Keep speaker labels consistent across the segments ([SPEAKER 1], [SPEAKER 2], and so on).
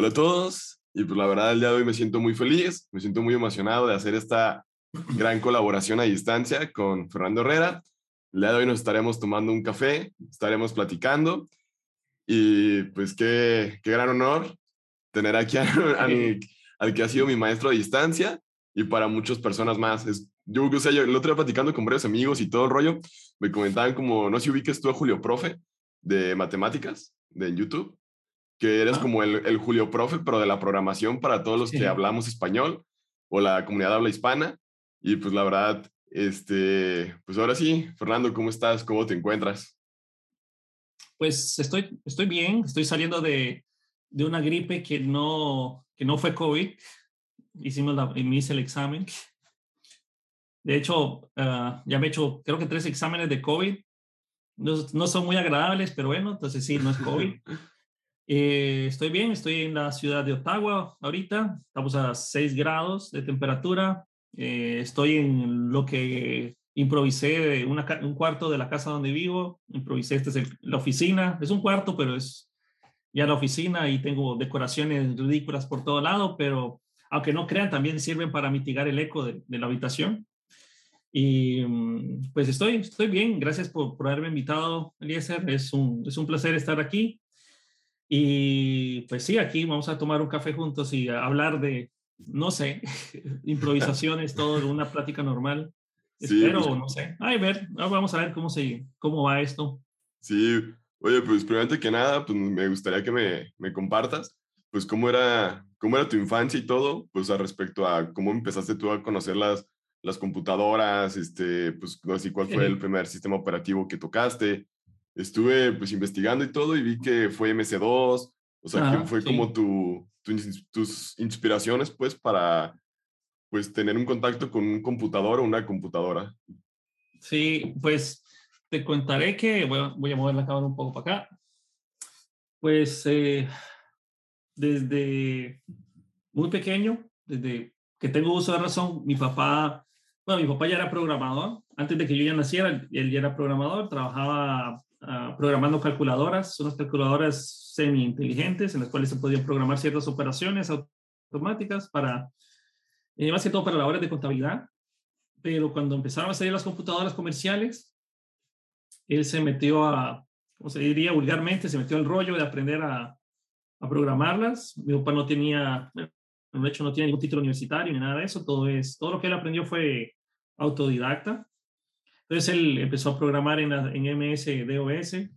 [SPEAKER 1] Hola a todos. Y pues la verdad, el día de hoy me siento muy feliz, me siento muy emocionado de hacer esta gran colaboración a distancia con Fernando Herrera. El día de hoy nos estaremos tomando un café, estaremos platicando y pues qué, qué gran honor tener aquí al, al, que ha sido mi maestro a distancia y para muchas personas más. Es, yo, o sea, yo el otro día platicando con varios amigos y todo el rollo, me comentaban como, no sé si ubiques tú a Julio Profe de matemáticas de YouTube que eres como el, el, Julio Profe, pero de la programación para todos los que hablamos español o la comunidad habla hispana. Y pues la verdad, este, pues ahora sí, Fernando, ¿cómo estás? ¿Cómo te encuentras?
[SPEAKER 2] Pues estoy, estoy bien, estoy saliendo de, de una gripe que no, que no fue COVID. Hicimos la, me hice el examen. De hecho, uh, ya me he hecho, creo que tres exámenes de COVID. No, no son muy agradables, pero bueno, entonces sí, no es COVID. Eh, estoy bien, estoy en la ciudad de Ottawa ahorita, estamos a 6 grados de temperatura, eh, estoy en lo que improvisé, una, un cuarto de la casa donde vivo, improvisé, esta es la oficina, es un cuarto, pero es ya la oficina y tengo decoraciones ridículas por todo lado, pero aunque no crean, también sirven para mitigar el eco de, de la habitación. Y mm, pues estoy, estoy bien, gracias por, por haberme invitado, Eliezer, es un, es un placer estar aquí. Y pues sí, aquí vamos a tomar un café juntos y hablar de, no sé, improvisaciones, todo, una plática normal. Espero, pues no sé. Ay, ver, vamos a ver cómo, se, cómo va esto.
[SPEAKER 1] Sí, oye, pues primero que nada, pues me gustaría que me, me compartas, pues cómo era, cómo era tu infancia y todo, pues a respecto a cómo empezaste tú a conocer las, las computadoras, este, pues así cuál fue el primer sistema operativo que tocaste, estuve pues investigando y todo y vi que fue MC2, o sea, que fue como tu, tus inspiraciones pues para pues tener un contacto con un computador o una computadora.
[SPEAKER 2] Sí, pues te contaré que, bueno, voy a mover la cámara un poco para acá. Pues eh, desde muy pequeño, desde que tengo uso de razón, mi papá, bueno, mi papá ya era programador. Antes de que yo ya naciera, él ya era programador, trabajaba Ah, programando calculadoras, unas calculadoras semi-inteligentes en las cuales se podían programar ciertas operaciones automáticas para, eh, más que todo para labores de contabilidad. Pero cuando empezaron a salir las computadoras comerciales, él se metió a, como se diría vulgarmente, se metió al rollo de aprender a, a programarlas. Mi papá no tenía, de hecho no tiene ningún título universitario ni nada de eso, todo, es, todo lo que él aprendió fue autodidacta. Entonces él empezó a programar en, en MS DOS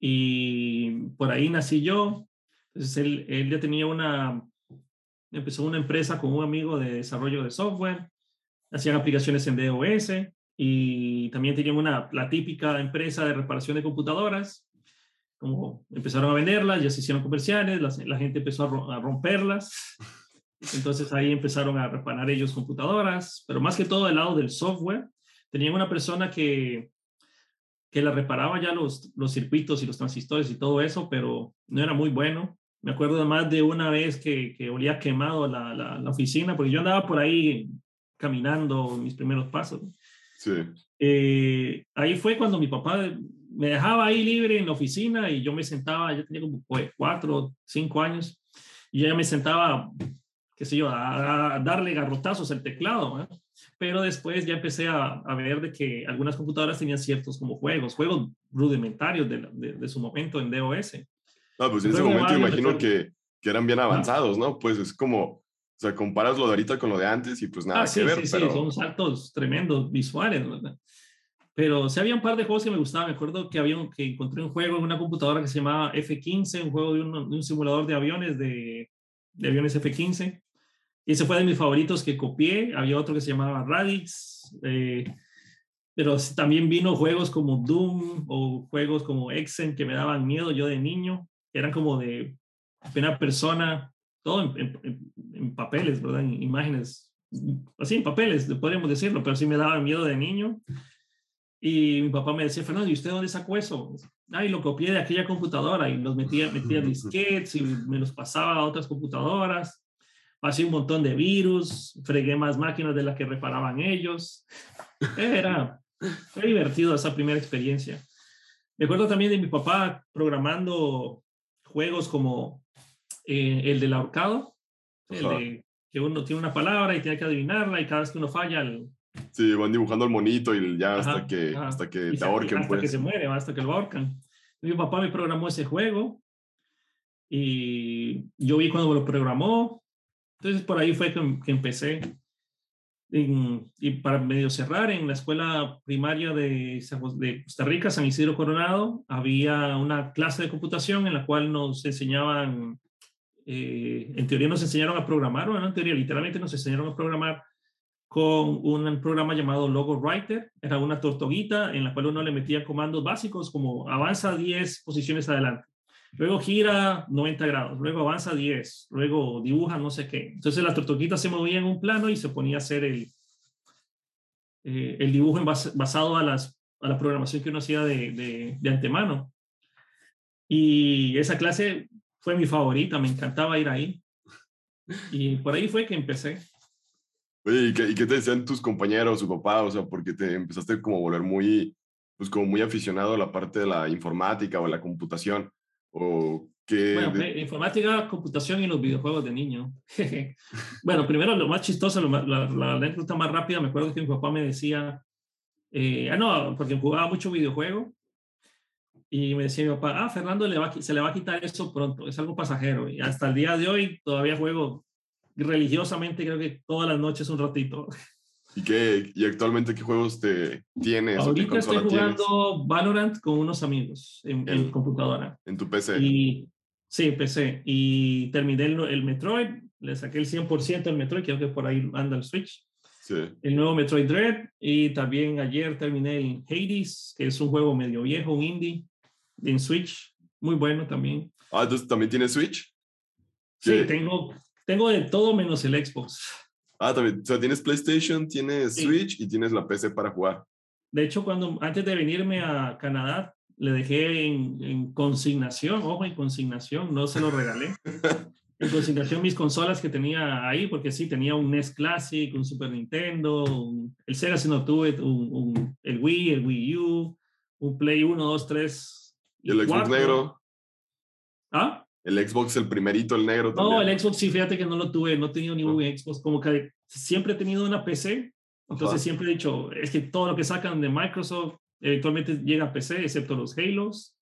[SPEAKER 2] y por ahí nací yo. Entonces él, él ya tenía una, empezó una empresa con un amigo de desarrollo de software, hacían aplicaciones en DOS y también tenían una, la típica empresa de reparación de computadoras. Como empezaron a venderlas, ya se hicieron comerciales, la, la gente empezó a, a romperlas. Entonces ahí empezaron a reparar ellos computadoras, pero más que todo del lado del software, tenían una persona que, que la reparaba ya los, los circuitos y los transistores y todo eso, pero no era muy bueno. Me acuerdo además de una vez que, que olía quemado la, la, oficina, porque yo andaba por ahí caminando mis primeros pasos.
[SPEAKER 1] Sí.
[SPEAKER 2] Eh, ahí fue cuando mi papá me dejaba ahí libre en la oficina y yo me sentaba, yo tenía como pues, cuatro, cinco años, y ya me sentaba, qué sé yo, a, darle garrotazos al teclado. ¿eh? Pero después ya empecé a, a, ver de que algunas computadoras tenían ciertos como juegos, juegos rudimentarios de, de, de su momento en DOS.
[SPEAKER 1] No, pues en ese momento imagino que, que, eran bien avanzados, ¿no? Pues es como, o sea, comparas lo de ahorita con lo de antes y pues nada ah,
[SPEAKER 2] sí,
[SPEAKER 1] que ver.
[SPEAKER 2] Sí,
[SPEAKER 1] pero...
[SPEAKER 2] sí, son saltos tremendos visuales, ¿verdad? Pero sí había un par de juegos que me gustaban. Me acuerdo que, había un, que encontré un juego en una computadora que se llamaba F-15, un juego de un, de un simulador de aviones, de, de aviones F-15 ese fue de mis favoritos que copié. Había otro que se llamaba Radix. Eh, pero también vino juegos como Doom o juegos como Exen que me daban miedo yo de niño. Eran como de una persona, todo en, papeles, ¿verdad? En imágenes, así en papeles, podríamos decirlo, pero sí me daban miedo de niño. Y mi papá me decía, Fernando, ¿y usted dónde sacó eso? Ay, lo copié de aquella computadora y los metía, metía disquetes y me los pasaba a otras computadoras pasé un montón de virus, fregué más máquinas de las que reparaban ellos. Era, fue divertido esa primera experiencia. Me acuerdo también de mi papá programando juegos como eh, el del ahorcado, el de que uno tiene una palabra y tiene que adivinarla y cada vez que uno falla... El...
[SPEAKER 1] Sí, van dibujando el monito y ya hasta que, hasta que te ahorquen.
[SPEAKER 2] Hasta que pues. se muere, hasta que lo ahorcan. Mi papá me programó ese juego y yo vi cuando lo programó. Entonces por ahí fue que, empecé y para medio cerrar, en la escuela primaria de, Costa Rica, San Isidro Coronado, había una clase de computación en la cual nos enseñaban, eh, en teoría nos enseñaron a programar, o no en teoría, literalmente nos enseñaron a programar con un programa llamado Logo Writer. Era una tortuguita en la cual uno le metía comandos básicos como avanza 10 posiciones adelante luego gira 90 grados, luego avanza 10, luego dibuja no sé qué. Entonces la tortuguita se movía en un plano y se ponía a hacer el, eh, el dibujo basado a, las, a la programación que uno hacía de, de, antemano. Y esa clase fue mi favorita, me encantaba ir ahí. Y por ahí fue que empecé.
[SPEAKER 1] ¿y qué, ¿y qué, te decían tus compañeros, su papá? O sea, porque te empezaste como a volver muy, pues como muy aficionado a la parte de la informática o la computación. ¿O qué?
[SPEAKER 2] Bueno, informática, computación y los videojuegos de niño. bueno, primero lo más chistoso, la, anécdota más rápida, me acuerdo que mi papá me decía, eh, ah, no, porque jugaba mucho videojuego, y me decía mi papá, ah, Fernando le va, se le va a quitar eso pronto, es algo pasajero, y hasta el día de hoy todavía juego religiosamente, creo que todas las noches un ratito.
[SPEAKER 1] ¿Y, qué, ¿Y actualmente qué juegos te tienes?
[SPEAKER 2] Ahorita estoy jugando Valorant con unos amigos en, computadora.
[SPEAKER 1] ¿En tu PC?
[SPEAKER 2] Y, sí, PC. Y terminé el, Metroid, le saqué el 100% al Metroid, creo que por ahí anda el Switch.
[SPEAKER 1] Sí.
[SPEAKER 2] El nuevo Metroid Dread. Y también ayer terminé el Hades, que es un juego medio viejo, un indie, en Switch. Muy bueno también.
[SPEAKER 1] Ah, entonces también tiene Switch.
[SPEAKER 2] Sí, tengo, tengo de todo menos el Xbox.
[SPEAKER 1] Ah, también. O sea, tienes PlayStation, tienes Switch y tienes la PC para jugar.
[SPEAKER 2] De hecho, cuando antes de venirme a Canadá, le dejé en, consignación, ojo, en consignación, no se lo regalé. en consignación mis consolas que tenía ahí, porque sí, tenía un NES Classic, un Super Nintendo, el Sega si no tuve, un, el Wii, el Wii U, un Play 1, 2, 3.
[SPEAKER 1] ¿Y el Xbox negro?
[SPEAKER 2] ¿Ah?
[SPEAKER 1] El Xbox, el primerito, el negro.
[SPEAKER 2] No, el Xbox sí, fíjate que no lo tuve, no he tenido ningún Xbox, como que siempre he tenido una PC, entonces siempre he dicho, es que todo lo que sacan de Microsoft eventualmente llega a PC, excepto los Halos.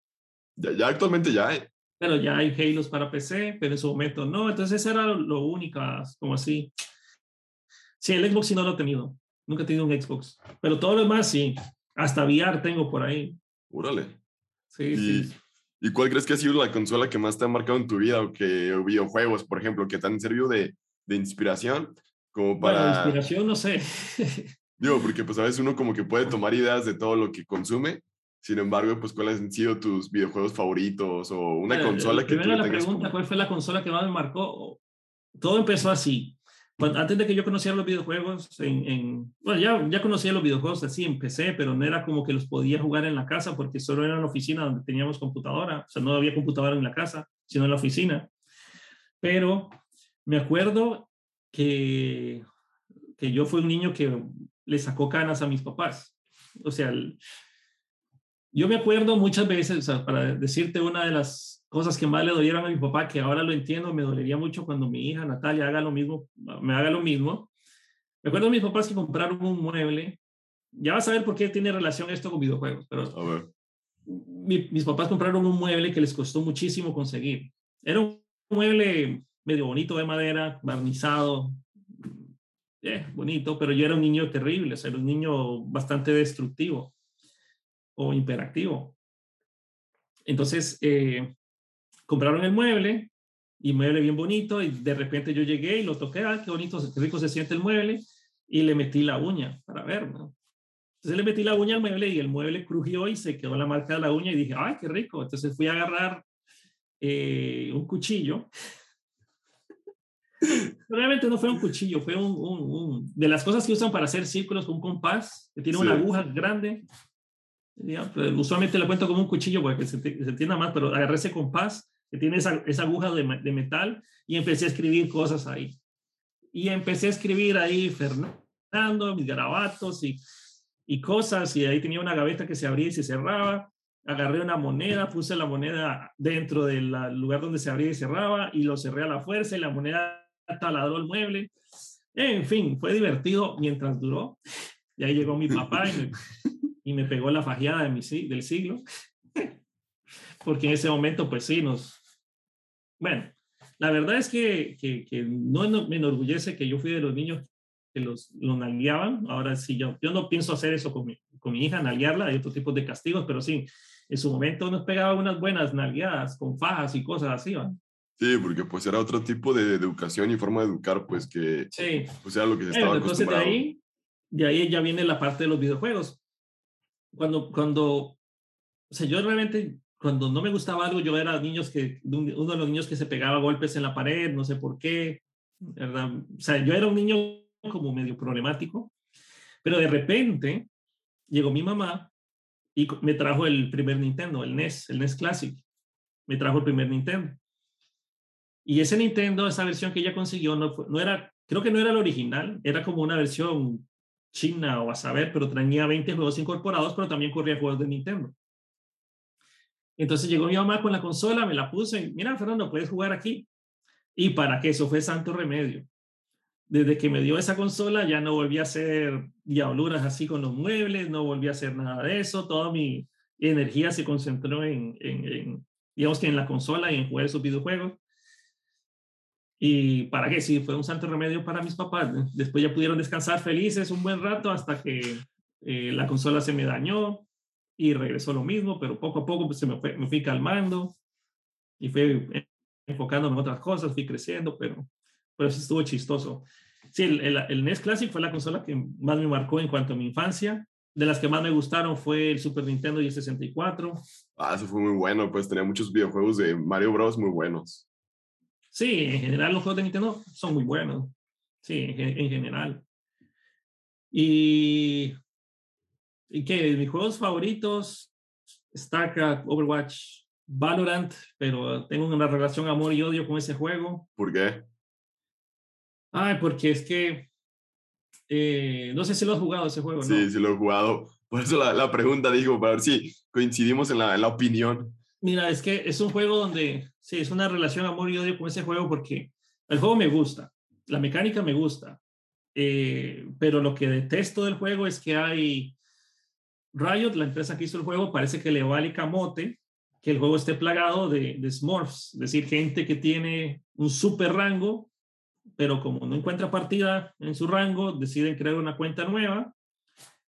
[SPEAKER 1] Ya, actualmente ya hay.
[SPEAKER 2] Pero ya hay Halos para PC, pero en su momento no, entonces eso era lo, único, como así. Sí, el Xbox sí no lo he tenido, nunca he tenido un Xbox, pero todo lo demás sí, hasta VR tengo por ahí.
[SPEAKER 1] Úrale.
[SPEAKER 2] Sí, sí.
[SPEAKER 1] ¿Y cuál crees que ha sido la consola que más te ha marcado en tu vida o que videojuegos, por ejemplo, que te han servido de, de inspiración? Como para...
[SPEAKER 2] Bueno, inspiración no sé.
[SPEAKER 1] Digo, porque pues a veces uno como que puede tomar ideas de todo lo que consume, sin embargo, pues cuáles han sido tus videojuegos favoritos o una consola que...
[SPEAKER 2] Primero la pregunta, ¿cuál fue la consola que más me marcó? Todo empezó así antes de que yo conociera los videojuegos, en, bueno, ya, ya conocía los videojuegos así en PC, pero no era como que los podía jugar en la casa porque solo era en la oficina donde teníamos computadora, o sea, no había computadora en la casa, sino en la oficina. Pero me acuerdo que, que yo fui un niño que le sacó canas a mis papás. O sea, yo me acuerdo muchas veces, o sea, para decirte una de las cosas que más le dolieron a mi papá, que ahora lo entiendo, me dolería mucho cuando mi hija Natalia haga lo mismo, me haga lo mismo. Me acuerdo de mis papás que compraron un mueble. Ya vas a ver por qué tiene relación esto con videojuegos, pero mis papás compraron un mueble que les costó muchísimo conseguir. Era un mueble medio bonito de madera, barnizado, eh, bonito, pero yo era un niño terrible, o sea, era un niño bastante destructivo o imperactivo. Entonces, eh, compraron el mueble, y mueble bien bonito, y de repente yo llegué y lo toqué, ah, qué bonito, qué rico se siente el mueble, y le metí la uña para ver, ¿no? Entonces le metí la uña al mueble y el mueble crujió y se quedó la marca de la uña y dije, ay, qué rico. Entonces fui a agarrar eh, un cuchillo. Realmente no fue un cuchillo, fue un, un, de las cosas que usan para hacer círculos un compás, que tiene una aguja grande. Pues, usualmente lo cuento como un cuchillo porque se, se entienda más, pero agarré ese compás que tiene esa, esa aguja de, de, metal, y empecé a escribir cosas ahí. Y empecé a escribir ahí Fernando, mis garabatos y, y cosas, y ahí tenía una gaveta que se abría y se cerraba, agarré una moneda, puse la moneda dentro del lugar donde se abría y cerraba y lo cerré a la fuerza y la moneda taladró el mueble. En fin, fue divertido mientras duró. Y ahí llegó mi papá y me, y me pegó la fajeada de mi, del siglo. Porque en ese momento, pues sí, nos... Bueno, la verdad es que, que, que no, me enorgullece que yo fui de los niños que los, los nalgueaban. Ahora sí, yo, yo no pienso hacer eso con mi, con mi hija, nalguearla. Hay otro tipo de castigos, pero sí, en su momento nos pegaba unas buenas nalgueadas con fajas y cosas así, ¿va?
[SPEAKER 1] Sí, porque pues era otro tipo de, educación y forma de educar, pues que
[SPEAKER 2] sí.
[SPEAKER 1] pues era lo que se estaba
[SPEAKER 2] Entonces de ahí, de ahí ya viene la parte de los videojuegos. Cuando, cuando, o sea, yo realmente, cuando no me gustaba algo, yo era niños que, uno de los niños que se pegaba golpes en la pared, no sé por qué, ¿verdad? O sea, yo era un niño como medio problemático, pero de repente llegó mi mamá y me trajo el primer Nintendo, el NES, el NES Classic. Me trajo el primer Nintendo. Y ese Nintendo, esa versión que ella consiguió, no, no era, creo que no era el original, era como una versión china o a saber, pero tenía 20 juegos incorporados, pero también corría juegos de Nintendo. Entonces llegó mi mamá con la consola, me la puse, mira Fernando, puedes jugar aquí. Y para que eso fue santo remedio. Desde que me dio esa consola ya no volví a hacer diabluras así con los muebles, no volví a hacer nada de eso, toda mi energía se concentró en, en, en digamos que en la consola y en jugar esos videojuegos. Y para qué, sí, fue un santo remedio para mis papás. Después ya pudieron descansar felices un buen rato hasta que eh, la consola se me dañó y regresó lo mismo, pero poco a poco pues, se me, me fui calmando y fui enfocándome en otras cosas, fui creciendo, pero, pero sí estuvo chistoso. Sí, el, el, el, NES Classic fue la consola que más me marcó en cuanto a mi infancia. De las que más me gustaron fue el Super Nintendo y el 64.
[SPEAKER 1] Ah, eso fue muy bueno, pues tenía muchos videojuegos de Mario Bros. muy buenos.
[SPEAKER 2] Sí, en general los juegos de Nintendo son muy buenos. Sí, en, general. Y, y que mis juegos favoritos, StarCraft, Overwatch, Valorant, pero tengo una relación amor y odio con ese juego.
[SPEAKER 1] ¿Por qué?
[SPEAKER 2] Ay, porque es que eh, no sé si lo has jugado ese juego, ¿no?
[SPEAKER 1] Sí, sí lo he jugado. Por eso la, la pregunta digo, para ver si coincidimos en la, en la opinión.
[SPEAKER 2] Mira, es que es un juego donde, sí, es una relación amor y odio con ese juego porque el juego me gusta, la mecánica me gusta, eh, pero lo que detesto del juego es que hay Riot, la empresa que hizo el juego, parece que le vale camote que el juego esté plagado de, de Smurfs, es decir, gente que tiene un super rango, pero como no encuentra partida en su rango, deciden crear una cuenta nueva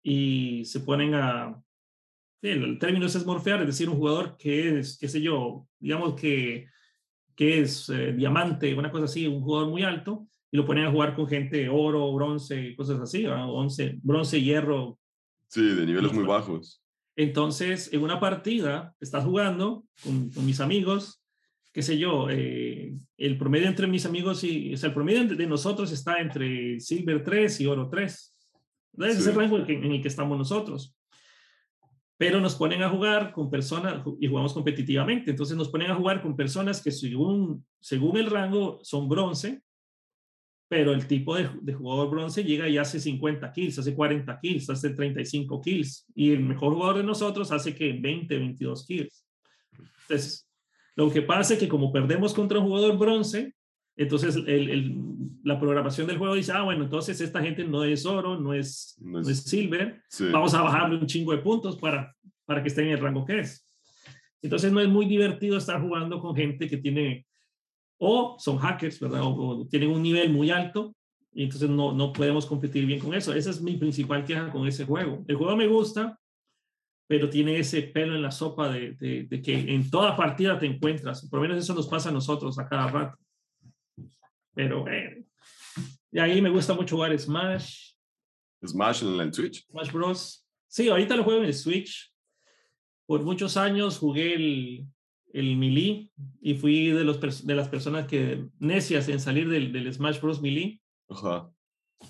[SPEAKER 2] y se ponen a, el término es morfear, es decir, un jugador que es, qué sé yo, digamos que, que es eh, diamante, una cosa así, un jugador muy alto, y lo ponen a jugar con gente oro, bronce, cosas así, once, bronce, hierro.
[SPEAKER 1] Sí, de niveles muy bajos.
[SPEAKER 2] Entonces, en una partida, estás jugando con, con mis amigos, qué sé yo, eh, el promedio entre mis amigos y, o sea, el promedio de nosotros está entre Silver 3 y Oro 3. Ese es el rango en el que estamos nosotros pero nos ponen a jugar con personas y jugamos competitivamente. Entonces nos ponen a jugar con personas que según, según el rango son bronce, pero el tipo de, de, jugador bronce llega y hace 50 kills, hace 40 kills, hace 35 kills. Y el mejor jugador de nosotros hace que 20, 22 kills. Entonces, lo que pasa es que como perdemos contra un jugador bronce, entonces, el, el, la programación del juego dice, ah, bueno, entonces esta gente no es oro, no es, no es, silver, sí. vamos a bajarle un chingo de puntos para, para que esté en el rango que es. Entonces, no es muy divertido estar jugando con gente que tiene, o son hackers, ¿verdad? O, o tienen un nivel muy alto, y entonces no, no podemos competir bien con eso. Esa es mi principal queja con ese juego. El juego me gusta, pero tiene ese pelo en la sopa de, de, de que en toda partida te encuentras. Por lo menos eso nos pasa a nosotros a cada rato pero bueno. Y ahí me gusta mucho jugar Smash.
[SPEAKER 1] Smash en el Switch.
[SPEAKER 2] Smash Bros. Sí, ahorita lo juego en el Switch. Por muchos años jugué el, el Melee y fui de, los, de las personas que necias en salir del, del Smash Bros. Melee.
[SPEAKER 1] Ajá.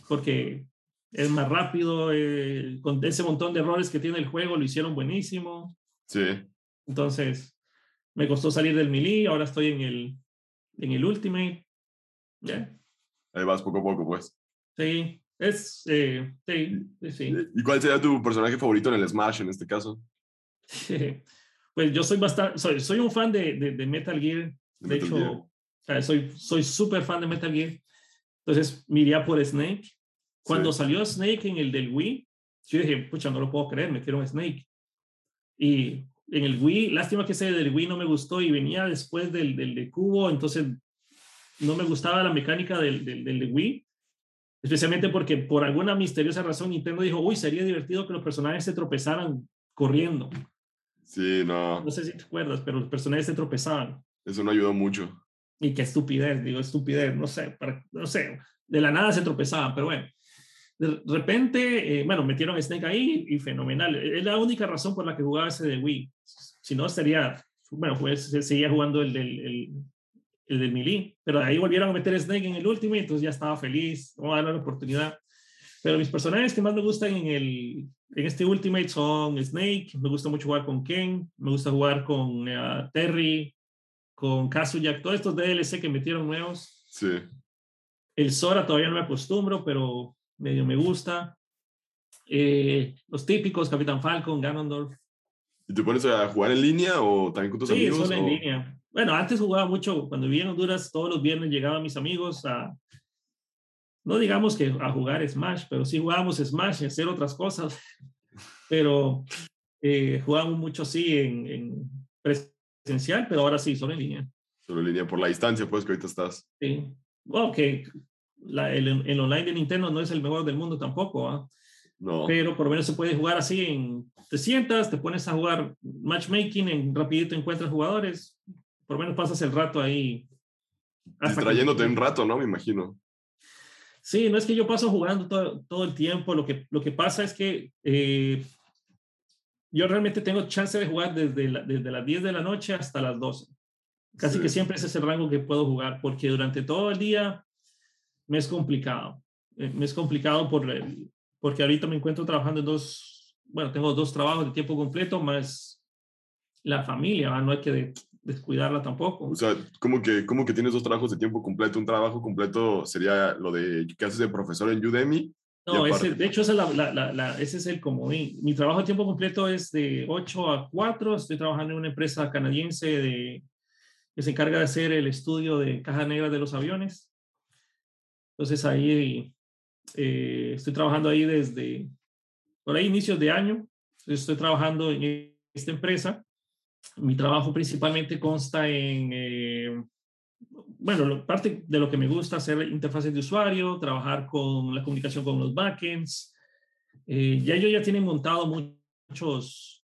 [SPEAKER 2] Porque es más rápido, eh, con ese montón de errores que tiene el juego, lo hicieron buenísimo.
[SPEAKER 1] Sí.
[SPEAKER 2] Entonces, me costó salir del Melee, ahora estoy en el, en el Ultimate. Yeah.
[SPEAKER 1] Ahí vas poco a poco, pues.
[SPEAKER 2] Sí, es, eh, sí, sí.
[SPEAKER 1] ¿Y cuál sería tu personaje favorito en el Smash en este caso?
[SPEAKER 2] Pues yo soy bastante, soy, soy un fan de, de, Metal Gear. De, hecho, soy soy súper fan de Metal Gear. Entonces, me por Snake. Cuando salió Snake en el del Wii, yo dije, pucha, no lo puedo creer, me quiero Snake. Y en el Wii, lástima que ese del Wii no me gustó y venía después del, del de Cubo, entonces no me gustaba la mecánica del, del, del de Wii, especialmente porque por alguna misteriosa razón Nintendo dijo, uy, sería divertido que los personajes se tropezaran corriendo.
[SPEAKER 1] Sí, no.
[SPEAKER 2] No sé si te acuerdas, pero los personajes se tropezaban.
[SPEAKER 1] Eso no ayudó mucho.
[SPEAKER 2] Y qué estupidez, digo, estupidez, no sé, para, no sé, de la nada se tropezaban, pero bueno. De repente, eh, bueno, metieron Snake ahí y fenomenal. Es la única razón por la que jugaba ese de Wii. Si no, sería, bueno, pues seguía jugando el del, el, el del Melee, pero ahí volvieron a meter Snake en el último y entonces ya estaba feliz, vamos a darle la oportunidad. Pero mis personajes que más me gustan en, el, en este Ultimate son Snake, me gusta mucho jugar con Ken, me gusta jugar con eh, Terry, con Kazuya, todos estos DLC que metieron nuevos.
[SPEAKER 1] Sí.
[SPEAKER 2] El Sora todavía no me acostumbro, pero medio me gusta. Eh, los típicos, Capitán Falcon, Ganondorf.
[SPEAKER 1] ¿Y te pones a jugar en línea o también con tus amigos?
[SPEAKER 2] Sí, solo en línea. Bueno, antes jugaba mucho, cuando vivía en Honduras, todos los viernes llegaban mis amigos a, no digamos que a jugar Smash, pero sí jugábamos Smash y hacer otras cosas. Pero eh, jugábamos mucho sí en, en, presencial, pero ahora sí, solo en línea.
[SPEAKER 1] Solo en línea por la distancia, pues que ahorita estás.
[SPEAKER 2] Sí. Ok, el, online de Nintendo no es el mejor del mundo tampoco, ¿ah?
[SPEAKER 1] no.
[SPEAKER 2] pero por lo menos se puede jugar así en, te sientas, te pones a jugar matchmaking, en rapidito encuentras jugadores, por lo menos pasas el rato ahí.
[SPEAKER 1] Distrayéndote un rato, ¿no? Me imagino.
[SPEAKER 2] Sí, no es que yo paso jugando todo, todo el tiempo, lo que, lo que pasa es que eh, yo realmente tengo chance de jugar desde, desde las 10 de la noche hasta las 12. Casi que siempre ese es el rango que puedo jugar, porque durante todo el día me es complicado. Eh, me es complicado por porque ahorita me encuentro trabajando en dos, bueno, tengo dos trabajos de tiempo completo, más la familia, no hay que descuidarla tampoco.
[SPEAKER 1] O sea, como que, como que tienes dos trabajos de tiempo completo. Un trabajo completo sería lo de que haces de profesor en Udemy.
[SPEAKER 2] No, ese, de hecho, ese es, la, la, ese es el comodín. Mi trabajo de tiempo completo es de 8 a 4. Estoy trabajando en una empresa canadiense de, que se encarga de hacer el estudio de caja negra de los aviones. Entonces ahí eh, estoy trabajando ahí desde, por ahí inicios de año. Estoy trabajando en esta empresa. Mi trabajo principalmente consta en, eh, bueno, parte de lo que me gusta, hacer interfaces de usuario, trabajar con la comunicación con los backends. Eh, ya ellos ya tienen montado muchos,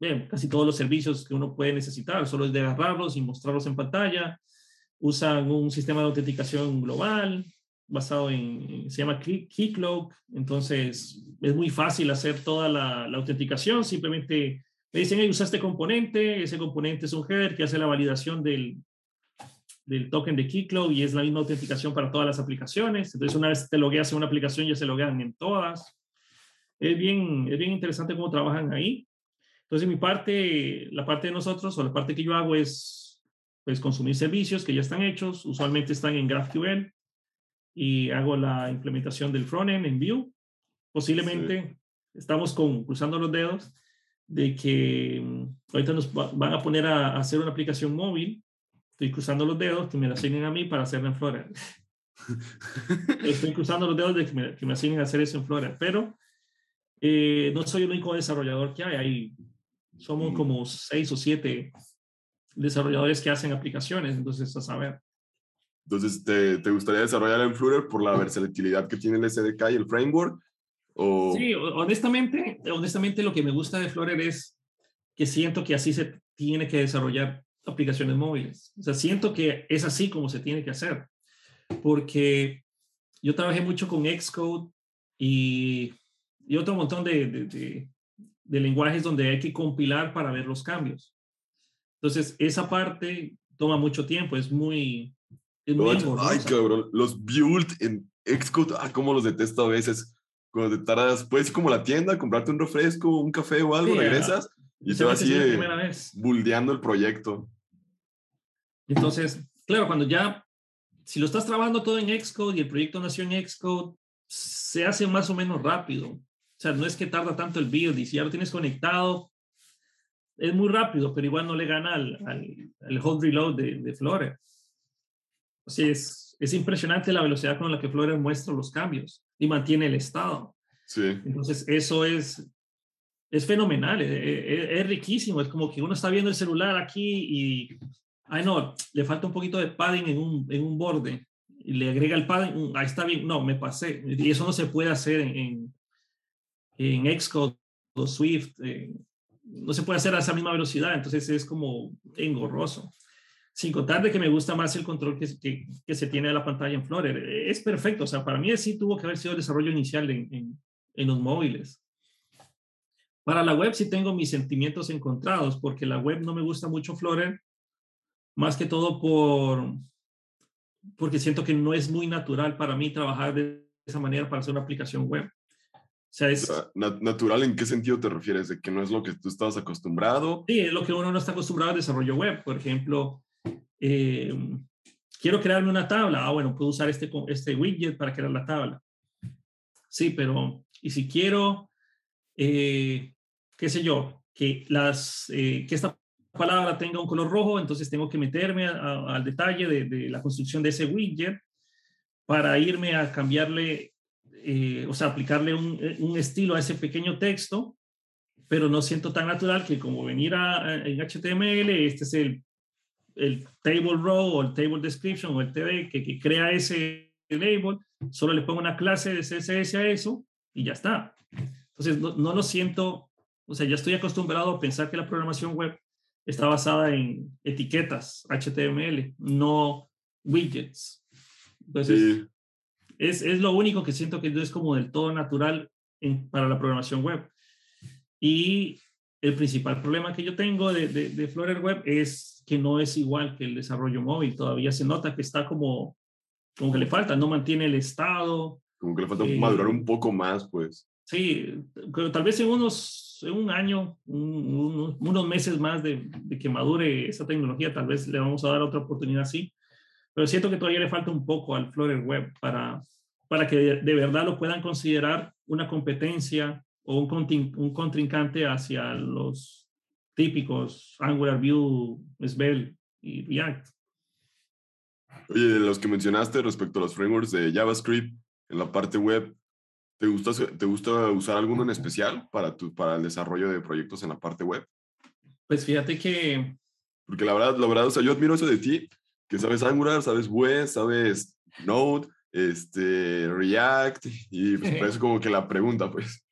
[SPEAKER 2] bien, casi todos los servicios que uno puede necesitar, solo es de agarrarlos y mostrarlos en pantalla. Usan un sistema de autenticación global, basado en, se llama Keycloak, entonces es muy fácil hacer toda la, autenticación, simplemente me dicen, hey, usa este componente, ese componente es un header que hace la validación del, del token de Keycloak y es la misma autenticación para todas las aplicaciones, entonces una vez te logueas en una aplicación ya se loguean en todas. Es bien, es bien interesante cómo trabajan ahí. Entonces mi parte, la parte de nosotros o la parte que yo hago es pues consumir servicios que ya están hechos, usualmente están en GraphQL, y hago la implementación del frontend en Vue. Posiblemente estamos con, cruzando los dedos de que mm, ahorita nos van a poner a, hacer una aplicación móvil. Estoy cruzando los dedos que me la asignen a mí para hacerla en Flora. Estoy cruzando los dedos de que me, que me asignen a hacer eso en Flora, pero eh, no soy el único desarrollador que hay. hay somos mm. como seis o siete desarrolladores que hacen aplicaciones, entonces a saber.
[SPEAKER 1] Entonces, ¿te, te gustaría desarrollar en Flutter por la versatilidad que tiene el SDK y el framework? O...
[SPEAKER 2] Sí, honestamente, honestamente lo que me gusta de Flutter es que siento que así se tiene que desarrollar aplicaciones móviles. O sea, siento que es así como se tiene que hacer. Porque yo trabajé mucho con Xcode y, y otro montón de, de, de lenguajes donde hay que compilar para ver los cambios. Entonces, esa parte toma mucho tiempo, es muy,
[SPEAKER 1] ay, cabrón, los build en Xcode, ah, cómo los detesto a veces. Cuando te tardas, puedes ir como a la tienda, comprarte un refresco, un café o algo, regresas y te vas así buldeando el proyecto.
[SPEAKER 2] Entonces, claro, cuando ya, si lo estás trabajando todo en Xcode y el proyecto nació en Xcode, se hace más o menos rápido. O sea, no es que tarda tanto el build y si ya lo tienes conectado, es muy rápido, pero igual no le gana al, al, hold reload de, de Flutter. Así es, es impresionante la velocidad con la que Flutter muestra los cambios y mantiene el estado.
[SPEAKER 1] Sí.
[SPEAKER 2] Entonces, eso es, es fenomenal, es, eh, eh, es, riquísimo. Es como que uno está viendo el celular aquí y, ay no, le falta un poquito de padding en un, en un borde y le agrega el padding, mm, ahí está bien, no, me pasé. Y eso no se puede hacer en, en, en Xcode o Swift, no se puede hacer a esa misma velocidad, entonces es como engorroso. Sin contar de que me gusta más el control que, que, que se tiene de la pantalla en Flutter. Es perfecto, o sea, para mí sí tuvo que haber sido el desarrollo inicial en, en, en los móviles. Para la web sí tengo mis sentimientos encontrados, porque la web no me gusta mucho Flutter, más que todo por, porque siento que no es muy natural para mí trabajar de esa manera para hacer una aplicación web. O sea, es...
[SPEAKER 1] ¿Natural en qué sentido te refieres? ¿De que no es lo que tú estabas acostumbrado?
[SPEAKER 2] Sí, es lo que uno no está acostumbrado al desarrollo web. Por ejemplo, eh, quiero crearme una tabla. Ah, bueno, puedo usar este, este widget para crear la tabla. Sí, pero ¿y si quiero eh, qué sé yo, que, las, eh, que esta palabra tenga un color rojo, entonces tengo que meterme al detalle de, la construcción de ese widget para irme a cambiarle, eh, o sea, aplicarle un, eh, un, estilo a ese pequeño texto, pero no siento tan natural que como venir a, en HTML, este es el, el table row o el table description o el TD que, que crea ese label, solo le pongo una clase de CSS a eso y ya está. Entonces, no, no lo siento o sea, ya estoy acostumbrado a pensar que la programación web está basada en etiquetas HTML, no widgets. Entonces, es, es, lo único que siento que no es como del todo natural en, para la programación web. Y el principal problema que yo tengo de, de, de Flutter Web es que no es igual que el desarrollo móvil. Todavía se nota que está como, como que le falta, no mantiene el estado.
[SPEAKER 1] Como que le falta eh, madurar un poco más, pues.
[SPEAKER 2] Sí, tal vez en unos, en un año, unos meses más de, que madure esa tecnología, tal vez le vamos a dar otra oportunidad así. Pero siento que todavía le falta un poco al Flutter Web para, para que de, verdad lo puedan considerar una competencia o un, un contrincante hacia los típicos Angular, Vue, Svelte y React.
[SPEAKER 1] Oye, de los que mencionaste respecto a los frameworks de JavaScript en la parte web, ¿Te gusta, ¿Te gusta usar alguno en especial para, tu, para el desarrollo de proyectos en la parte web?
[SPEAKER 2] Pues fíjate que...
[SPEAKER 1] Porque la verdad, la verdad, o sea, yo admiro eso de ti, que sabes Angular, sabes Web, sabes Node, este, React, y pues parece como que la pregunta, pues.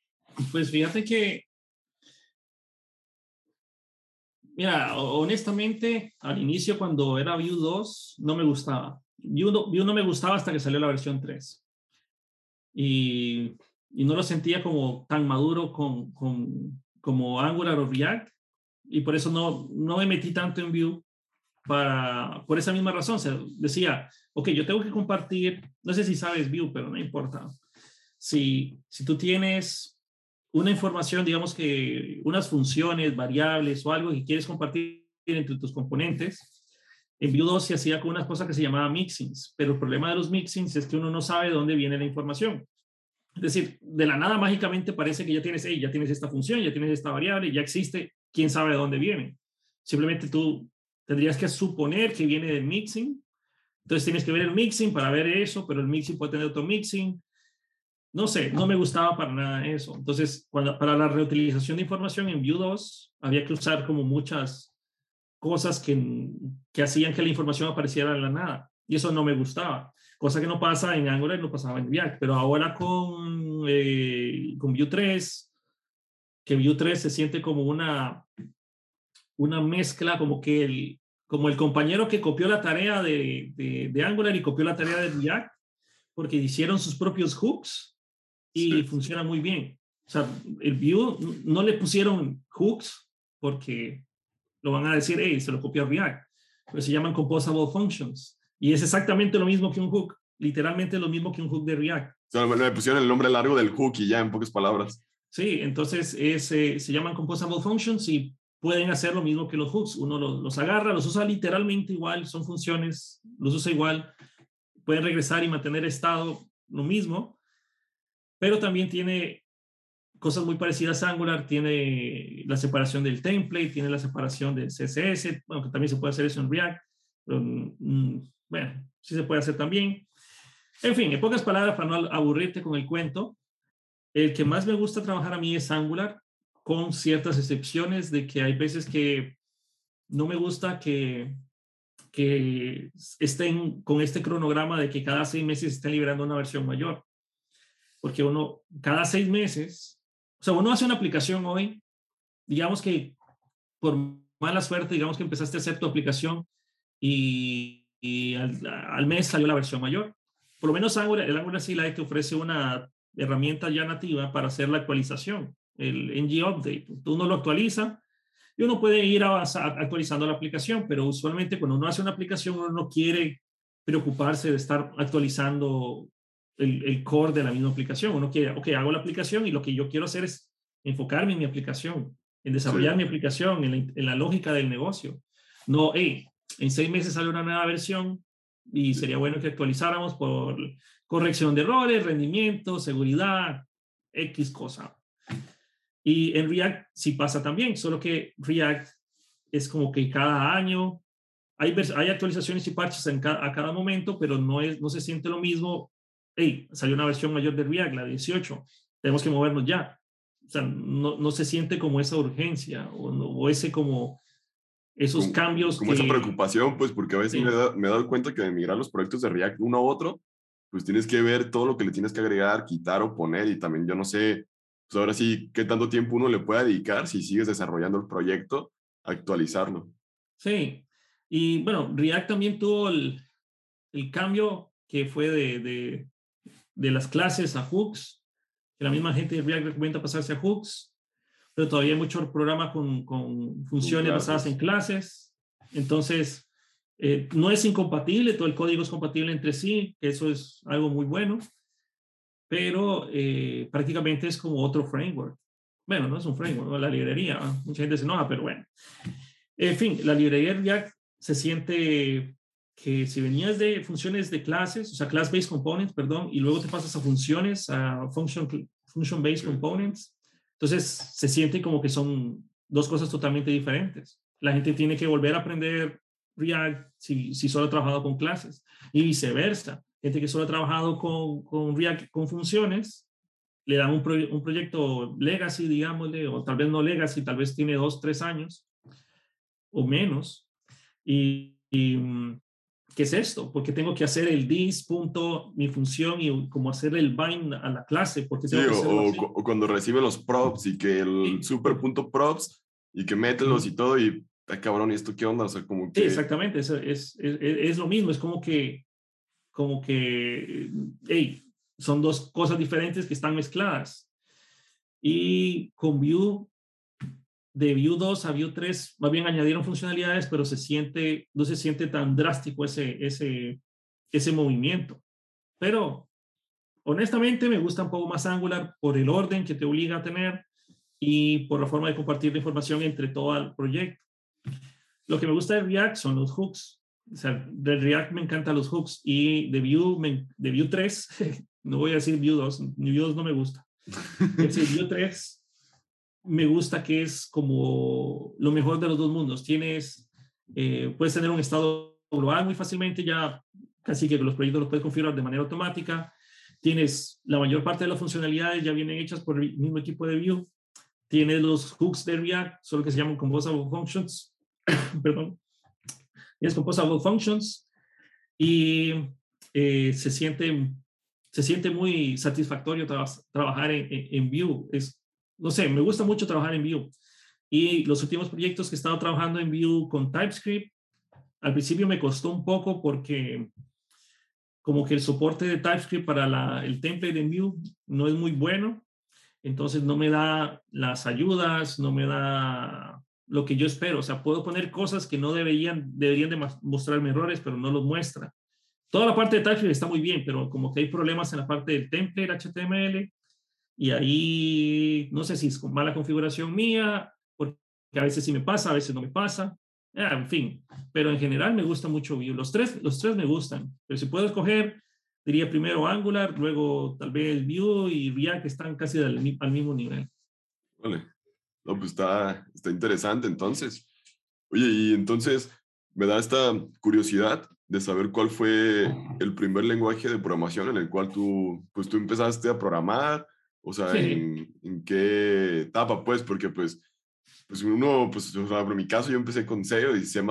[SPEAKER 2] Pues fíjate que... Mira, honestamente, al inicio cuando era Vue 2, no me gustaba. Vue no, Vue no me gustaba hasta que salió la versión 3 y, y no lo sentía como tan maduro con, con, como Angular o React y por eso no, no me metí tanto en Vue para, por esa misma razón. O decía, ok, yo tengo que compartir, no sé si sabes Vue, pero no importa. Si, si tú tienes una información, digamos que unas funciones, variables o algo que quieres compartir entre tus componentes, en Vue 2 se hacía con unas cosas que se llamaban mixings, pero el problema de los mixings es que uno no sabe de dónde viene la información. Es decir, de la nada mágicamente parece que ya tienes, hey, ya tienes esta función, ya tienes esta variable, ya existe, quién sabe de dónde viene. Simplemente tú tendrías que suponer que viene del mixing. Entonces tienes que ver el mixing para ver eso, pero el mixing puede tener otro mixing. No sé, no me gustaba para nada eso. Entonces, para la reutilización de información en Vue 2, había que usar como muchas cosas que, que hacían que la información apareciera en la nada. Y eso no me gustaba. Cosa que no pasa en Angular y no pasaba en React. Pero ahora con, eh, con Vue 3, que Vue 3 se siente como una, una mezcla, como que el, como el compañero que copió la tarea de, de, de Angular y copió la tarea de React, porque hicieron sus propios hooks y funciona muy bien. O sea, el Vue no le pusieron hooks porque lo van a decir, hey, se lo copió React. Pero se llaman composable functions. Y es exactamente lo mismo que un hook, literalmente lo mismo que un hook de React.
[SPEAKER 1] O sea, pusieron el nombre largo del hook y ya en pocas palabras.
[SPEAKER 2] Sí, entonces es, eh, se llaman composable functions y pueden hacer lo mismo que los hooks. Uno los, los, agarra, los usa literalmente igual, son funciones, los usa igual, pueden regresar y mantener estado lo mismo, pero también tiene cosas muy parecidas a Angular, tiene la separación del template, tiene la separación del CSS, bueno, que también se puede hacer eso en React, mm, bueno, sí se puede hacer también. En fin, en pocas palabras, para no aburrirte con el cuento, el que más me gusta trabajar a mí es Angular, con ciertas excepciones de que hay veces que no me gusta que, que estén con este cronograma de que cada seis meses estén liberando una versión mayor. Porque uno, cada seis meses, o sea, uno hace una aplicación hoy, digamos que por mala suerte, digamos que empezaste a hacer tu aplicación y, al, mes salió la versión mayor. Por lo menos Angular, el Angular CLI te ofrece una herramienta ya nativa para hacer la actualización, el NG Update. Uno lo actualiza y uno puede ir actualizando la aplicación, pero usualmente cuando uno hace una aplicación uno no quiere preocuparse de estar actualizando el, core de la misma aplicación. Uno quiere, ok, hago la aplicación y lo que yo quiero hacer es enfocarme en mi aplicación, en desarrollar mi aplicación, en la, lógica del negocio. No, hey, en seis meses sale una nueva versión y sería bueno que actualizáramos por corrección de errores, rendimiento, seguridad, X cosa. Y en React sí pasa también, solo que React es como que cada año hay, hay actualizaciones y parches en a cada momento, pero no, es, no se siente lo mismo. Hey, salió una versión mayor de React, la 18, tenemos que movernos ya. O sea, no, no se siente como esa urgencia o, o ese como esos cambios.
[SPEAKER 1] Como esa preocupación, pues, porque a veces me, me, he dado cuenta que de migrar los proyectos de React uno a otro, pues tienes que ver todo lo que le tienes que agregar, quitar o poner, y también yo no sé pues ahora sí, ¿qué tanto tiempo uno le puede dedicar si sigues desarrollando el proyecto, actualizarlo?
[SPEAKER 2] Sí, y bueno, React también tuvo el, el cambio que fue de, de, de, las clases a hooks, que la misma gente de React recomienda pasarse a hooks, pero todavía hay muchos programas con, con funciones basadas en clases, entonces eh, no es incompatible, todo el código es compatible entre sí, eso es algo muy bueno pero eh, prácticamente es como otro framework. Bueno, no es un framework, la librería. Mucha gente se enoja, pero bueno. En fin, la librería React se siente que si venías de funciones de clases, o sea, class-based components, perdón, y luego te pasas a funciones, a function, function-based components, entonces se siente como que son dos cosas totalmente diferentes. La gente tiene que volver a aprender React si, si solo ha trabajado con clases y viceversa gente que solo ha trabajado con, con React con funciones, le dan un, un, proyecto legacy, digámosle, o tal vez no legacy, tal vez tiene dos, tres años o menos. Y, mm, ¿qué es esto? Porque tengo que hacer el this punto, mi función y como hacer el bind a la clase. Porque
[SPEAKER 1] sí, o, o, cuando recibe los props y que el super punto props y que mételos y todo y, ay, cabrón, ¿y esto qué onda? O sea, como que...
[SPEAKER 2] Sí, exactamente, es, es, es, es lo mismo, es como que como que, hey, son dos cosas diferentes que están mezcladas. Y con Vue, de Vue 2 a Vue 3, más bien añadieron funcionalidades, pero se siente, no se siente tan drástico ese, ese, ese movimiento. Pero honestamente me gusta un poco más Angular por el orden que te obliga a tener y por la forma de compartir la información entre todo el proyecto. Lo que me gusta de React son los hooks o sea, de React me encantan los hooks y de Vue, de Vue 3, no voy a decir Vue 2, Vue 2 no me gusta. decir, Vue 3 me gusta que es como lo mejor de los dos mundos. Tienes, eh, puedes tener un estado global muy fácilmente, ya casi que los proyectos los puedes configurar de manera automática. Tienes la mayor parte de las funcionalidades ya vienen hechas por el mismo equipo de Vue. Tienes los hooks de React, solo que se llaman Composable Functions. Perdón es Composable Functions y eh, se, siente, se siente muy satisfactorio trabajar en, en, Vue. Es, no sé, me gusta mucho trabajar en Vue. Y los últimos proyectos que he estado trabajando en Vue con TypeScript, al principio me costó un poco porque como que el soporte de TypeScript para la, el template de Vue no es muy bueno, entonces no me da las ayudas, no me da lo que yo espero. O sea, puedo poner cosas que no deberían, deberían de mostrarme errores, pero no los muestra. Toda la parte de TypeScript está muy bien, pero como que hay problemas en la parte del template HTML y ahí no sé si es con mala configuración mía, porque a veces sí me pasa, a veces no me pasa. Ah, en fin, pero en general me gusta mucho Vue. Los tres, los tres me gustan, pero si puedo escoger, diría primero Angular, luego tal vez Vue y React, están casi al, al mismo nivel.
[SPEAKER 1] Vale. No, pues está, está interesante entonces. Oye, y entonces me da esta curiosidad de saber cuál fue el primer lenguaje de programación en el cual tú, pues tú empezaste a programar, o sea, en, en, qué etapa, pues, porque pues, pues uno, pues, o sea, por mi caso yo empecé con C y C++,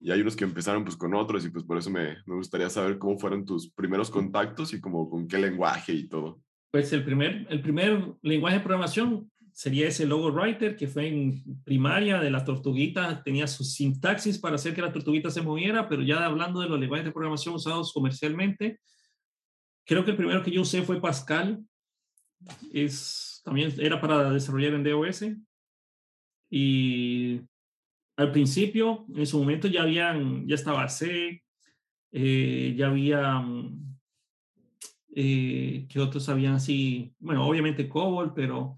[SPEAKER 1] y hay unos que empezaron pues con otros y pues por eso me, me gustaría saber cómo fueron tus primeros contactos y como con qué lenguaje y todo.
[SPEAKER 2] Pues el primer, el primer lenguaje de programación sería ese logo writer que fue en primaria de la tortuguita, tenía su sintaxis para hacer que la tortuguita se moviera, pero ya hablando de los lenguajes de programación usados comercialmente, creo que el primero que yo usé fue Pascal, es, también era para desarrollar en DOS, y al principio, en su momento ya habían, ya estaba C, eh, ya había, eh, que otros habían así, bueno, obviamente COBOL, pero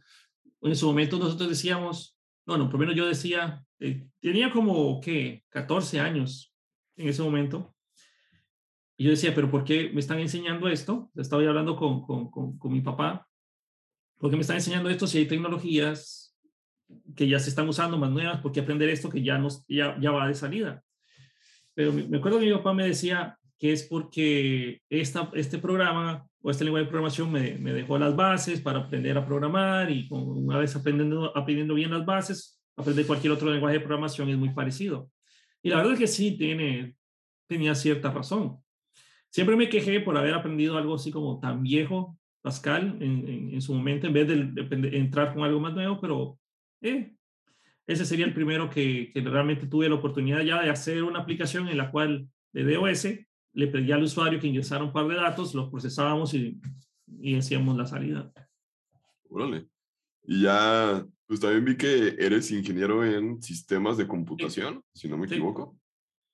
[SPEAKER 2] en su momento nosotros decíamos, bueno, por lo menos yo decía, eh, tenía como, ¿qué? 14 años en ese momento. Y yo decía, pero ¿por qué me están enseñando esto? Estaba hablando con, con, con, con mi papá. ¿Por qué me están enseñando esto si hay tecnologías que ya se están usando más nuevas, ¿por qué aprender esto que ya, nos, ya, ya va de salida? Pero me acuerdo que mi papá me decía que es porque esta, este programa o este lenguaje de programación me, me, dejó las bases para aprender a programar y una vez aprendiendo, aprendiendo bien las bases, aprender cualquier otro lenguaje de programación es muy parecido. Y la verdad es que sí, tiene, tenía cierta razón. Siempre me quejé por haber aprendido algo así como tan viejo, Pascal, en, en, su momento, en vez de, de, entrar con algo más nuevo, pero eh, ese sería el primero que, que, realmente tuve la oportunidad ya de hacer una aplicación en la cual de DOS le pedía al usuario que ingresara un par de datos, los procesábamos y, y hacíamos la salida.
[SPEAKER 1] Órale. Y ya, pues también vi que eres ingeniero en sistemas de computación, sí. si no me
[SPEAKER 2] sí.
[SPEAKER 1] equivoco.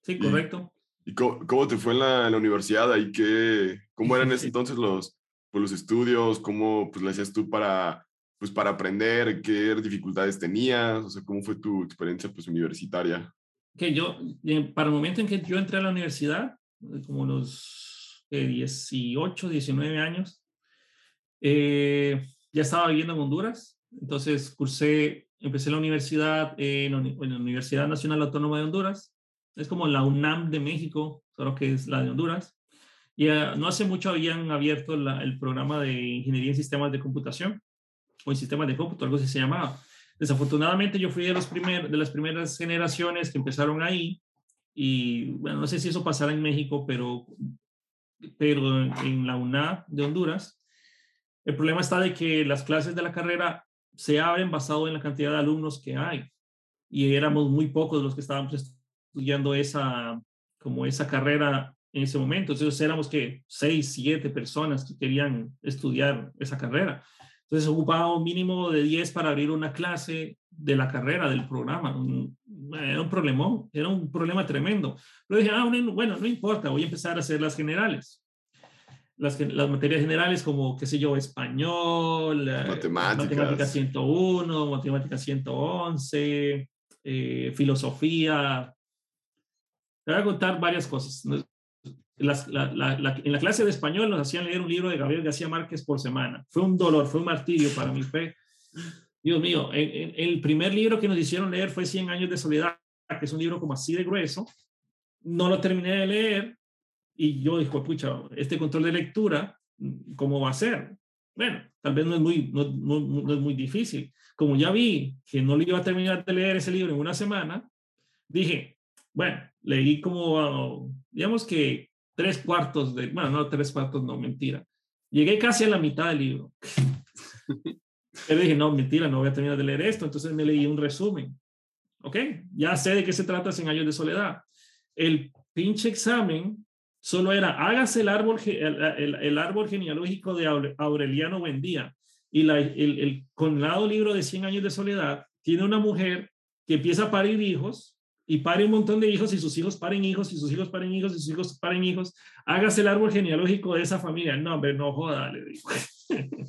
[SPEAKER 2] Sí, correcto.
[SPEAKER 1] ¿Y, y cómo, cómo, te fue en la, en la universidad? Ahí que, ¿Cómo eran en ese entonces los, pues, los estudios? ¿Cómo pues, le hacías tú para pues para aprender, qué dificultades tenías, o sea, cómo fue tu experiencia pues universitaria.
[SPEAKER 2] Que yo, eh, para el momento en que yo entré a la universidad, como los eh, 18, 19 años, eh, ya estaba viviendo en Honduras, entonces cursé, empecé la universidad en, en la Universidad Nacional Autónoma de Honduras, es como la UNAM de México, solo que es la de Honduras. Y uh, no hace mucho habían abierto el programa de Ingeniería en Sistemas de Computación o en sistemas de cómputo, algo así se llamaba. Desafortunadamente yo fui de, los primer, de las primeras generaciones que empezaron ahí y bueno, no sé si eso pasará en México, pero, pero en la UNA de Honduras, el problema está de que las clases de la carrera se abren basado en la cantidad de alumnos que hay y éramos muy pocos los que estábamos estudiando esa, como esa carrera en ese momento. Entonces éramos que seis, siete personas que querían estudiar esa carrera. Entonces ocupaba un mínimo de 10 para abrir una clase de la carrera, del programa. Era un problemón, era un problema tremendo. Pero dije, ah, bueno, no importa, voy a empezar a hacer las generales. Las, las materias generales como, qué sé yo, español,
[SPEAKER 1] matemáticas,
[SPEAKER 2] matemática 101, matemática 111, eh, filosofía. Te voy a contar varias cosas las, la, en la clase de español nos hacían leer un libro de Gabriel García Márquez por semana. Fue un dolor, fue un martirio para mi fe. Dios mío, el, primer libro que nos hicieron leer fue Cien años de soledad, que es un libro como así de grueso. No lo terminé de leer y yo dije, pucha, este control de lectura, ¿cómo va a ser? Bueno, tal vez no es muy, no es muy difícil. Como ya vi que no le iba a terminar de leer ese libro en una semana, dije, bueno, leí como, digamos que tres cuartos de, bueno, no tres cuartos, no, mentira. Llegué casi a la mitad del libro. Pero dije, no, mentira, no voy a terminar de leer esto. Entonces me leí un resumen. ¿Ok? Ya sé de qué se trata 100 años de soledad. El pinche examen solo era, hágase el árbol, el, el, el árbol genealógico de Aureliano Buendía. Y la, el, el conlado libro de 100 años de soledad tiene una mujer que empieza a parir hijos y pare un montón de hijos y sus hijos paren hijos y sus hijos paren hijos y sus hijos paren hijos. Hágase el árbol genealógico de esa familia. No, hombre, no joda, le digo.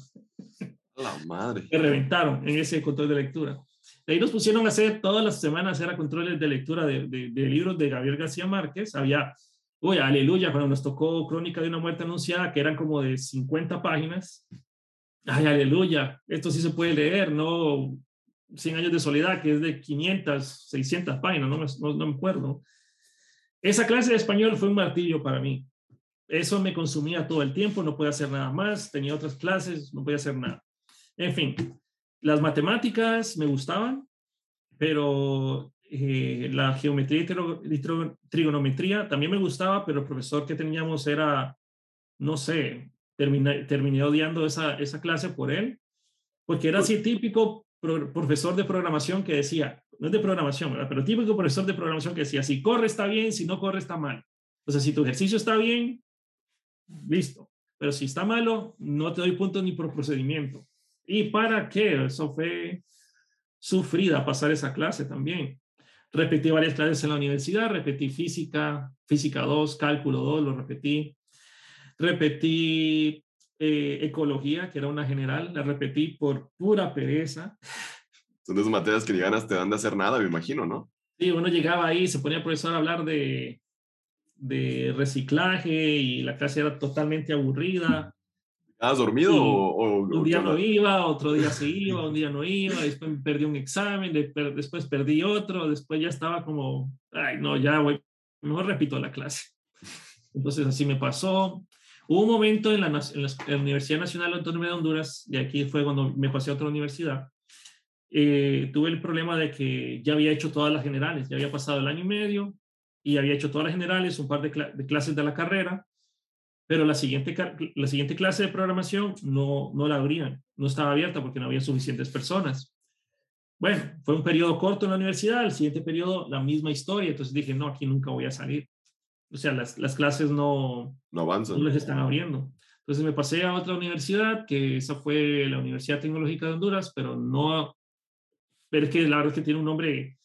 [SPEAKER 1] La madre.
[SPEAKER 2] Que reventaron en ese control de lectura. De ahí nos pusieron a hacer todas las semanas, era controles de lectura de, de, de libros de Gabriel García Márquez. Había uy, aleluya, cuando nos tocó Crónica de una muerte anunciada, que eran como de 50 páginas, ay, aleluya, esto sí se puede leer, no 100 años de soledad, que es de 500, 600 páginas, no me, no, no me acuerdo. Esa clase de español fue un martillo para mí. Eso me consumía todo el tiempo, no podía hacer nada más, tenía otras clases, no podía hacer nada. En fin, las matemáticas me gustaban, pero eh, la geometría y trigonometría también me gustaba, pero el profesor que teníamos era, no sé, terminé, terminé odiando esa, esa clase por él, porque era así típico profesor de programación que decía, no es de programación, ¿verdad? pero típico profesor de programación que decía, si corre está bien, si no corre está mal. O sea, si tu ejercicio está bien, listo. Pero si está malo, no te doy puntos ni por procedimiento. ¿Y para qué? Eso fue sufrida pasar esa clase también. Repetí varias clases en la universidad, repetí física, física 2, cálculo 2, lo repetí. Repetí eh, ecología, que era una general, la repetí por pura pereza.
[SPEAKER 1] Son esas materias que ni ganas te dan de hacer nada, me imagino, ¿no?
[SPEAKER 2] Sí, uno llegaba ahí, se ponía el profesor a hablar de, de reciclaje y la clase era totalmente aburrida.
[SPEAKER 1] ¿Has dormido o,
[SPEAKER 2] Un día no iba, otro día sí iba, un día no iba, después perdí un examen, después perdí otro, después ya estaba como, ay, no, ya voy, mejor repito la clase. Entonces así me pasó. Hubo un momento en la, Universidad Nacional Autónoma de Honduras, y aquí fue cuando me pasé a otra universidad, eh, tuve el problema de que ya había hecho todas las generales, ya había pasado el año y medio, y había hecho todas las generales, un par de, clases de la carrera, pero la siguiente, la siguiente clase de programación no, no la abrían, no estaba abierta porque no había suficientes personas. Bueno, fue un periodo corto en la universidad, el siguiente periodo la misma historia, entonces dije, no, aquí nunca voy a salir. O sea, las, las clases no,
[SPEAKER 1] no avanzan.
[SPEAKER 2] No les están abriendo. Entonces me pasé a otra universidad, que esa fue la Universidad Tecnológica de Honduras, pero no, pero es que la verdad es que tiene un nombre,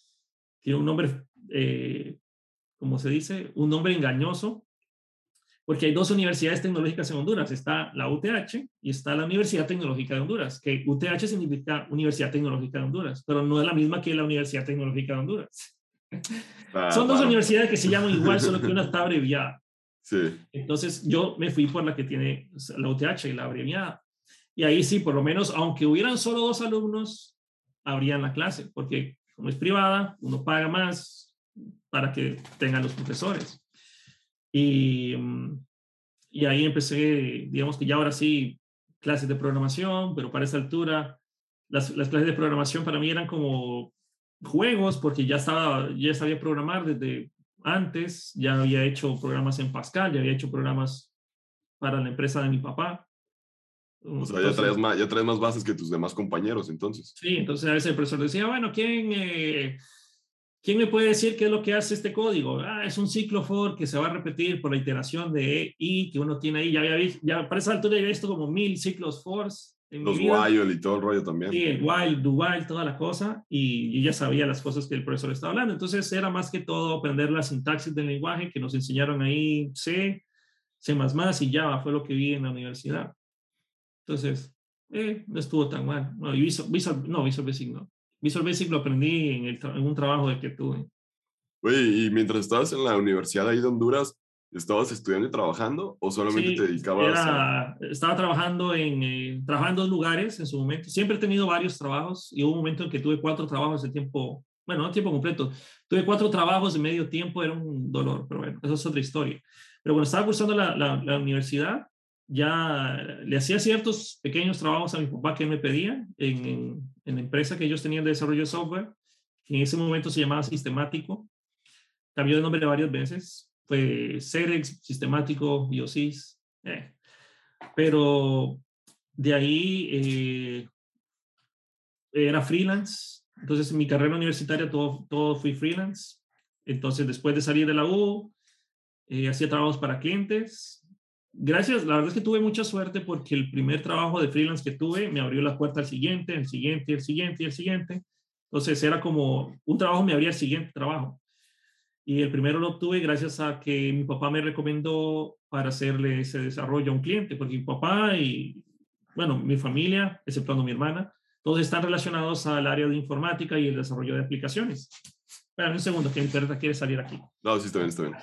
[SPEAKER 2] tiene un nombre eh, como se dice, un nombre engañoso, porque hay dos universidades tecnológicas en Honduras. Está la UTH y está la Universidad Tecnológica de Honduras, que UTH significa Universidad Tecnológica de Honduras, pero no es la misma que la Universidad Tecnológica de Honduras. Ah, Son dos universidades que se llaman igual, solo que una está abreviada.
[SPEAKER 1] Sí.
[SPEAKER 2] Entonces yo me fui por la que tiene la UTH y la abreviada. Y ahí sí, por lo menos, aunque hubieran solo dos alumnos, habrían la clase, porque como es privada, uno paga más, para que tengan los profesores. Y, mm, y ahí empecé, digamos que ya ahora sí, clases de programación, pero para esa altura, las, las clases de programación para mí eran como juegos, porque ya, estaba, ya sabía programar desde antes, ya había hecho programas en Pascal, ya había hecho programas para la empresa de mi papá.
[SPEAKER 1] O sea, ya traes, más, ya traes más bases que tus demás compañeros, entonces.
[SPEAKER 2] Sí, entonces a veces el profesor decía, bueno, ¿quién eh, ¿Quién me puede decir qué es lo que hace este código? Ah, es un ciclo for que se va a repetir por la iteración de i que uno tiene ahí. Ya había visto, ya para esa altura ya he visto como mil ciclos for.
[SPEAKER 1] Los while y todo el rollo también.
[SPEAKER 2] Sí, el do while, toda la cosa. Y ya sabía las cosas que el profesor estaba hablando. Entonces era más que todo aprender la sintaxis del lenguaje que nos enseñaron ahí C, C++ y Java fue lo que vi en la universidad. Entonces, eh, no estuvo tan mal. No, y Visual, Visual, no, Visual Basic no. Visual Basic lo aprendí en, el, en un trabajo de que tuve.
[SPEAKER 1] Oye, y mientras estabas en la universidad ahí de Honduras, ¿estabas estudiando y trabajando o solamente te dedicabas
[SPEAKER 2] a... Estaba trabajando en, eh, trabajando en dos lugares en su momento. Siempre he tenido varios trabajos y hubo un momento en que tuve cuatro trabajos de tiempo, bueno, no tiempo completo. Tuve cuatro trabajos de medio tiempo, era un dolor, pero bueno, eso es otra historia. Pero cuando estaba cursando la, la, la universidad, ya le hacía ciertos pequeños trabajos a mi papá que él me pedía en, en, la empresa que ellos tenían de desarrollo de software, que en ese momento se llamaba Sistemático. Cambió de nombre varias veces. Fue Cerex, Sistemático, Biosys. Eh. Pero de ahí eh, era freelance. Entonces, en mi carrera universitaria todo, todo fui freelance. Entonces, después de salir de la U, eh, hacía trabajos para clientes gracias, la verdad es que tuve mucha suerte porque el primer trabajo de freelance que tuve me abrió la puerta al siguiente, el siguiente, el siguiente el siguiente. Entonces era como un trabajo me abría el siguiente trabajo. Y el primero lo obtuve gracias a que mi papá me recomendó para hacerle ese desarrollo a un cliente, porque mi papá y, bueno, mi familia, exceptuando mi hermana, todos están relacionados al área de informática y el desarrollo de aplicaciones. Espera un segundo, que perrita quiere salir aquí.
[SPEAKER 1] No, sí, está bien, está bien.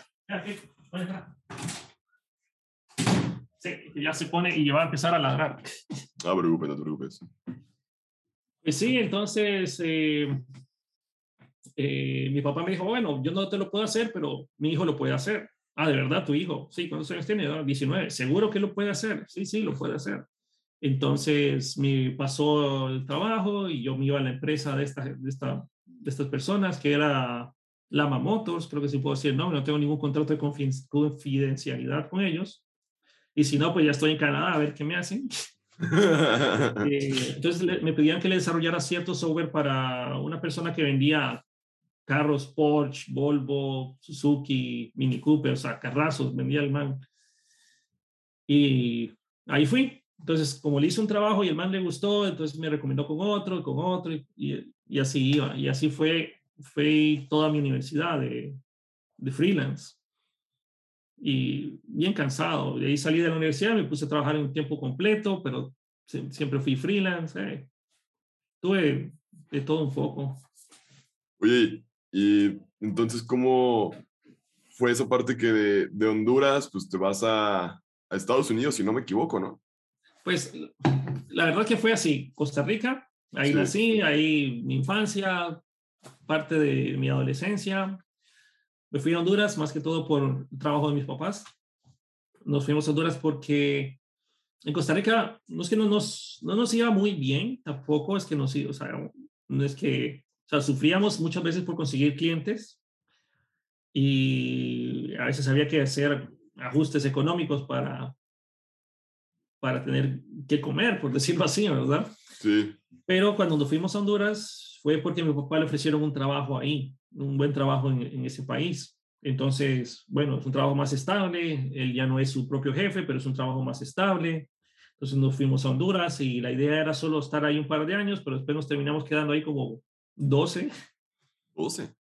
[SPEAKER 2] Sí, ya se pone y va a empezar a ladrar.
[SPEAKER 1] No te preocupes, no te preocupes.
[SPEAKER 2] Pues sí, entonces eh, eh, mi papá me dijo, bueno, yo no te lo puedo hacer, pero mi hijo lo puede hacer. Ah, ¿de verdad tu hijo? Sí, ¿cuántos años tiene? 19. ¿Seguro que lo puede hacer? Sí, sí, lo puede hacer. Entonces me pasó el trabajo y yo me iba a la empresa de, esta, de, esta, de estas personas, que era Lama Motors, creo que sí puedo decir no, no tengo ningún contrato de confidencialidad con ellos. Y si no, pues ya estoy en Canadá a ver qué me hacen. Eh, entonces me pedían que le desarrollara cierto software para una persona que vendía carros Porsche, Volvo, Suzuki, Mini Cooper, o sea, carrazos, vendía el man. Y ahí fui. Entonces, como le hice un trabajo y el man le gustó, entonces me recomendó con otro, con otro, y, así iba. Y así fue, fue toda mi universidad de, freelance. Y bien cansado. De ahí salí de la universidad, me puse a trabajar en tiempo completo, pero siempre fui freelance. Eh. Tuve de todo un poco.
[SPEAKER 1] Oye, y entonces, ¿cómo fue esa parte que de, de Honduras, pues te vas a, a, Estados Unidos, si no me equivoco, ¿no?
[SPEAKER 2] Pues la verdad que fue así. Costa Rica, ahí sí. nací, ahí mi infancia, parte de mi adolescencia. Me fui a Honduras más que todo por el trabajo de mis papás. Nos fuimos a Honduras porque en Costa Rica no es que no nos, no nos iba muy bien, tampoco es que nos iba, o sea, no es que o sea, sufríamos muchas veces por conseguir clientes y a veces había que hacer ajustes económicos para, para tener que comer, por decirlo así, ¿verdad?
[SPEAKER 1] Sí.
[SPEAKER 2] Pero cuando nos fuimos a Honduras fue porque a mi papá le ofrecieron un trabajo ahí, un buen trabajo en, en ese país. Entonces, bueno, es un trabajo más estable, él ya no es su propio jefe, pero es un trabajo más estable. Entonces nos fuimos a Honduras y la idea era solo estar ahí un par de años, pero después nos terminamos quedando ahí como 12.
[SPEAKER 1] 12.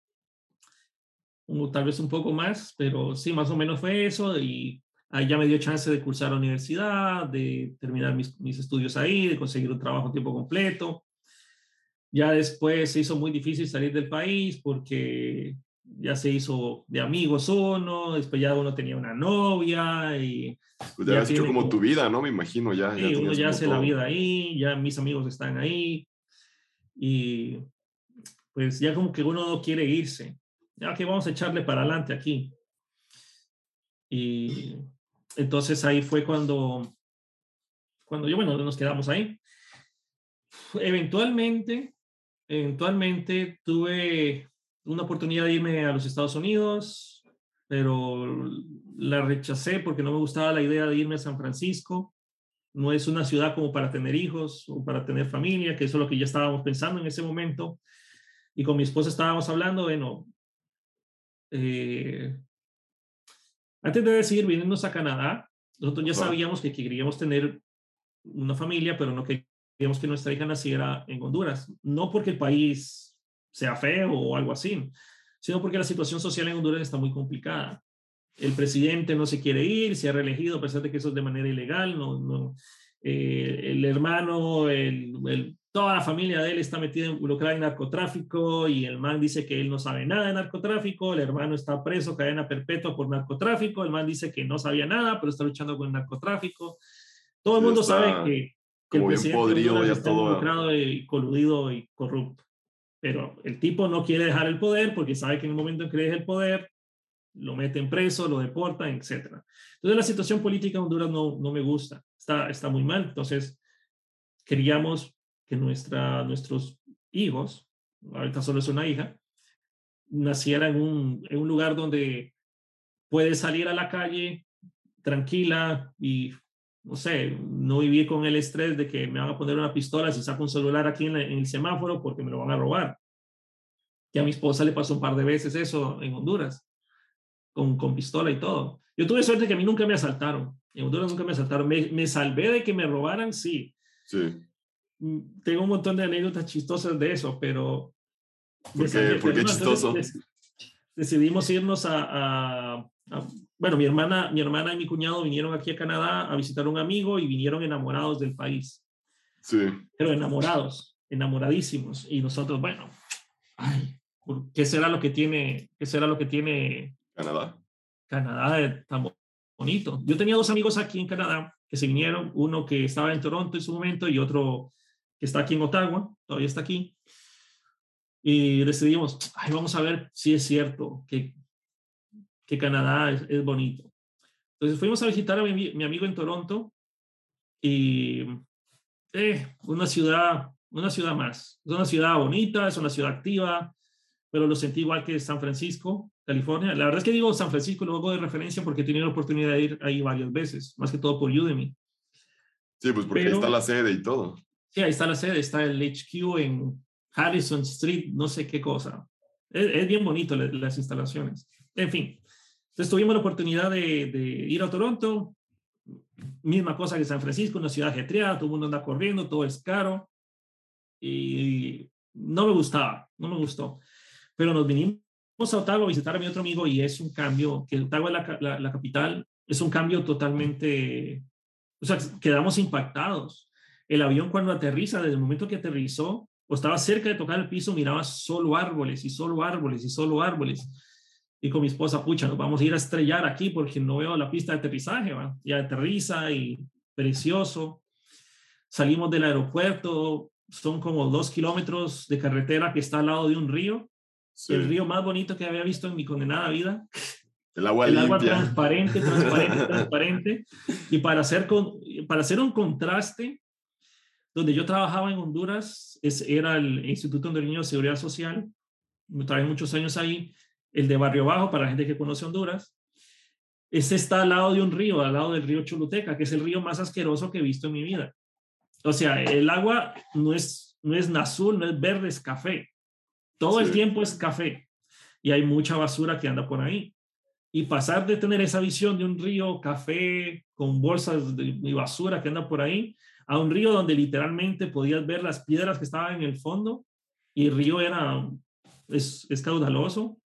[SPEAKER 2] O tal vez un poco más, pero sí, más o menos fue eso. Y ahí ya me dio chance de cursar la universidad, de terminar mis, mis estudios ahí, de conseguir un trabajo a tiempo completo. Ya después se hizo muy difícil salir del país porque ya se hizo de amigos uno, después ya uno tenía una novia y...
[SPEAKER 1] Pues ya, ya has hecho como, como, tu vida, ¿no? Me imagino ya.
[SPEAKER 2] Sí, ya uno ya hace todo. la vida ahí, ya mis amigos están ahí y pues ya como que uno no quiere irse. Ya que vamos a echarle para adelante aquí. Y entonces ahí fue cuando, cuando yo, bueno, nos quedamos ahí. Eventualmente, eventualmente tuve una oportunidad de irme a los Estados Unidos, pero la rechacé porque no me gustaba la idea de irme a San Francisco. No es una ciudad como para tener hijos o para tener familia, que eso es lo que ya estábamos pensando en ese momento. Y con mi esposa estábamos hablando, bueno, eh, antes de decidir venirnos a Canadá, nosotros ya sabíamos que queríamos tener una familia, pero no queríamos que nuestra hija naciera en Honduras. No porque el país sea feo o algo así, sino porque la situación social en Honduras está muy complicada. El presidente no se quiere ir, se ha reelegido a pesar de que eso es de manera ilegal. No, no, eh, el hermano, el, el, toda la familia de él está metida involucrada en narcotráfico y el man dice que él no sabe nada de narcotráfico, el hermano está preso, cadena perpetua por narcotráfico, el man dice que no sabía nada, pero está luchando con el narcotráfico. Todo el mundo sabe que, que el presidente podrido, ya está todo... involucrado y coludido y corrupto. Pero el tipo no quiere dejar el poder porque sabe que en el momento en que deje el poder, lo meten preso, lo deportan, etc. Entonces la situación política en Honduras no, no me gusta, está, está muy mal. Entonces queríamos que nuestra, nuestros hijos, ahorita solo es una hija, naciera en un, en un lugar donde puede salir a la calle tranquila y, no sé, no vivir con el estrés de que me van a poner una pistola si saco un celular aquí en, el semáforo porque me lo van a robar. Que a mi esposa le pasó un par de veces eso en Honduras, con, con pistola y todo. Yo tuve suerte que a mí nunca me asaltaron. En Honduras nunca me asaltaron. Me, me salvé de que me robaran, sí.
[SPEAKER 1] Sí
[SPEAKER 2] tengo un montón de anécdotas chistosas de eso, pero...
[SPEAKER 1] ¿Por qué, ¿por qué chistoso?
[SPEAKER 2] decidimos irnos a, a, a, Bueno, mi hermana, mi hermana y mi cuñado vinieron aquí a Canadá a visitar a un amigo y vinieron enamorados del país.
[SPEAKER 1] Sí.
[SPEAKER 2] Pero enamorados, enamoradísimos. Y nosotros, bueno, ay, ¿qué será lo que tiene, qué será lo que tiene
[SPEAKER 1] Canadá?
[SPEAKER 2] Canadá es tan bonito. Yo tenía dos amigos aquí en Canadá que se vinieron, uno que estaba en Toronto en su momento y otro que está aquí en Ottawa, todavía está aquí. Y decidimos, Ay, vamos a ver si es cierto que, que Canadá es, bonito. Entonces fuimos a visitar a mi, mi amigo en Toronto y eh, una ciudad, una ciudad más. Es una ciudad bonita, es una ciudad activa, pero lo sentí igual que San Francisco, California. La verdad es que digo San Francisco, luego de referencia porque he tenido la oportunidad de ir ahí varias veces, más que todo por Udemy.
[SPEAKER 1] Sí, pues porque ahí está la sede y todo.
[SPEAKER 2] Sí, ahí está la sede, está el HQ en Harrison Street, no sé qué cosa. Es, bien bonito las instalaciones. En fin, entonces tuvimos la oportunidad de, de, ir a Toronto, misma cosa que San Francisco, una ciudad ajetreada, todo el mundo anda corriendo, todo es caro. Y no me gustaba, no me gustó. Pero nos vinimos a Ottawa a visitar a mi otro amigo y es un cambio, que Ottawa es la, la, capital, es un cambio totalmente, o sea, quedamos impactados. El avión cuando aterriza, desde el momento que aterrizó, o estaba cerca de tocar el piso, miraba solo árboles y solo árboles y solo árboles. Y con mi esposa, pucha, nos vamos a ir a estrellar aquí porque no veo la pista de aterrizaje, ¿va? Y aterriza y precioso. Salimos del aeropuerto, son como dos kilómetros de carretera que está al lado de un río el río más bonito que había visto en mi condenada vida.
[SPEAKER 1] El agua
[SPEAKER 2] el
[SPEAKER 1] agua
[SPEAKER 2] transparente, transparente, transparente. Y para hacer, con, para hacer un contraste, donde yo trabajaba en Honduras, es, era el Instituto Hondureño de Seguridad Social, me trabajé muchos años ahí, el de Barrio Bajo, para la gente que conoce Honduras. Este está al lado de un río, al lado del río Choluteca, que es el río más asqueroso que he visto en mi vida. O sea, el agua no es, no es azul, no es verde, es café. Todo el tiempo es café y hay mucha basura que anda por ahí. Y pasar de tener esa visión de un río café con bolsas de, basura que anda por ahí a un río donde literalmente podías ver las piedras que estaban en el fondo y el río era es, es caudaloso.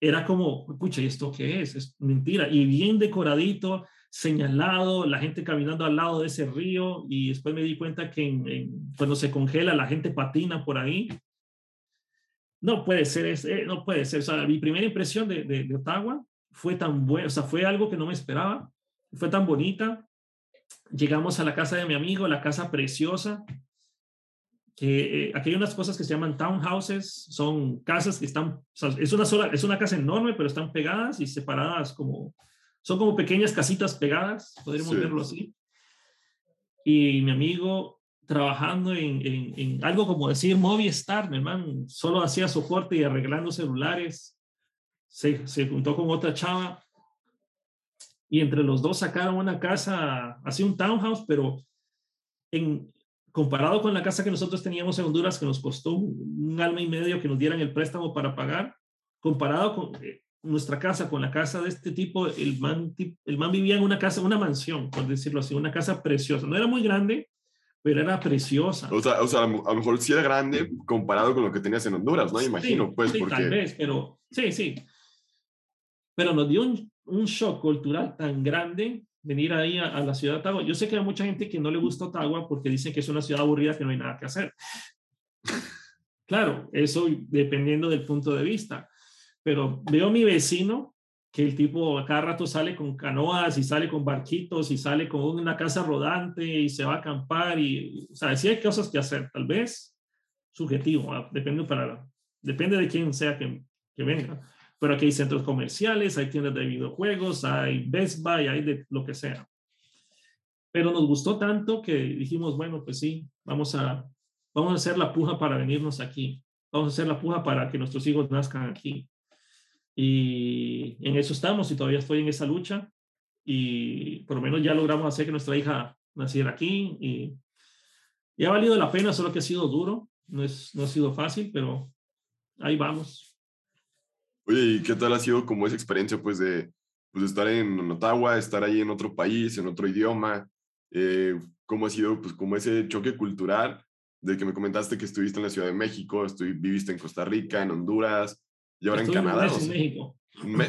[SPEAKER 2] Era como, escucha, ¿y esto qué es? Es mentira. Y bien decoradito, señalado, la gente caminando al lado de ese río y después me di cuenta que cuando se congela la gente patina por ahí no puede ser, eh, no puede ser. O sea, mi primera impresión de, de, Ottawa fue tan buena, o sea, fue algo que no me esperaba, fue tan bonita. Llegamos a la casa de mi amigo, la casa preciosa, que eh, aquí hay unas cosas que se llaman townhouses, son casas que están, o sea, es una sola, es una casa enorme, pero están pegadas y separadas como, son como pequeñas casitas pegadas, podríamos verlo así. Y mi amigo trabajando en, en, algo como decir Movistar, mi hermano, solo hacía soporte y arreglando celulares. Se, se juntó con otra chava y entre los dos sacaron una casa, así un townhouse, pero en, comparado con la casa que nosotros teníamos en Honduras, que nos costó un, alma y medio que nos dieran el préstamo para pagar, comparado con eh, nuestra casa, con la casa de este tipo, el man, el man vivía en una casa, una mansión, por decirlo así, una casa preciosa. No era muy grande, pero era preciosa.
[SPEAKER 1] O sea, o sea, a lo mejor sí era grande comparado con lo que tenías en Honduras, ¿no? Imagino, pues,
[SPEAKER 2] sí,
[SPEAKER 1] porque...
[SPEAKER 2] tal vez, pero sí, sí. Pero nos dio un, un shock cultural tan grande venir ahí a, la ciudad de Ottawa. Yo sé que hay mucha gente que no le gusta Ottawa porque dicen que es una ciudad aburrida que no hay nada que hacer. Claro, eso dependiendo del punto de vista. Pero veo a mi vecino que el tipo a cada rato sale con canoas y sale con barquitos y sale con una casa rodante y se va a acampar y, o sea, sí hay cosas que hacer, tal vez subjetivo, ¿ah? depende, para, depende de quién sea que, que venga. Pero aquí hay centros comerciales, hay tiendas de videojuegos, hay Best Buy, hay de lo que sea. Pero nos gustó tanto que dijimos, bueno, pues sí, vamos a, vamos a hacer la puja para venirnos aquí. Vamos a hacer la puja para que nuestros hijos nazcan aquí. Y en eso estamos y todavía estoy en esa lucha y por lo menos ya logramos hacer que nuestra hija naciera aquí y, y ha valido la pena, solo que ha sido duro, no, es, no ha sido fácil, pero ahí vamos.
[SPEAKER 1] Oye, ¿y qué tal ha sido como esa experiencia pues de, pues, estar en Ottawa, estar ahí en otro país, en otro idioma? Eh, ¿Cómo ha sido pues como ese choque cultural de que me comentaste que estuviste en la Ciudad de México, estuvi, viviste en Costa Rica, en Honduras, y ahora en Canadá.
[SPEAKER 2] Un mes en México.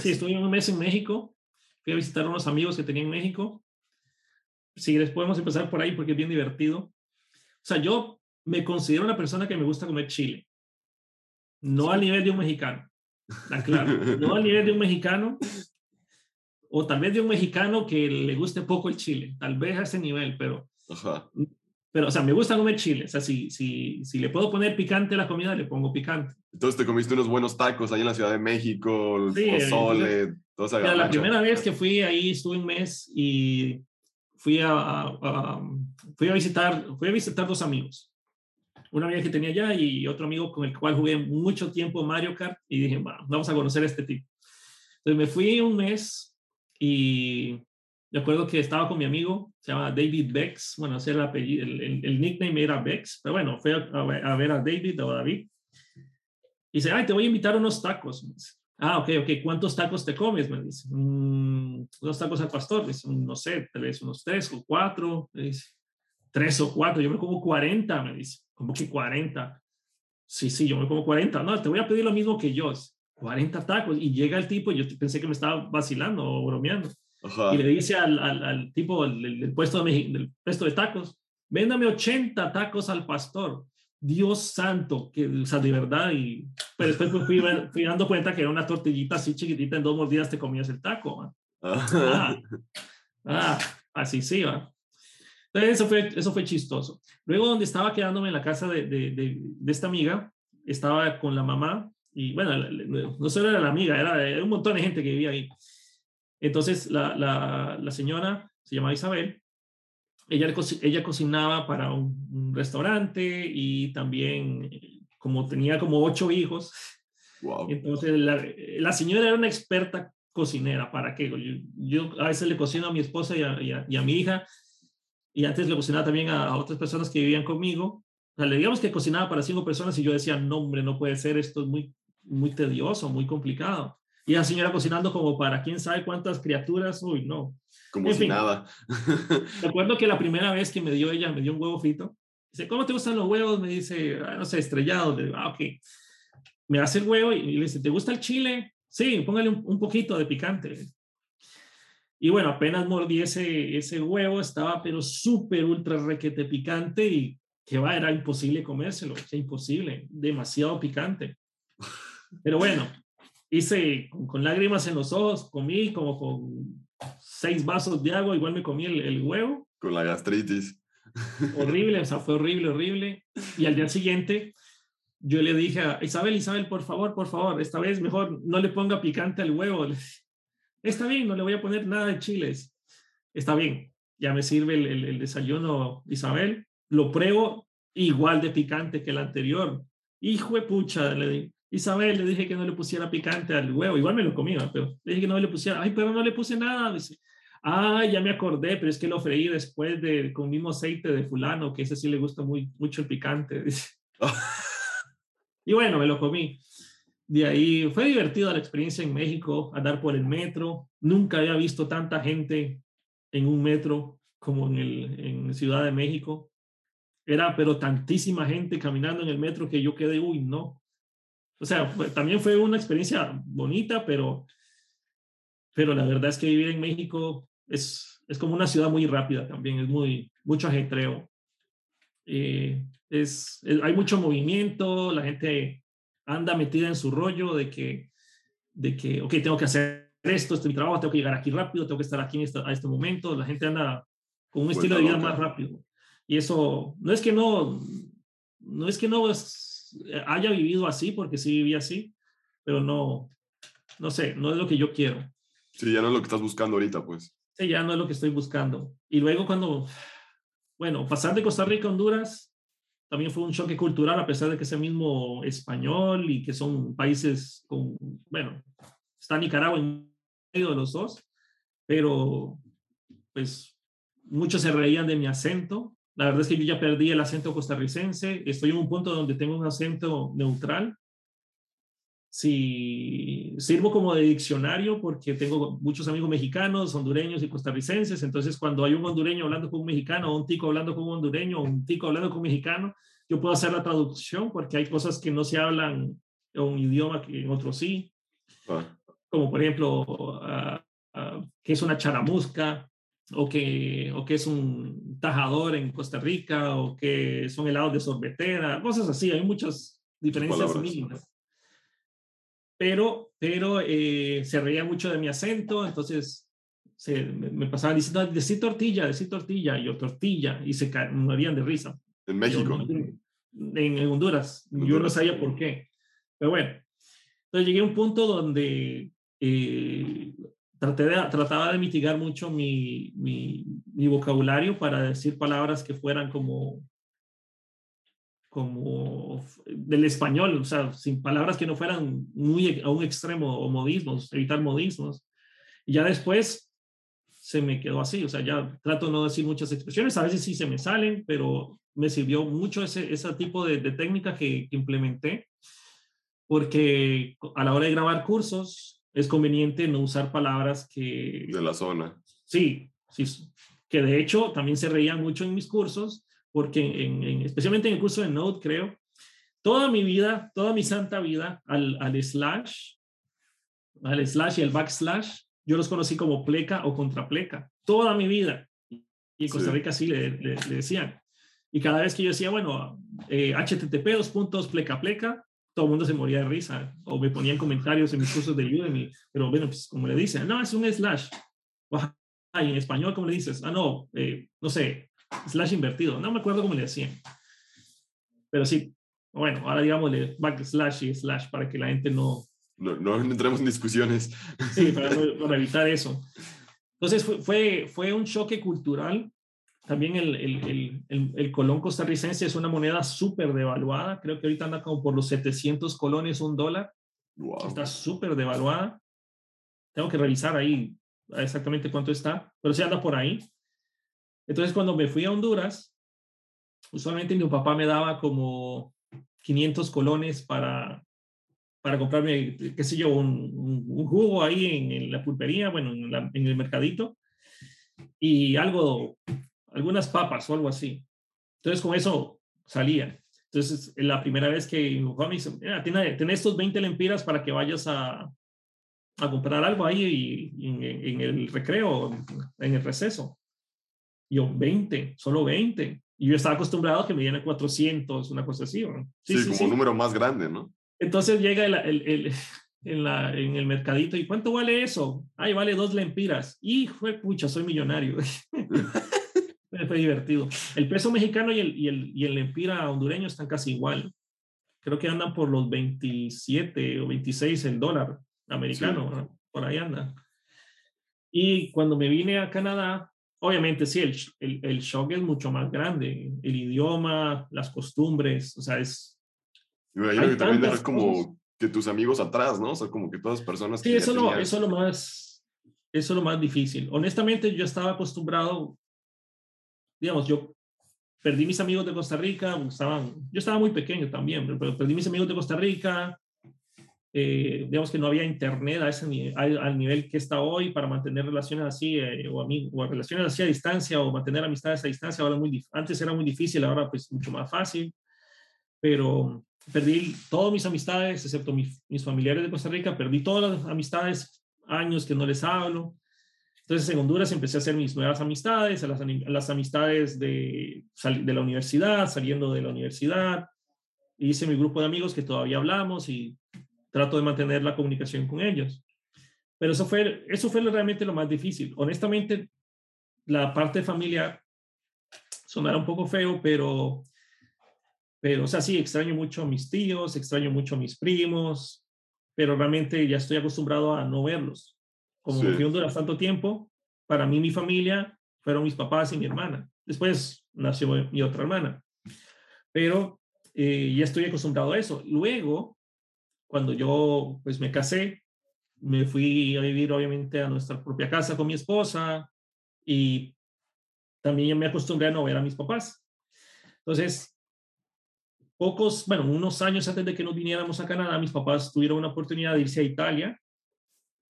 [SPEAKER 2] Sí, estuve un mes en México. Fui a visitar a unos amigos que tenía en México. Si les podemos empezar por ahí porque es bien divertido. O sea, yo me considero una persona que me gusta comer chile. No al nivel de un mexicano. Claro. no al nivel de un mexicano, o tal vez de un mexicano que le guste poco el chile, tal vez a ese nivel, pero,
[SPEAKER 1] Ajá.
[SPEAKER 2] pero o sea, me gusta comer chile, o sea, si, si, si le puedo poner picante a la comida, le pongo picante.
[SPEAKER 1] Entonces te comiste unos buenos tacos ahí en la Ciudad de México,
[SPEAKER 2] Sí,
[SPEAKER 1] pozole, toda esa
[SPEAKER 2] Mira, la primera vez que fui ahí estuve un mes y fui a, a- a- fui a visitar, fui a visitar dos amigos. Una amiga que tenía allá y otro amigo con el cual jugué mucho tiempo Mario Kart y dije, "Va, vamos a conocer a este tipo. Entonces me fui un mes y me acuerdo que estaba con mi amigo, se llama David Bex, bueno, ese era el, apellido, el, el- el nickname era Bex, pero bueno, fui a, a ver- a a David o David y dice, ay, te voy a invitar a unos tacos. Ah, ok, ok. ¿Cuántos tacos te comes? Me dice. "Mm, unos tacos al pastor. Dice, no sé, tal vez unos tres o cuatro. Me dice, tres o cuatro. Yo me como 40, me dice. ¿Cómo que 40? Sí, sí, yo me como 40. No, te voy a pedir lo mismo que yo. 40 tacos. Y llega el tipo, y yo pensé que me estaba vacilando o bromeando.
[SPEAKER 1] Ajá.
[SPEAKER 2] Y le dice al, al, al tipo del, puesto de, del puesto de tacos, véndame 80 tacos al pastor. Dios santo, que, o sea, de verdad. Y pero después me fui, fui dando cuenta que era una tortillita así chiquitita, en dos mordidas te comías el taco. man. Ah, ah, así sí, va. Entonces eso fue, eso fue chistoso. Luego donde estaba quedándome en la casa de, de, de, de esta amiga, estaba con la mamá y bueno, no solo era la amiga, era, era un montón de gente que vivía ahí. Entonces la, la, la señora se llamaba Isabel, ella, ella cocinaba para un, un restaurante y también como tenía como ocho hijos,
[SPEAKER 1] Wow.
[SPEAKER 2] entonces, la, la señora era una experta cocinera, ¿para qué? Yo, yo a veces le cocino a mi esposa y a, y a- y a mi hija, y antes le cocinaba también a, a otras personas que vivían conmigo. O sea, le digamos que cocinaba para cinco personas y yo decía, no, hombre, no puede ser, esto es muy, muy tedioso, muy complicado. Y la señora cocinando como para quién sabe cuántas criaturas, uy, no.
[SPEAKER 1] Como
[SPEAKER 2] en
[SPEAKER 1] si
[SPEAKER 2] fin.
[SPEAKER 1] nada.
[SPEAKER 2] Recuerdo que la primera vez que me dio ella, me dio un huevo frito. Dice, ¿cómo te gustan los huevos? Me dice, "Ah, no sé, estrellados. Le digo, ah, ok. Me hace el huevo y le dice, ¿te gusta el chile? Sí, póngale un, un poquito de picante. Y bueno, apenas mordí ese, ese huevo, estaba pero súper, ultra requete picante y que va, era imposible comérselo, es imposible, demasiado picante. Pero bueno, hice con, con lágrimas en los ojos, comí como con seis vasos de agua, igual me comí el, el huevo
[SPEAKER 1] Con la gastritis.
[SPEAKER 2] horrible, o sea, fue horrible, horrible. Y al día siguiente, yo le dije a Isabel, Isabel, por favor, por favor, esta vez mejor no le ponga picante al huevo. Está bien, no le voy a poner nada de chiles. Está bien, ya me sirve el, el- el desayuno, Isabel. Lo pruebo igual de picante que el anterior. Hijo de pucha, le dije. Isabel, le dije que no le pusiera picante al huevo. Igual me lo comía, pero le dije que no le pusiera. Ay, pero no le puse nada. Dice, Ah, ya me acordé, pero es que lo freí después de con mismo aceite de fulano, que ese sí le gusta muy, mucho el picante. dice. Y bueno, me lo comí. De ahí fue divertida la experiencia en México, andar por el metro. Nunca había visto tanta gente en un metro como en, el, en Ciudad de México. Era, pero tantísima gente caminando en el metro que yo quedé, uy, no. O sea, también fue una experiencia bonita, pero, pero la verdad es que vivir en México es, es como una ciudad muy rápida también, es muy, mucho ajetreo. Eh, es, es- hay mucho movimiento, la gente anda metida en su rollo de que, de que, ok, tengo que hacer esto, este es mi trabajo, tengo que llegar aquí rápido, tengo que estar aquí en esta- a este momento. La gente anda con un
[SPEAKER 1] Vuelta
[SPEAKER 2] estilo de vida
[SPEAKER 1] loca.
[SPEAKER 2] más rápido. Y eso, no es que no, no es que no es- haya vivido así, porque sí viví así, pero no, no sé, no es lo que yo quiero.
[SPEAKER 1] Sí, ya no es lo que estás buscando ahorita, pues.
[SPEAKER 2] Sí, ya no es lo que estoy buscando. Y luego cuando, bueno, pasar de Costa Rica a Honduras también fue un choque cultural, a pesar de que es el mismo español y que son países con, bueno, está Nicaragua en medio de los dos, pero pues muchos se reían de mi acento. La verdad es que yo ya perdí el acento costarricense, estoy en un punto donde tengo un acento neutral. Si sirvo como de diccionario porque tengo muchos amigos mexicanos, hondureños y costarricenses, entonces cuando hay un hondureño hablando con un mexicano, o un tico hablando con un hondureño, o un tico hablando con un mexicano, yo puedo hacer la traducción porque hay cosas que no se hablan en un idioma que en otro sí,
[SPEAKER 1] Ah,
[SPEAKER 2] como por ejemplo, ah, ah, que es una charamusca, o que, o que es un tajador en Costa Rica, o que son helados de sorbetera, cosas así, hay muchas diferencias mínimas. Pero, pero eh, se reía mucho de mi acento, entonces se, me, pasaban diciendo, decí tortilla, decí tortilla, y yo tortilla, y se morían de risa.
[SPEAKER 1] En México.
[SPEAKER 2] en, Honduras. Yo no sabía por qué. Pero bueno, entonces llegué a un punto donde eh, traté de, trataba de mitigar mucho mi, mi, mi, vocabulario para decir palabras que fueran como, como del español, o sea, sin palabras que no fueran muy a un extremo o modismos, evitar modismos. Y ya después se me quedó así, o sea, ya trato de no decir muchas expresiones, a veces sí se me salen, pero me sirvió mucho ese, ese tipo de, técnica que, implementé, porque a la hora de grabar cursos es conveniente no usar palabras que...
[SPEAKER 1] De la zona.
[SPEAKER 2] Sí, sí, que de hecho también se reían mucho en mis cursos, porque en, especialmente en el curso de Node, creo, toda mi vida, toda mi santa vida, al, al slash, al slash y el backslash, yo los conocí como pleca o contrapleca toda mi vida. Y en Costa Rica sí le, le, decían. Y cada vez que yo decía, bueno, eh, HTTP, dos puntos, pleca, pleca, todo el mundo se moría de risa. O me ponían comentarios en mis cursos de Udemy. Pero bueno, pues como le dicen, no, es un slash. y en español, ¿cómo le dices? Ah, no, eh, no sé, slash invertido. No me acuerdo cómo le decían. Pero sí, bueno, ahora digámosle backslash y slash para que la gente no,
[SPEAKER 1] no, no entremos en discusiones.
[SPEAKER 2] Sí, para, para evitar eso. Entonces fue, fue, fue, un choque cultural. También el, el, el, el colón costarricense es una moneda súper devaluada. Creo que ahorita anda como por los 700 colones un dólar. Está súper devaluada. Tengo que revisar ahí exactamente cuánto está, pero sí anda por ahí. Entonces cuando me fui a Honduras, usualmente mi papá me daba como 500 colones para, para comprarme, qué sé yo, un, un, jugo ahí en, la pulpería, bueno, en, en, el mercadito, y algo, algunas papas o algo así. Entonces con eso salía. Entonces la primera vez que mi papá me dice, mira, tiene estos 20 lempiras para que vayas a, a comprar algo ahí en, en, el recreo, en el receso. Yo, 20, solo 20. Y yo estaba acostumbrado a que me dieran 400, una cosa así.
[SPEAKER 1] Sí, sí, como un número más grande, ¿no?
[SPEAKER 2] Entonces llega el, el, el, en, la, en, el mercadito y ¿cuánto vale eso? Ay, vale dos lempiras. Y fue pucha, soy millonario. fue divertido. El peso mexicano y el, y, el, y el lempira hondureño están casi igual. Creo que andan por los 27 o 26 el dólar americano, por ahí anda. Y cuando me vine a Canadá, obviamente sí, el, el, el shock es mucho más grande. El idioma, las costumbres, o sea, es,
[SPEAKER 1] y también dejar como que tus amigos atrás, ¿no? O sea, como que todas las personas.
[SPEAKER 2] Sí, eso, lo, eso, lo más, eso es lo más difícil. Honestamente, yo estaba acostumbrado, digamos, yo perdí mis amigos de Costa Rica, estaban, yo estaba muy pequeño también, pero perdí mis amigos de Costa Rica, eh, digamos que no había internet a ese al, nivel que está hoy para mantener relaciones así, eh, o, o, relaciones así a distancia, o mantener amistades a distancia, ahora muy, antes era muy difícil, ahora pues mucho más fácil, pero perdí todas mis amistades, excepto mis, mis, familiares de Costa Rica, perdí todas las amistades, años que no les hablo. Entonces en Honduras empecé a hacer mis nuevas amistades, las, las amistades de, de la universidad, saliendo de la universidad. Hice mi grupo de amigos que todavía hablamos y trato de mantener la comunicación con ellos. Pero eso fue, eso fue realmente lo más difícil. Honestamente, la parte familiar sonará un poco feo, pero pero, o sea, sí, extraño mucho a mis tíos, extraño mucho a mis primos, pero realmente ya estoy acostumbrado a no verlos. Como sí. fui tanto tiempo, para mí mi familia fueron mis papás y mi hermana. Después nació mi otra hermana. Pero eh, ya estoy acostumbrado a eso. Luego, cuando yo pues me casé, me fui a vivir obviamente a nuestra propia casa con mi esposa y también me acostumbré a no ver a mis papás. Entonces, pocos, bueno, unos años antes de que nos viniéramos a Canadá, mis papás tuvieron una oportunidad de irse a Italia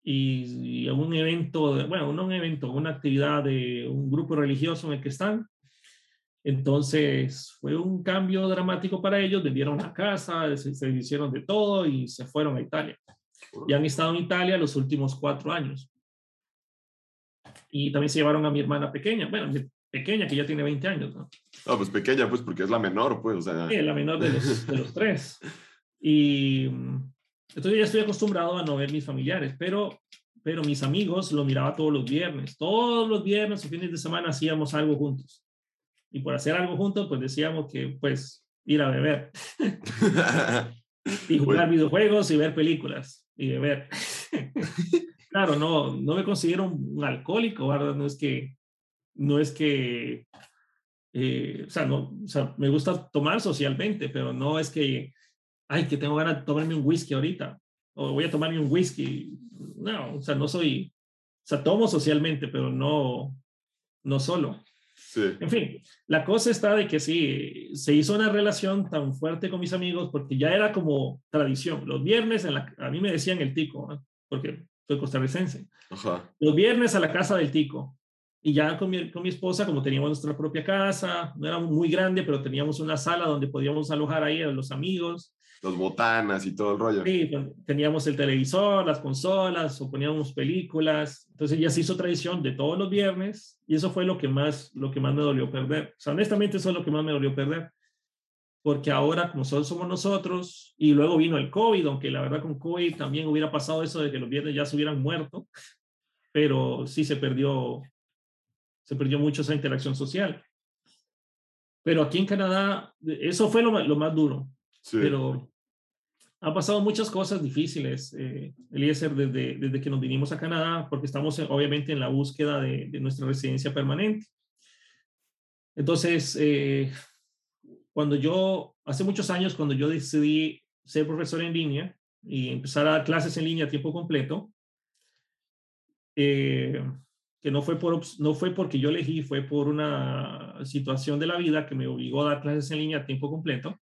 [SPEAKER 2] y, a un evento, bueno, no un evento, una actividad de un grupo religioso en el que están. Entonces fue un cambio dramático para ellos, vendieron la casa, se, se hicieron de todo y se fueron a Italia. Y han estado en Italia los últimos cuatro años. Y también se llevaron a mi hermana pequeña. Bueno, pequeña, que ya tiene 20 años, ¿no?
[SPEAKER 1] No, pues pequeña, pues porque es la menor, pues, o sea.
[SPEAKER 2] Sí, la menor de los, de los tres. Y entonces ya estoy acostumbrado a no ver mis familiares, pero, pero mis amigos lo miraba todos los viernes. Todos los viernes y fines de semana hacíamos algo juntos. Y por hacer algo juntos, pues decíamos que, pues, ir a beber. y jugar videojuegos y ver películas y beber. claro, no, no me considero un, alcohólico, ¿verdad? No es que, no es que, eh, o, sea, no, o sea, me gusta tomar socialmente, pero no es que, ay, que tengo ganas de tomarme un whisky ahorita, o voy a tomarme un whisky. No, o sea, no soy, o sea, tomo socialmente, pero no, no solo. En fin, la cosa está de que sí, se hizo una relación tan fuerte con mis amigos porque ya era como tradición. Los viernes, en la, a mí me decían el tico, porque soy costarricense. Los viernes a la casa del tico. Y ya con mi, con mi esposa, como teníamos nuestra propia casa, no era muy grande, pero teníamos una sala donde podíamos alojar ahí a los amigos
[SPEAKER 1] los botanas y todo el rollo.
[SPEAKER 2] Sí, pues, teníamos el televisor, las consolas, o poníamos películas. Entonces ya se hizo tradición de todos los viernes y eso fue lo que más, lo que más me dolió perder. O sea, honestamente eso es lo que más me dolió perder. Porque ahora, como solo somos nosotros, y luego vino el COVID, aunque la verdad con COVID también hubiera pasado eso de que los viernes ya se hubieran muerto, pero sí se perdió, se perdió mucho esa interacción social. Pero aquí en Canadá, eso fue lo, lo más duro, pero han pasado muchas cosas difíciles, eh, Eliezer, desde, desde que nos vinimos a Canadá, porque estamos eh, obviamente en la búsqueda de, nuestra residencia permanente. Entonces, eh, cuando yo, hace muchos años, cuando yo decidí ser profesor en línea y empezar a dar clases en línea a tiempo completo, eh, que no fue, por, no fue porque yo elegí, fue por una situación de la vida que me obligó a dar clases en línea a tiempo completo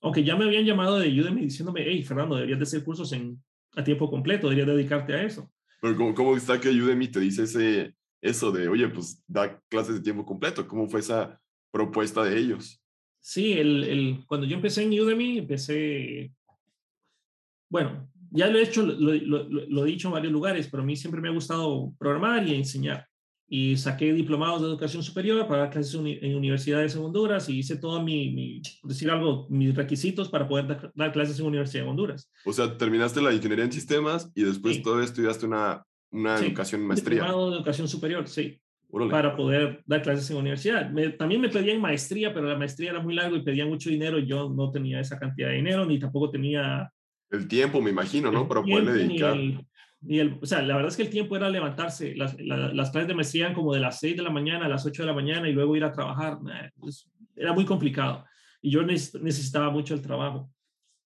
[SPEAKER 2] aunque ya me habían llamado de Udemy diciéndome, hey, Fernando, deberías de hacer cursos en, a tiempo completo, deberías dedicarte a eso.
[SPEAKER 1] Pero ¿cómo, cómo está que Udemy te dice ese, eso de, oye, pues da clases de tiempo completo? ¿Cómo fue esa propuesta de ellos?
[SPEAKER 2] Sí, el, el, cuando yo empecé en Udemy, empecé, bueno, ya lo he hecho, lo, lo, lo, he dicho en varios lugares, pero a mí siempre me ha gustado programar y enseñar y saqué diplomados de educación superior para dar clases en universidades en Honduras y hice todo mi, decir algo, mis requisitos para poder dar, clases en Universidad de Honduras.
[SPEAKER 1] O sea, terminaste la ingeniería en sistemas y después todavía estudiaste una, una educación maestría.
[SPEAKER 2] Diplomado de educación superior, sí. Para poder dar clases en universidad. también me pedían maestría, pero la maestría era muy largo y pedían mucho dinero y yo no tenía esa cantidad de dinero, ni tampoco tenía...
[SPEAKER 1] El tiempo, me imagino, ¿no? Para poderle dedicar.
[SPEAKER 2] Y el, o sea, la verdad es que el tiempo era levantarse, las, las clases de maestría eran como de las 6 de la mañana a las 8 de la mañana y luego ir a trabajar. Era muy complicado. Y yo necesitaba mucho el trabajo.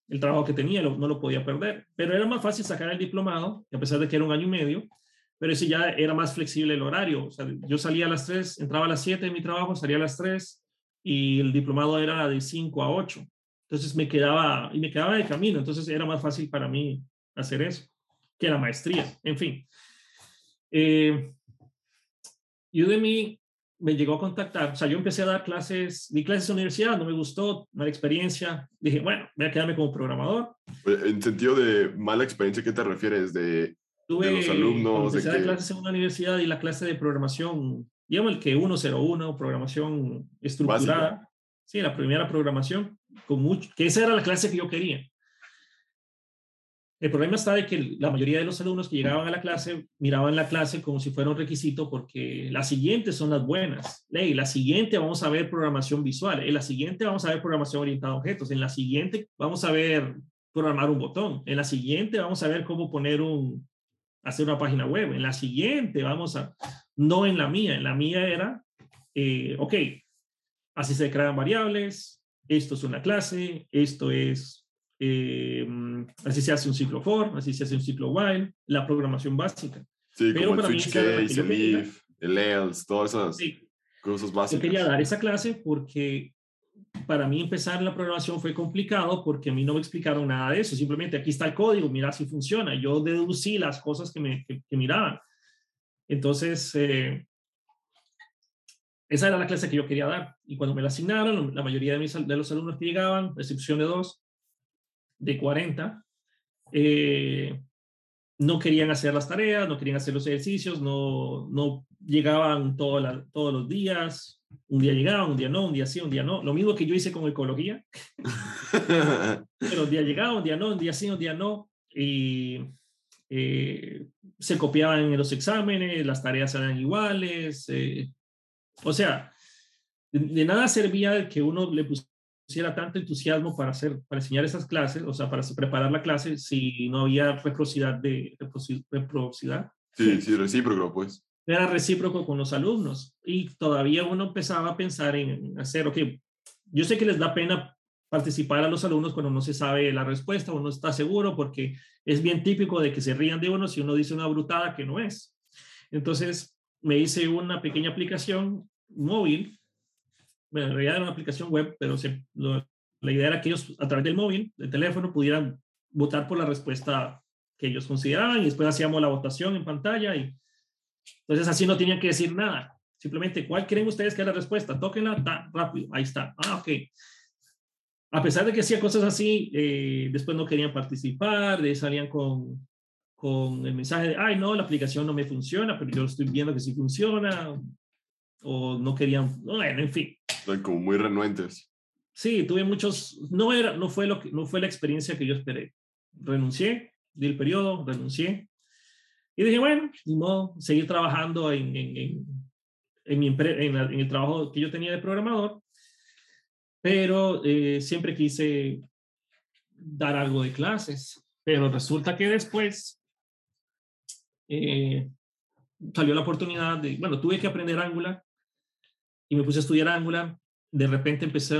[SPEAKER 2] El trabajo que tenía no lo podía perder. Pero era más fácil sacar el diplomado, a pesar de que era un año y medio, pero ese ya era más flexible el horario. O sea, yo salía a las 3, entraba a las 7 de mi trabajo, salía a las 3 y el diplomado era de 5 a 8. Entonces me quedaba, y me quedaba de camino. Entonces era más fácil para mí hacer eso que la maestría. En fin. Eh, Udemy me llegó a contactar, o sea, yo empecé a dar clases, di clases en universidad, no me gustó, mala experiencia, dije, bueno, voy a quedarme como programador.
[SPEAKER 1] En sentido de mala experiencia, ¿qué te refieres? De,
[SPEAKER 2] Tuve, de los alumnos. Empecé a dar clases en una universidad y la clase de programación, digamos el que 101, programación estructurada. Sí, la primera programación, con mucho, que esa era la clase que yo quería. El problema está de que la mayoría de los alumnos que llegaban a la clase miraban la clase como si fuera un requisito porque las siguientes son las buenas. Ley, la siguiente vamos a ver programación visual, en la siguiente vamos a ver programación orientada a objetos, en la siguiente vamos a ver programar un botón, en la siguiente vamos a ver cómo poner un, hacer una página web, en la siguiente vamos a, no en la mía, en la mía era, eh, ok, así se crean variables, esto es una clase, esto es eh, así se hace un ciclo for, así se hace un ciclo while, la programación básica.
[SPEAKER 1] Sí, Pero como el switch case, el if, el else, todas esas cosas básicas.
[SPEAKER 2] Yo quería dar esa clase porque para mí empezar la programación fue complicado porque a mí no me explicaron nada de eso. Simplemente aquí está el código, mira si funciona. Yo deducí las cosas que me que, miraban. Entonces, eh, esa era la clase que yo quería dar. Y cuando me la asignaron, la mayoría de, mis, de los alumnos que llegaban, excepción de dos, de 40, eh, no querían hacer las tareas, no querían hacer los ejercicios, no, no llegaban todos los días, un día llegaban, un día no, un día sí, un día no. Lo mismo que yo hice con ecología. Pero un día llegaban, un día no, un día sí, un día no. Y eh, se copiaban en los exámenes, las tareas eran iguales. Eh, o sea, de, nada servía que uno le pusiera tanto entusiasmo para, hacer, para enseñar esas clases, o sea, para preparar la clase, si no había reciprocidad de reciprocidad.
[SPEAKER 1] Sí, sí, recíproco, pues.
[SPEAKER 2] Era recíproco con los alumnos y todavía uno empezaba a pensar en hacer, ok, yo sé que les da pena participar a los alumnos cuando no se sabe la respuesta o no está seguro, porque es bien típico de que se rían de uno si uno dice una brutada que no es. Entonces, me hice una pequeña aplicación móvil, en realidad era una aplicación web, pero se, la idea era que ellos a través del móvil, del teléfono, pudieran votar por la respuesta que ellos consideraban y después hacíamos la votación en pantalla y entonces así no tenían que decir nada. Simplemente, ¿cuál creen ustedes que es la respuesta? Tóquenla rápido. Ahí está. Ah, ok a pesar de que hacía cosas así, eh, después no querían participar, de salían con, con el mensaje de, ay, no, la aplicación no me funciona, pero yo estoy viendo que sí funciona, o no querían, bueno, en fin.
[SPEAKER 1] Como muy renuentes.
[SPEAKER 2] Sí, tuve muchos, no, era, no, fue lo que, no fue la experiencia que yo esperé. Renuncié, di el periodo, renuncié. Y dije, bueno, ni modo, seguir trabajando en, en, en, en mi en, en el trabajo que yo tenía de programador pero eh, siempre quise dar algo de clases, pero resulta que después eh, salió la oportunidad de, bueno, tuve que aprender Angular y me puse a estudiar Angular. De repente empecé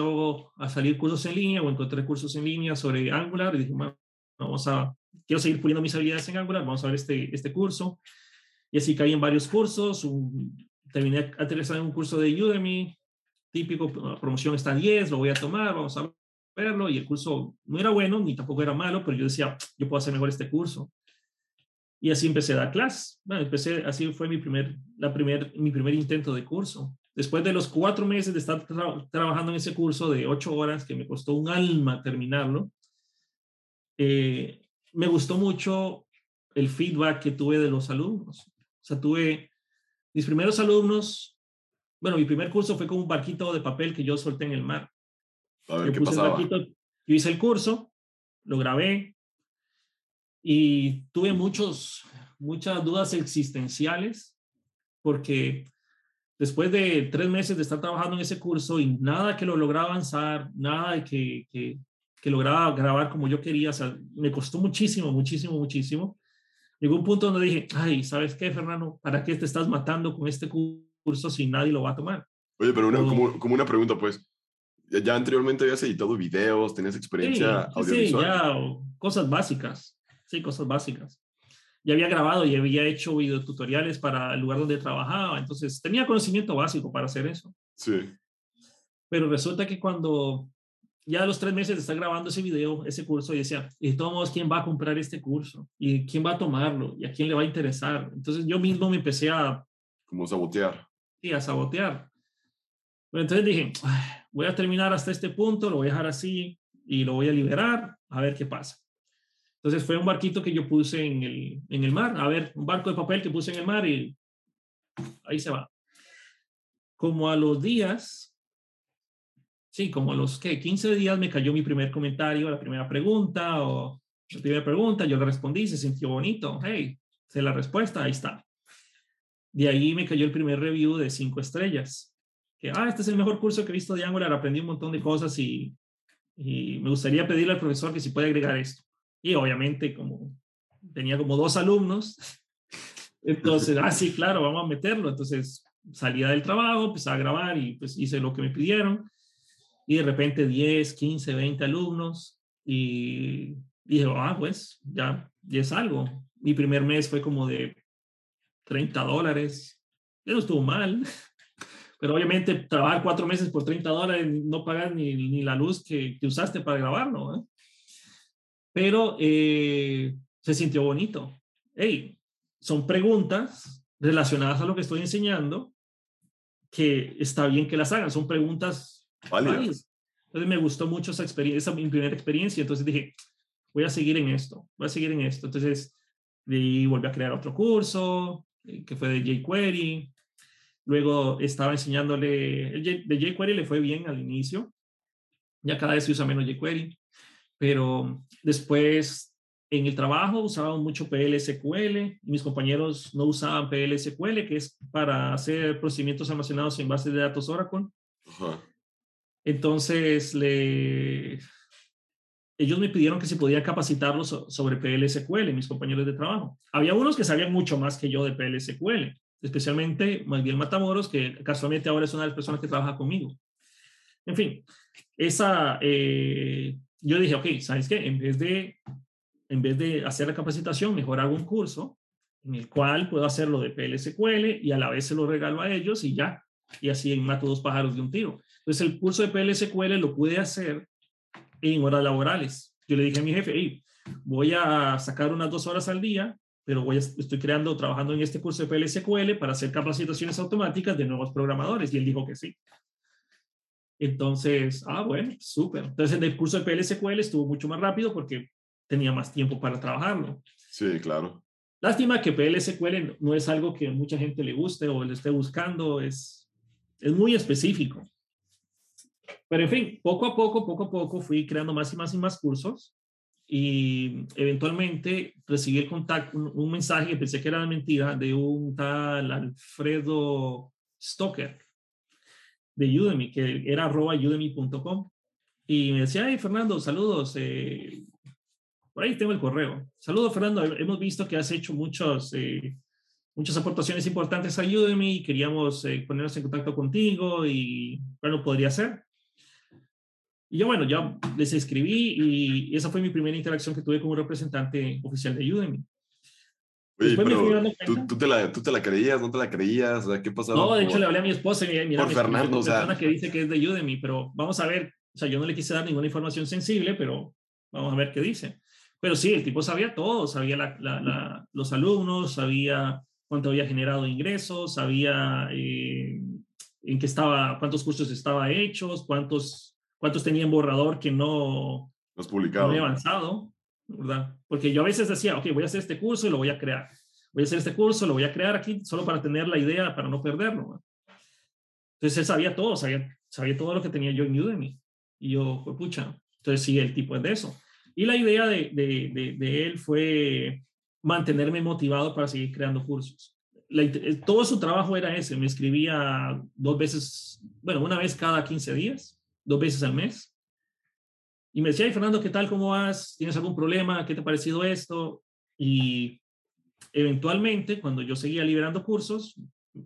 [SPEAKER 2] a salir cursos en línea o encontré cursos en línea sobre Angular y dije, bueno, vamos a, quiero seguir puliendo mis habilidades en Angular, vamos a ver este, este curso. Y así caí en varios cursos, terminé aterrizando en un curso de Udemy, típico, la promoción está en 10, lo voy a tomar, vamos a verlo. Y el curso no era bueno, ni tampoco era malo, pero yo decía, yo puedo hacer mejor este curso. Y así empecé a dar clases. Bueno, empecé, así fue mi primer, la primer, mi primer intento de curso. Después de los cuatro meses de estar trabajando en ese curso de ocho horas, que me costó un alma terminarlo, eh, me gustó mucho el feedback que tuve de los alumnos. O sea, tuve mis primeros alumnos bueno, mi primer curso fue con un barquito de papel que yo solté en el mar.
[SPEAKER 1] A ver, yo, ¿qué pasaba?
[SPEAKER 2] yo hice el curso, lo grabé y tuve muchos, muchas dudas existenciales porque después de tres meses de estar trabajando en ese curso y nada que lo lograba avanzar, nada que, que, que lograba grabar como yo quería, o sea, me costó muchísimo, muchísimo, muchísimo. Llegó un punto donde dije, ay, ¿sabes qué, Fernando? ¿Para qué te estás matando con este curso? si nadie lo va a tomar.
[SPEAKER 1] Oye, pero una, como, como, una pregunta, pues, ya anteriormente habías editado videos, tenías experiencia
[SPEAKER 2] sí, audiovisual. Sí, ya cosas básicas, sí, cosas básicas. Ya había grabado y había hecho videotutoriales para el lugar donde trabajaba, entonces tenía conocimiento básico para hacer eso.
[SPEAKER 1] Sí.
[SPEAKER 2] Pero resulta que cuando ya a los tres meses de estar grabando ese video, ese curso, y decía, y de todos modos, ¿quién va a comprar este curso? ¿Y quién va a tomarlo? ¿Y a quién le va a interesar? Entonces yo mismo me empecé a...
[SPEAKER 1] Como sabotear
[SPEAKER 2] a sabotear. entonces dije, voy a terminar hasta este punto, lo voy a dejar así y lo voy a liberar, a ver qué pasa. Entonces fue un barquito que yo puse en el, en el mar, a ver, un barco de papel que puse en el mar y ahí se va. Como a los días, sí, como a los ¿qué? 15 días me cayó mi primer comentario, la primera pregunta o la primera pregunta, yo le respondí, se sintió bonito, hey, sé la respuesta, ahí está. De ahí me cayó el primer review de cinco estrellas. Que, ah, este es el mejor curso que he visto de Angular, aprendí un montón de cosas y, y me gustaría pedirle al profesor que si puede agregar esto. Y obviamente, como tenía como dos alumnos, entonces, ah, sí, claro, vamos a meterlo. Entonces salía del trabajo, empecé a grabar y pues hice lo que me pidieron. Y de repente 10, 15, 20 alumnos. Y dije, ah, pues ya, ya es algo. Mi primer mes fue como de 30 dólares. Eso estuvo mal. Pero obviamente trabajar cuatro meses por 30 dólares, no pagar ni, ni la luz que, que, usaste para grabarlo. ¿eh? Pero eh, se sintió bonito. Hey, son preguntas relacionadas a lo que estoy enseñando que está bien que las hagan. Son preguntas válidas. Entonces me gustó mucho esa experiencia, esa mi primera experiencia. Entonces dije, voy a seguir en esto, voy a seguir en esto. Entonces, y volví a crear otro curso, eh, que fue de jQuery. Luego estaba enseñándole, el de jQuery le fue bien al inicio, ya cada vez se usa menos jQuery, pero después en el trabajo usábamos mucho PLSQL, mis compañeros no usaban PLSQL, que es para hacer procedimientos almacenados en bases de datos Oracle. Entonces, le, ellos me pidieron que se podía capacitarlos sobre PLSQL, mis compañeros de trabajo. Había unos que sabían mucho más que yo de PLSQL, especialmente Miguel Matamoros, que casualmente ahora es una de las personas que trabaja conmigo. En fin, esa, eh, yo dije, ok, ¿sabes qué? En vez, de, en vez de hacer la capacitación, mejor hago un curso en el cual puedo hacerlo de PLSQL y a la vez se lo regalo a ellos y ya. Y así mato dos pájaros de un tiro. Entonces, el curso de PLSQL lo pude hacer en horas laborales. Yo le dije a mi jefe, voy a sacar unas dos horas al día, pero voy estoy creando, trabajando en este curso de PLSQL para hacer capacitaciones automáticas de nuevos programadores. Y él dijo que sí. Entonces, ah, bueno, súper. Entonces, en el curso de PLSQL estuvo mucho más rápido porque tenía más tiempo para trabajarlo.
[SPEAKER 1] Sí, claro.
[SPEAKER 2] Lástima que PLSQL no es algo que mucha gente le guste o le esté buscando, es, es muy específico. Pero en fin, poco a poco, poco a poco fui creando más y más y más cursos y eventualmente recibí el contacto, un, mensaje que pensé que era mentira de un tal Alfredo Stoker de Udemy, que era arroba udemy.com y me decía, ay Fernando, saludos, eh, por ahí tengo el correo. Saludos Fernando, hemos visto que has hecho muchos, eh, muchas aportaciones importantes a Udemy queríamos eh, ponernos en contacto contigo y bueno, podría ser. Y yo, bueno, ya les escribí y esa fue mi primera interacción que tuve un representante oficial de Udemy.
[SPEAKER 1] Oye, pero ¿tú, tú, te la, ¿tú te la creías? ¿No te la creías? ¿qué pasaba?
[SPEAKER 2] No, de hecho le hablé a mi esposa y me mira,
[SPEAKER 1] por Fernando, o sea.
[SPEAKER 2] persona que dice que es de Udemy, pero vamos a ver, o sea, yo no le quise dar ninguna información sensible, pero vamos a ver qué dice. Pero sí, el tipo sabía todo, sabía la, la, los alumnos, sabía cuánto había generado ingresos, sabía eh, en qué estaba, cuántos cursos estaba hechos, cuántos cuántos tenían borrador que no,
[SPEAKER 1] Los
[SPEAKER 2] no había avanzado, ¿verdad? Porque yo a veces decía, ok, voy a hacer este curso y lo voy a crear. Voy a hacer este curso, lo voy a crear aquí solo para tener la idea, para no perderlo. Entonces él sabía todo, sabía, sabía todo lo que tenía yo en Udemy. Y yo, pues pucha, entonces sí, el tipo es de eso. Y la idea de, de, de, él fue mantenerme motivado para seguir creando cursos. todo su trabajo era ese, me escribía dos veces, bueno, una vez cada 15 días dos veces al mes. Y me decía, Fernando, ¿qué tal? ¿Cómo vas? ¿Tienes algún problema? ¿Qué te ha parecido esto? Y eventualmente, cuando yo seguía liberando cursos,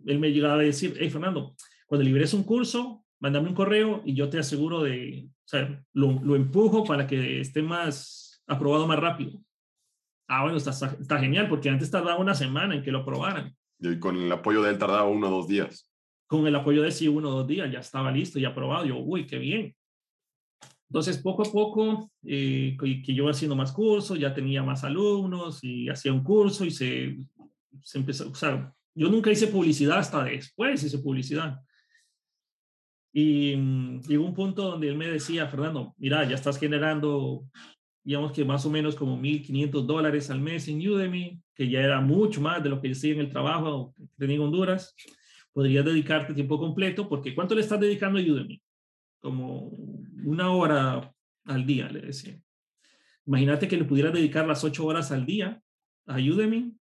[SPEAKER 2] él me llegaba a decir, hey, Fernando, cuando liberes un curso, mándame un correo y yo te aseguro de, o sea, lo, lo empujo para que esté más aprobado más rápido. Ah, bueno, está, está genial, porque antes tardaba una semana en que lo aprobaran.
[SPEAKER 1] Y con el apoyo de él tardaba uno o dos días
[SPEAKER 2] con el apoyo de sí uno o dos días ya estaba listo y aprobado. Yo, uy, qué bien. Entonces, poco a poco, eh, que yo haciendo más cursos, ya tenía más alumnos y hacía un curso y se, se empezó, o sea, yo nunca hice publicidad hasta después hice publicidad. Y mm, llegó un punto donde él me decía, Fernando, mira, ya estás generando, digamos que más o menos como 1.500 dólares al mes en Udemy, que ya era mucho más de lo que hacía en el trabajo que tenía en Honduras podrías dedicarte tiempo completo, porque ¿cuánto le estás dedicando a Udemy? Como una hora al día, le decía. Imagínate que le pudieras dedicar las ocho horas al día a Udemy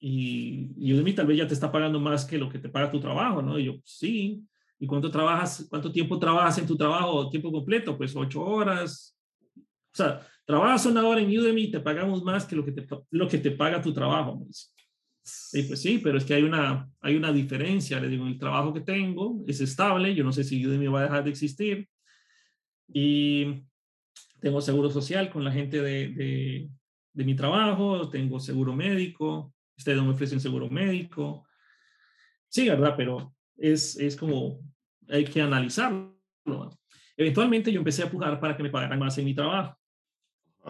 [SPEAKER 2] y Udemy tal vez ya te está pagando más que lo que te paga tu trabajo, ¿no? Y yo, sí. ¿Y cuánto trabajas, cuánto tiempo trabajas en tu trabajo tiempo completo? Pues ocho horas. O sea, trabajas una hora en Udemy y te pagamos más que lo que te, lo que te paga tu trabajo. Sí, pues sí, pero es que hay una, hay una diferencia. Le digo, el trabajo que tengo es estable, yo no sé si Udemy va a dejar de existir. Y tengo seguro social con la gente de, de, de mi trabajo, tengo seguro médico, ustedes me ofrecen seguro médico. Sí, ¿verdad? Pero es, es como, hay que analizarlo. Eventualmente yo empecé a pujar para que me pagaran más en mi trabajo.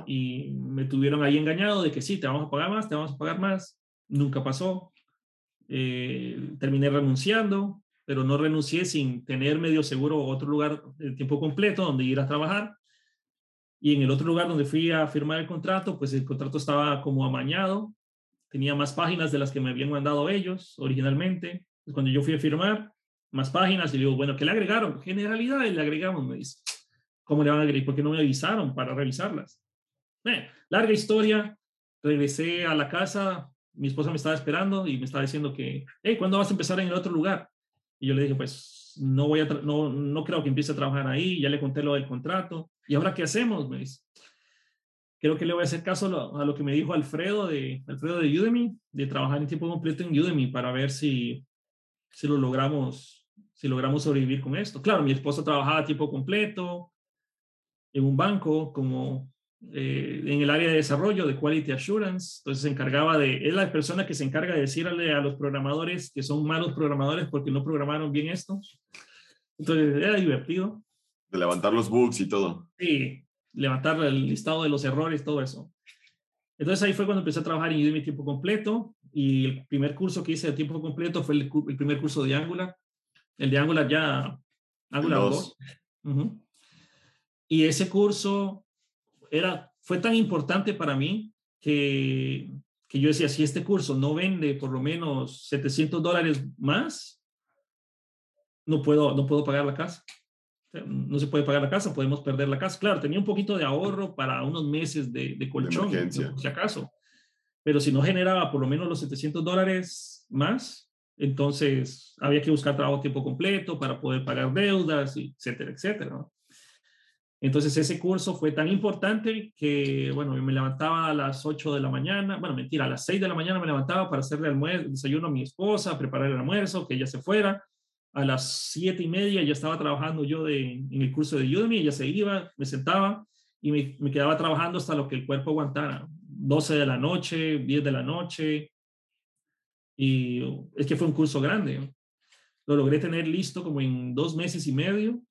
[SPEAKER 2] Y me tuvieron ahí engañado de que sí, te vamos a pagar más, te vamos a pagar más nunca pasó. Eh, terminé renunciando, pero no renuncié sin tener medio seguro otro lugar de tiempo completo donde ir a trabajar. Y en el otro lugar donde fui a firmar el contrato, pues el contrato estaba como amañado, tenía más páginas de las que me habían mandado ellos originalmente. cuando yo fui a firmar, más páginas y digo, bueno, ¿qué le agregaron? Generalidades le agregamos, me dice. ¿Cómo le van a agregar? ¿Por qué no me avisaron para revisarlas? Eh, larga historia, regresé a la casa, mi esposa me estaba esperando y me estaba diciendo que, hey, ¿cuándo vas a empezar en el otro lugar? Y yo le dije, pues no voy a, no, no creo que empiece a trabajar ahí, ya le conté lo del contrato. ¿Y ahora qué hacemos? Me dice. Creo que le voy a hacer caso a lo, que me dijo Alfredo de, Alfredo de Udemy, de trabajar en tiempo completo en Udemy para ver si, si lo logramos, si logramos sobrevivir con esto. Claro, mi esposa trabajaba a tiempo completo en un banco como eh, en el área de desarrollo de Quality Assurance, entonces se encargaba de, es la persona que se encarga de decirle a los programadores que son malos programadores porque no programaron bien esto. Entonces era divertido.
[SPEAKER 1] De levantar los bugs y todo.
[SPEAKER 2] Sí, levantar el listado de los errores, todo eso. Entonces ahí fue cuando empecé a trabajar en Udemy tiempo completo y el primer curso que hice de tiempo completo fue el, primer curso de Angular. El de Angular ya, Angular 2. Y ese curso era, fue tan importante para mí que, que yo decía, si este curso no vende por lo menos 700 dólares más, no puedo, no puedo pagar la casa. No se puede pagar la casa, podemos perder la casa. Claro, tenía un poquito de ahorro para unos meses de, de colchón, si acaso. Pero si no generaba por lo menos los 700 dólares más, entonces había que buscar trabajo a tiempo completo para poder pagar deudas, etcétera, etcétera. Entonces ese curso fue tan importante que, bueno, me levantaba a las 8 de la mañana, bueno, mentira, a las 6 de la mañana me levantaba para hacerle el desayuno a mi esposa, preparar el almuerzo, que ella se fuera. A las 7 y media ya estaba trabajando yo de, en el curso de Udemy, ella se iba, me sentaba y me, me quedaba trabajando hasta lo que el cuerpo aguantara. 12 de la noche, 10 de la noche. Y es que fue un curso grande. Lo logré tener listo como en dos meses y medio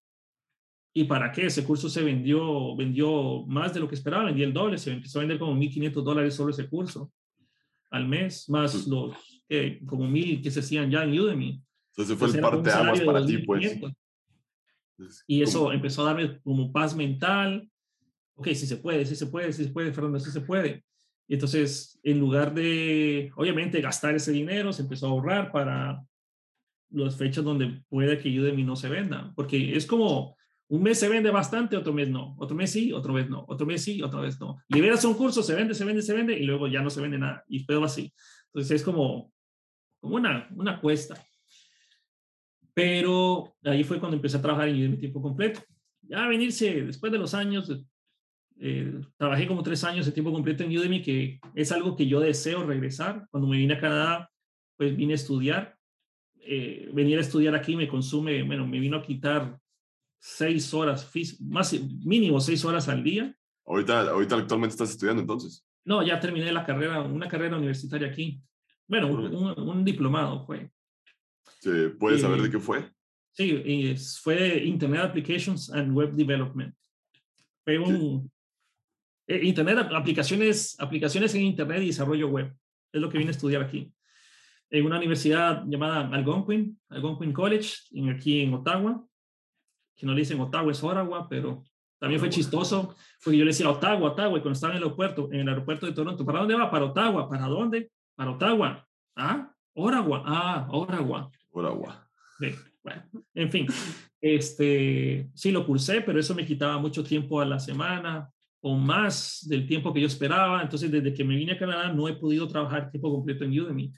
[SPEAKER 2] ¿Y para qué? Ese curso se vendió, vendió más de lo que esperaba, vendía el doble, se empezó a vender como 1.500 dólares solo ese curso al mes, más los eh, como 1.000 que se hacían ya en Udemy.
[SPEAKER 1] Entonces fue el parte aguas para ti, pues.
[SPEAKER 2] Y eso empezó a darme como paz mental. Ok, si se puede, si se puede, si se puede, Fernando, si se puede. Y entonces, en lugar de, obviamente, gastar ese dinero, se empezó a ahorrar para las fechas donde puede que Udemy no se venda. Porque es como, un mes se vende bastante, otro mes no. Otro mes sí, otro mes no. Otro mes sí, otra vez no. Liberas un curso, se vende, se vende, se vende y luego ya no se vende nada. Y peor así. Entonces es como, como una, una cuesta. Pero ahí fue cuando empecé a trabajar en mi tiempo completo. Ya venirse después de los años, eh, trabajé como tres años de tiempo completo en Udemy, que es algo que yo deseo regresar. Cuando me vine a Canadá, pues vine a estudiar. Eh, venir a estudiar aquí me consume, bueno, me vino a quitar seis horas, más mínimo seis horas al día.
[SPEAKER 1] Ahorita, ahorita actualmente estás estudiando entonces.
[SPEAKER 2] No, ya terminé la carrera, una carrera universitaria aquí. Bueno, un, diplomado fue.
[SPEAKER 1] ¿Puedes saber de qué fue?
[SPEAKER 2] Sí, fue Internet Applications and Web Development. Fue un... Eh, Internet, aplicaciones, aplicaciones en Internet y desarrollo web. Es lo que vine a estudiar aquí. En una universidad llamada Algonquin, Algonquin College, en, aquí en Ottawa que no le dicen Ottawa, es Ottawa, pero también fue chistoso, porque yo le decía Ottawa, Ottawa, y cuando estaba en el aeropuerto, en el aeropuerto de Toronto, ¿para dónde va? Para Ottawa, ¿para dónde? Para Ottawa. Ah, Ottawa, ah, Ottawa.
[SPEAKER 1] Ottawa.
[SPEAKER 2] bueno, en fin, este, sí lo cursé, pero eso me quitaba mucho tiempo a la semana o más del tiempo que yo esperaba. Entonces, desde que me vine a Canadá, no he podido trabajar tiempo completo en Udemy.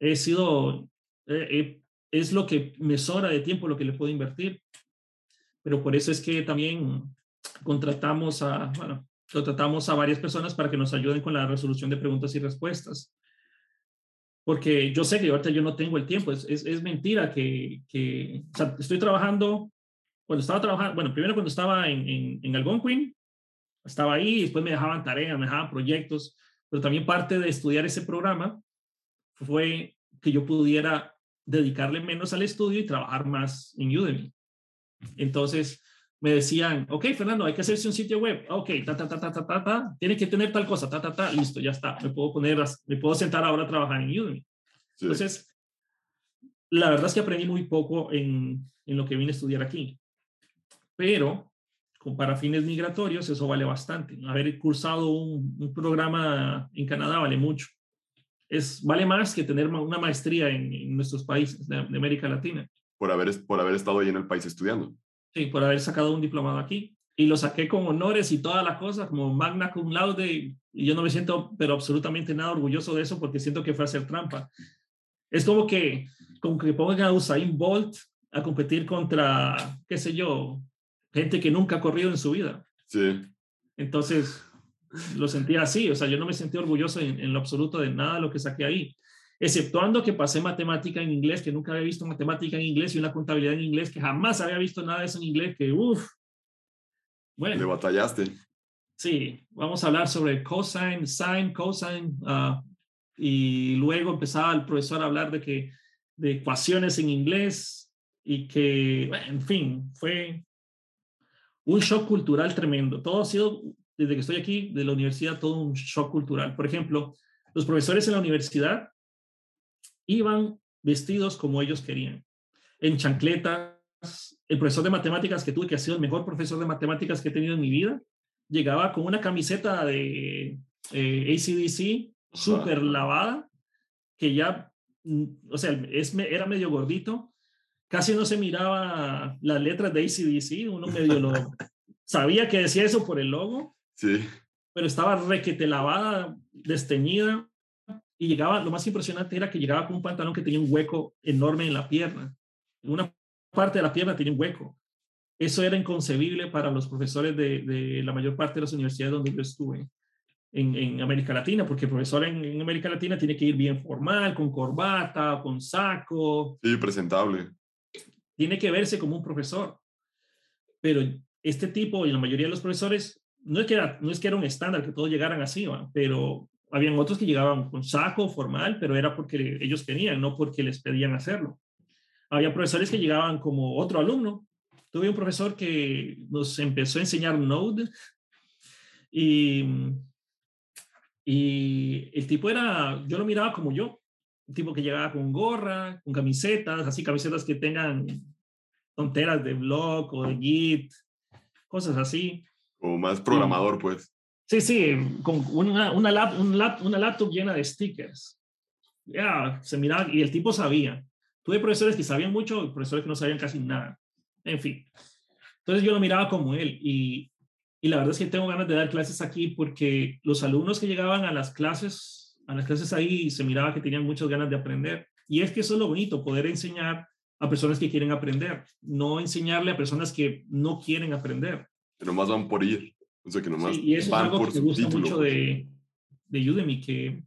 [SPEAKER 2] He sido, es lo que me sobra de tiempo, lo que le puedo invertir pero por eso es que también contratamos a, bueno, contratamos a varias personas para que nos ayuden con la resolución de preguntas y respuestas. Porque yo sé que ahorita yo no tengo el tiempo, es, es, mentira que, que o sea, estoy trabajando, cuando estaba trabajando, bueno, primero cuando estaba en, en, en Algonquin, estaba ahí, después me dejaban tareas, me dejaban proyectos, pero también parte de estudiar ese programa fue que yo pudiera dedicarle menos al estudio y trabajar más en Udemy. Entonces me decían, ok, Fernando, hay que hacerse un sitio web. Ok, ta, ta, ta, ta, ta, ta, ta, tiene que tener tal cosa, ta, ta, ta, listo, ya está. Me puedo poner, me puedo sentar ahora a trabajar en Udemy. Entonces, la verdad es que aprendí muy poco en, en lo que vine a estudiar aquí. Pero, para fines migratorios, eso vale bastante. Haber cursado un, un programa en Canadá vale mucho. Es, vale más que tener una maestría en, en nuestros países de, de América Latina
[SPEAKER 1] por haber, por haber estado ahí en el país estudiando.
[SPEAKER 2] Sí, por haber sacado un diplomado aquí. y lo saqué con honores y toda la cosa, como magna cum laude, y yo no me siento, pero absolutamente nada orgulloso de eso porque siento que fue hacer trampa. Es como que, como que pongan a Usain Bolt a competir contra, qué sé yo, gente que nunca ha corrido en su vida.
[SPEAKER 1] Sí.
[SPEAKER 2] Entonces, lo sentía así, o sea, yo no me sentí orgulloso en, en lo absoluto de nada de lo que saqué ahí exceptuando que pasé matemática en inglés, que nunca había visto matemática en inglés y una contabilidad en inglés, que jamás había visto nada de eso en inglés, que uff.
[SPEAKER 1] Bueno. Le batallaste.
[SPEAKER 2] Sí, vamos a hablar sobre cosine, sine, cosine, uh, y luego empezaba el profesor a hablar de que de ecuaciones en inglés y que, bueno, en fin, fue un shock cultural tremendo. Todo ha sido, desde que estoy aquí de la universidad, todo un shock cultural. Por ejemplo, los profesores en la universidad iban vestidos como ellos querían, en chancletas. El profesor de matemáticas que tuve, que ha sido el mejor profesor de matemáticas que he tenido en mi vida, llegaba con una camiseta de eh, ACDC súper lavada, que ya, mm, o sea, es, era medio gordito, casi no se miraba las letras de ACDC, uno medio lo sabía que decía eso por el logo,
[SPEAKER 1] sí.
[SPEAKER 2] pero estaba requete lavada, desteñida, y llegaba, lo más impresionante era que llegaba con un pantalón que tenía un hueco enorme en la pierna. En una parte de la pierna tenía un hueco. Eso era inconcebible para los profesores de, de la mayor parte de las universidades donde yo estuve en, en América Latina, porque el profesor en, en, América Latina tiene que ir bien formal, con corbata, con saco.
[SPEAKER 1] Sí, presentable.
[SPEAKER 2] Tiene que verse como un profesor. Pero este tipo y la mayoría de los profesores, no es que era, no es que era un estándar que todos llegaran así, ¿va? pero habían otros que llegaban con saco formal, pero era porque ellos querían, no porque les pedían hacerlo. Había profesores que llegaban como otro alumno. Tuve un profesor que nos empezó a enseñar Node y, y el tipo era, yo lo miraba como yo, un tipo que llegaba con gorra, con camisetas, así camisetas que tengan tonteras de blog o de Git, cosas así.
[SPEAKER 1] O más programador, pues.
[SPEAKER 2] Sí, sí, con una, una, lap, un lap, una laptop llena de stickers. Ya, se miraba y el tipo sabía. Tuve profesores que sabían mucho y profesores que no sabían casi nada. En fin. Entonces yo lo miraba como él y, y la verdad es que tengo ganas de dar clases aquí porque los alumnos que llegaban a las clases, a las clases ahí, se miraba que tenían muchas ganas de aprender. Y es que eso es lo bonito, poder enseñar a personas que quieren aprender, no enseñarle a personas que no quieren aprender.
[SPEAKER 1] Pero más van por ir. O sea, que nomás
[SPEAKER 2] y eso es algo que me gusta mucho de, de Udemy, que,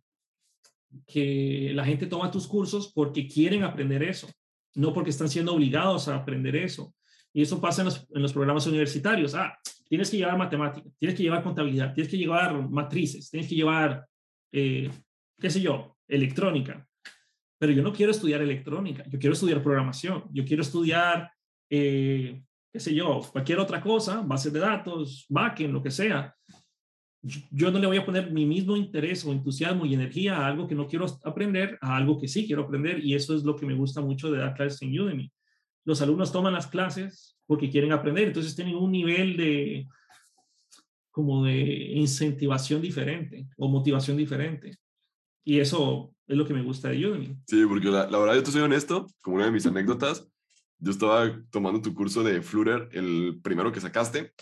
[SPEAKER 2] que la gente toma tus cursos porque quieren aprender eso, no porque están siendo obligados a aprender eso. Y eso pasa en los, en los programas universitarios. Ah, tienes que llevar matemáticas, tienes que llevar contabilidad, tienes que llevar matrices, tienes que llevar, eh, qué sé yo, electrónica. Pero yo no quiero estudiar electrónica, yo quiero estudiar programación, yo quiero estudiar eh, qué sé yo, cualquier otra cosa, bases de datos, backend, lo que sea, yo no le voy a poner mi mismo interés o entusiasmo y energía a algo que no quiero aprender, a algo que sí quiero aprender, y eso es lo que me gusta mucho de dar clases en Udemy. Los alumnos toman las clases porque quieren aprender, entonces tienen un nivel de como de incentivación diferente o motivación diferente. Y eso es lo que me gusta de Udemy.
[SPEAKER 1] Sí, porque la, la verdad, yo te soy honesto, como una de mis anécdotas, yo estaba tomando tu curso de Flutter, el primero que sacaste.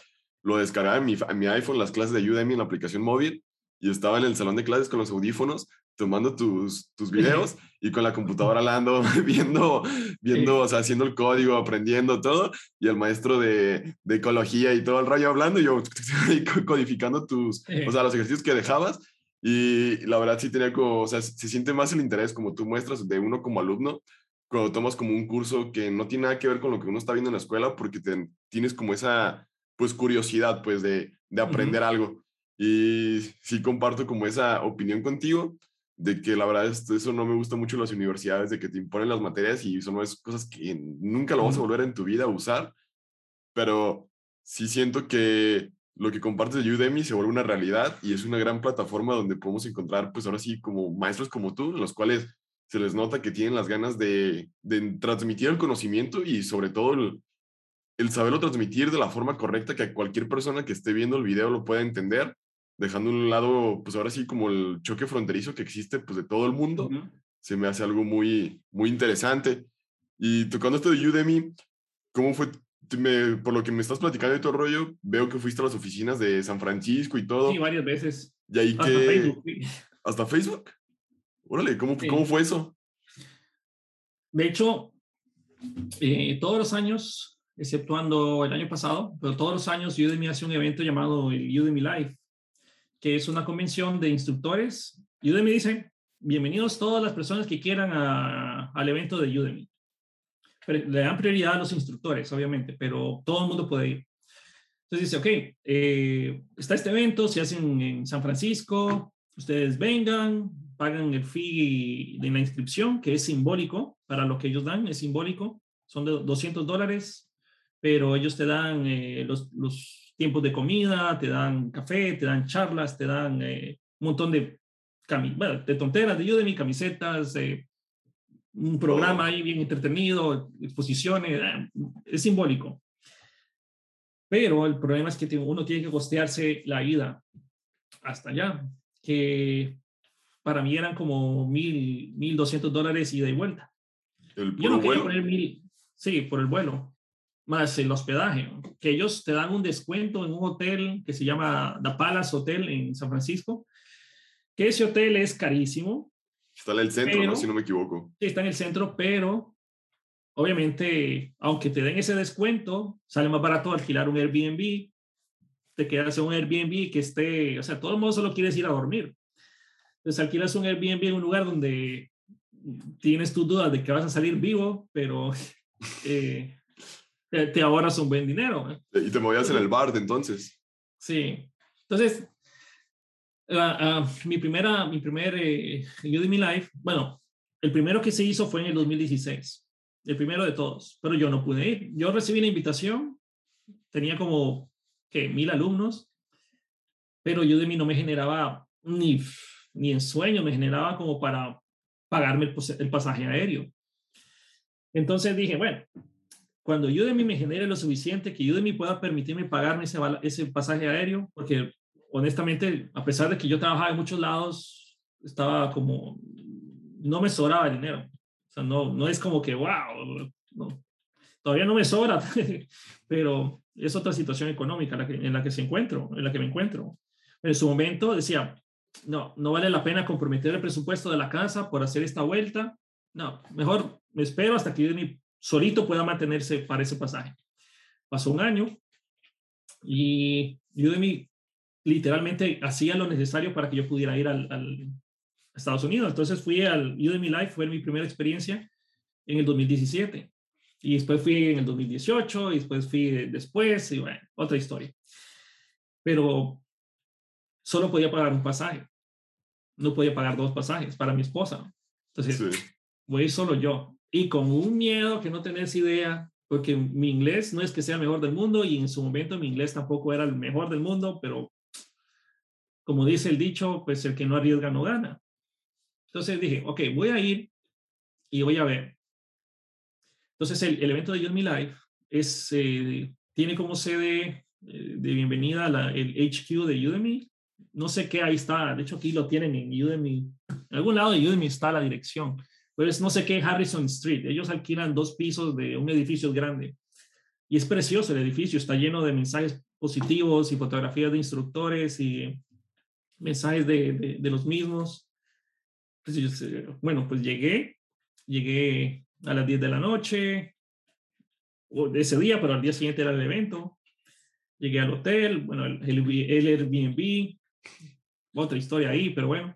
[SPEAKER 1] Lo descargaba en mi, en mi iPhone, las clases de Udemy en la aplicación móvil, y estaba en el salón de clases con los audífonos tomando tus, tus videos y con la computadora hablando, viendo, viendo, o sea, haciendo el código, aprendiendo todo, y el maestro de, de ecología y todo el rollo hablando, y yo codificando tus, o sea, los ejercicios que dejabas, y la verdad sí tenía como, o sea, se siente más el interés como tú muestras de uno como alumno, cuando tomas como un curso que no tiene nada que ver con lo que uno está viendo en la escuela porque te, tienes como esa pues curiosidad pues de, de aprender algo. Y sí comparto como esa opinión contigo de que la verdad esto, eso no me gusta mucho en las universidades, de que te imponen las materias y eso no es cosas que nunca lo vas a volver en tu vida a usar, pero sí siento que lo que compartes de Udemy se vuelve una realidad y es una gran plataforma donde podemos encontrar pues ahora sí como maestros como tú, los cuales se les nota que tienen las ganas de, transmitir el conocimiento y sobre todo el, saberlo transmitir de la forma correcta que cualquier persona que esté viendo el video lo pueda entender, dejando a un lado, pues ahora sí, como el choque fronterizo que existe pues de todo el mundo, se me hace algo muy, muy interesante. Y tocando esto de Udemy, ¿cómo fue por lo que me estás platicando y todo el rollo, veo que fuiste a las oficinas de San Francisco y todo.
[SPEAKER 2] Sí, varias veces.
[SPEAKER 1] Y ahí
[SPEAKER 2] Hasta
[SPEAKER 1] que...
[SPEAKER 2] Facebook.
[SPEAKER 1] ¿Hasta Facebook? Órale, ¿cómo,
[SPEAKER 2] Sí.
[SPEAKER 1] ¿cómo fue eso?
[SPEAKER 2] De hecho, eh, todos los años, exceptuando el año pasado, pero todos los años Udemy hace un evento llamado el Udemy Live, que es una convención de instructores. Udemy dice, bienvenidos todas las personas que quieran a- al evento de Udemy. Pero le dan prioridad a los instructores, obviamente, pero todo el mundo puede ir. Entonces dice, ok, eh, está este evento, se hace en, en San Francisco, ustedes vengan, pagan el fee de la inscripción, que es simbólico para lo que ellos dan, es simbólico, son de 200 dólares, pero ellos te dan eh, los, los tiempos de comida, te dan café, te dan charlas, te dan eh, un montón de, bueno, de tonteras de Udemy, camisetas, eh, un programa ahí bien entretenido, exposiciones, eh, es simbólico. Pero el problema es que uno tiene que costearse la ida hasta allá, que para mí eran como mil, mil doscientos dólares ida y vuelta.
[SPEAKER 1] El
[SPEAKER 2] Yo no quería
[SPEAKER 1] vuelo.
[SPEAKER 2] poner mil, sí, por el vuelo, más el hospedaje, que ellos te dan un descuento en un hotel que se llama The Palace Hotel en San Francisco, que ese hotel es carísimo,
[SPEAKER 1] Está en el centro,
[SPEAKER 2] Pero-
[SPEAKER 1] ¿no? Si no me equivoco.
[SPEAKER 2] sí, está en el centro, pero obviamente, aunque te den ese descuento, sale más barato alquilar un Airbnb, te quedas en un Airbnb que esté, o sea, todo el mundo solo quieres ir a dormir. Entonces alquilas un Airbnb en un lugar donde tienes tus dudas de que vas a salir vivo, pero eh, te, te ahorras un buen dinero. ¿eh?
[SPEAKER 1] Y te movías en el bar de entonces.
[SPEAKER 2] Sí. Entonces, ah, ah, mi primera, mi primer eh, Udemy Live, bueno, el primero que se hizo fue en el 2016, el primero de todos, pero yo no pude ir. Yo recibí la invitación, tenía como, ¿qué? Mil alumnos, pero Udemy no me generaba ni, ni en sueño, me generaba como para pagarme el, pasaje aéreo. Entonces dije, bueno, cuando Udemy me genere lo suficiente, que Udemy pueda permitirme pagarme ese, ese pasaje aéreo, porque honestamente, a pesar de que yo trabajaba en muchos lados, estaba como, no me sobraba dinero. O sea, no, no es como que, wow, todavía no me sobra, pero es otra situación económica en la que se encuentro, en la que me encuentro. En su momento decía, no, no vale la pena comprometer el presupuesto de la casa por hacer esta vuelta. No, mejor me espero hasta que Udemy solito pueda mantenerse para ese pasaje. Pasó un año y Udemy literalmente hacía lo necesario para que yo pudiera ir al, Estados Unidos. Entonces fui al Udemy Live, fue mi primera experiencia en el 2017. Y después fui en el 2018, y después fui después, y bueno, otra historia. Pero solo podía pagar un pasaje. No podía pagar dos pasajes para mi esposa. Entonces,
[SPEAKER 1] Sí.
[SPEAKER 2] voy a ir solo yo. Y con un miedo que no tenés idea, porque mi inglés no es que sea el mejor del mundo y en su momento mi inglés tampoco era el mejor del mundo, pero como dice el dicho, pues el que no arriesga no gana. Entonces dije, ok, voy a ir y voy a ver. Entonces el, el evento de Udemy Live es, eh, tiene como sede eh, de bienvenida la, el HQ de Udemy. No sé qué, ahí está. De hecho, aquí lo tienen en Udemy. En algún lado de Udemy está la dirección. Pues no sé qué, Harrison Street. Ellos alquilan dos pisos de un edificio grande. Y es precioso el edificio. Está lleno de mensajes positivos y fotografías de instructores y mensajes de, de, de los mismos. Pues yo bueno, pues llegué. Llegué a las 10 de la noche. O de ese día, pero al día siguiente era el evento. Llegué al hotel, bueno, el, el, el Airbnb, otra historia ahí, pero bueno.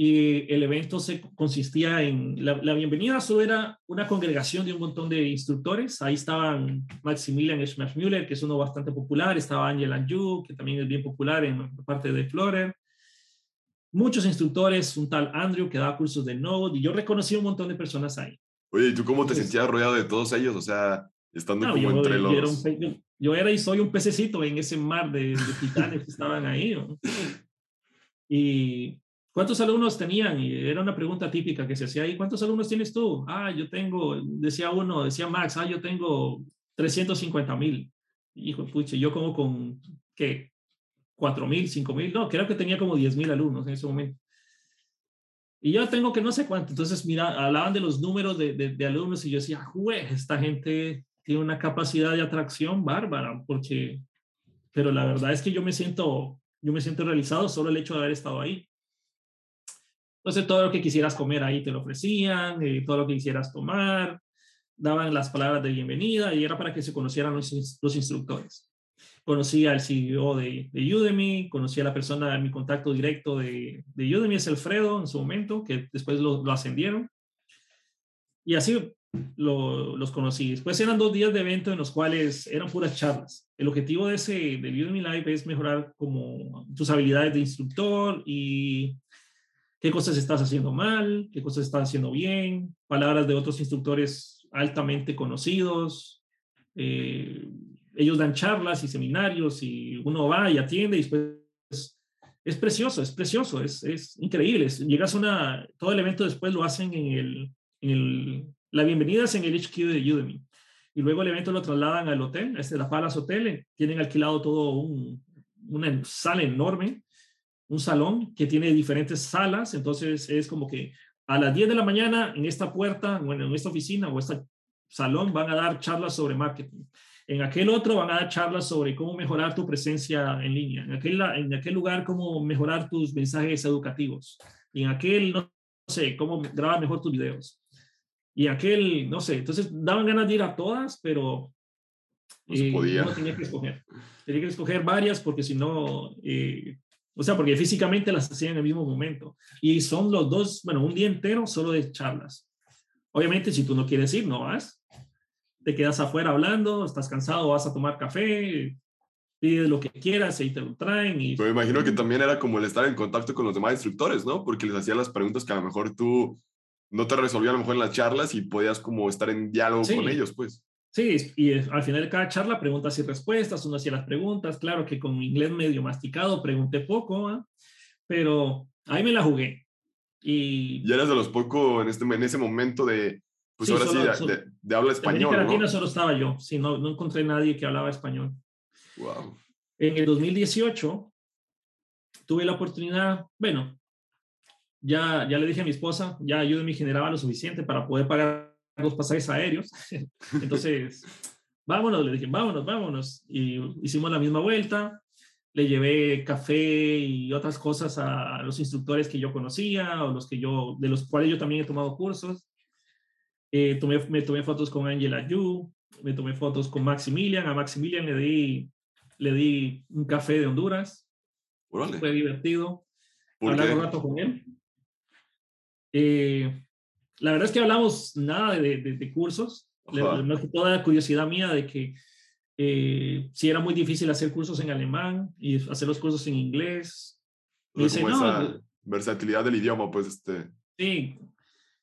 [SPEAKER 2] Y el evento se consistía en, la, la, bienvenida solo era una congregación de un montón de instructores. Ahí estaban Maximilian Schmachmüller, que es uno bastante popular, estaba Angel Anjou, que también es bien popular en parte de Florer. Muchos instructores, un tal Andrew que daba cursos de Node, y yo reconocí un montón de personas ahí.
[SPEAKER 1] Oye, ¿y tú cómo te Entonces, sentías rodeado de todos ellos? O sea, estando no, como
[SPEAKER 2] yo,
[SPEAKER 1] entre
[SPEAKER 2] yo
[SPEAKER 1] los...
[SPEAKER 2] Era un, yo, era y soy un pececito en ese mar de, de titanes que estaban ahí. ¿no? Y ¿cuántos alumnos tenían? Y era una pregunta típica que se hacía ahí. ¿Cuántos alumnos tienes tú? Ah, yo tengo, decía uno, decía Max, ah, yo tengo 350 mil. Hijo, puche, yo como con, ¿qué? 4 mil, 5 mil, no, creo que tenía como 10 mil alumnos en ese momento. Y yo tengo que no sé cuánto. Entonces, mira, hablaban de los números de, de, de alumnos y yo decía, jue, esta gente tiene una capacidad de atracción bárbara, porque, pero la verdad es que yo me siento, yo me siento realizado solo el hecho de haber estado ahí. Entonces, todo lo que quisieras comer ahí te lo ofrecían, eh, todo lo que quisieras tomar, daban las palabras de bienvenida y era para que se conocieran los, los instructores. Conocí al CEO de, de, Udemy, conocí a la persona, mi contacto directo de, de Udemy es Alfredo en su momento, que después lo, lo ascendieron. Y así lo, los conocí. Después eran dos días de evento en los cuales eran puras charlas. El objetivo de ese del Udemy Live es mejorar como tus habilidades de instructor y qué cosas estás haciendo mal, qué cosas estás haciendo bien, palabras de otros instructores altamente conocidos. Eh, ellos dan charlas y seminarios y uno va y atiende y después es precioso, es precioso, es, es increíble. Llegas a una, todo el evento después lo hacen en el, en el la bienvenida es en el HQ de Udemy. Y luego el evento lo trasladan al hotel, este la Palace Hotel. Eh, tienen alquilado todo un, una sala enorme, un salón que tiene diferentes salas. Entonces es como que a las 10 de la mañana en esta puerta, bueno, en esta oficina o este salón van a dar charlas sobre marketing. En aquel otro van a dar charlas sobre cómo mejorar tu presencia en línea. En aquel, en aquel lugar, cómo mejorar tus mensajes educativos. Y en aquel, no sé, cómo grabar mejor tus videos y aquel, no sé, entonces daban ganas de ir a todas, pero
[SPEAKER 1] no, se podía.
[SPEAKER 2] no tenía que escoger. Tenía que escoger varias porque si no, eh, o sea, porque físicamente las hacían en el mismo momento. Y son los dos, bueno, un día entero solo de charlas. Obviamente, si tú no quieres ir, no vas. Te quedas afuera hablando, estás cansado, vas a tomar café, pides lo que quieras y te lo traen. Y...
[SPEAKER 1] Pero me imagino que también era como el estar en contacto con los demás instructores, ¿no? Porque les hacían las preguntas que a lo mejor tú no te resolvía a lo mejor en las charlas y podías como estar en diálogo
[SPEAKER 2] Sí.
[SPEAKER 1] con ellos, pues.
[SPEAKER 2] Sí, y al final de cada charla preguntas y respuestas, uno hacía las preguntas, claro que con inglés medio masticado pregunté poco, ¿ah? pero ahí me la jugué. Y
[SPEAKER 1] Y eras de los pocos en, este, en ese momento de, pues
[SPEAKER 2] Sí,
[SPEAKER 1] ahora
[SPEAKER 2] solo-
[SPEAKER 1] sí, de,
[SPEAKER 2] solo-
[SPEAKER 1] de- de habla
[SPEAKER 2] en
[SPEAKER 1] español,
[SPEAKER 2] América Latina
[SPEAKER 1] ¿no?
[SPEAKER 2] solo estaba yo, sí, no, no encontré nadie que hablaba español.
[SPEAKER 1] Wow.
[SPEAKER 2] En el 2018 tuve la oportunidad, bueno, ya, ya le dije a mi esposa, ya Udemy generaba lo suficiente para poder pagar los pasajes aéreos. Entonces, vámonos, le dije, vámonos, vámonos. Y hicimos la misma vuelta. Le llevé café y otras cosas a los instructores que yo conocía o los que yo, de los cuales yo también he tomado cursos. Eh, tomé, me tomé fotos con Angela Yu, me tomé fotos con Maximilian. A Maximilian le di, le di un café de Honduras.
[SPEAKER 1] Órale.
[SPEAKER 2] Fue divertido
[SPEAKER 1] ¿Por
[SPEAKER 2] hablar un rato con él. Eh, la verdad es que hablamos nada de, de- de cursos, Le-
[SPEAKER 1] Ajá.
[SPEAKER 2] más que toda la curiosidad mía de que eh, si era muy difícil hacer cursos en alemán y hacer los cursos en inglés. Me dice, no,
[SPEAKER 1] esa versatilidad del idioma, pues, este...
[SPEAKER 2] sí.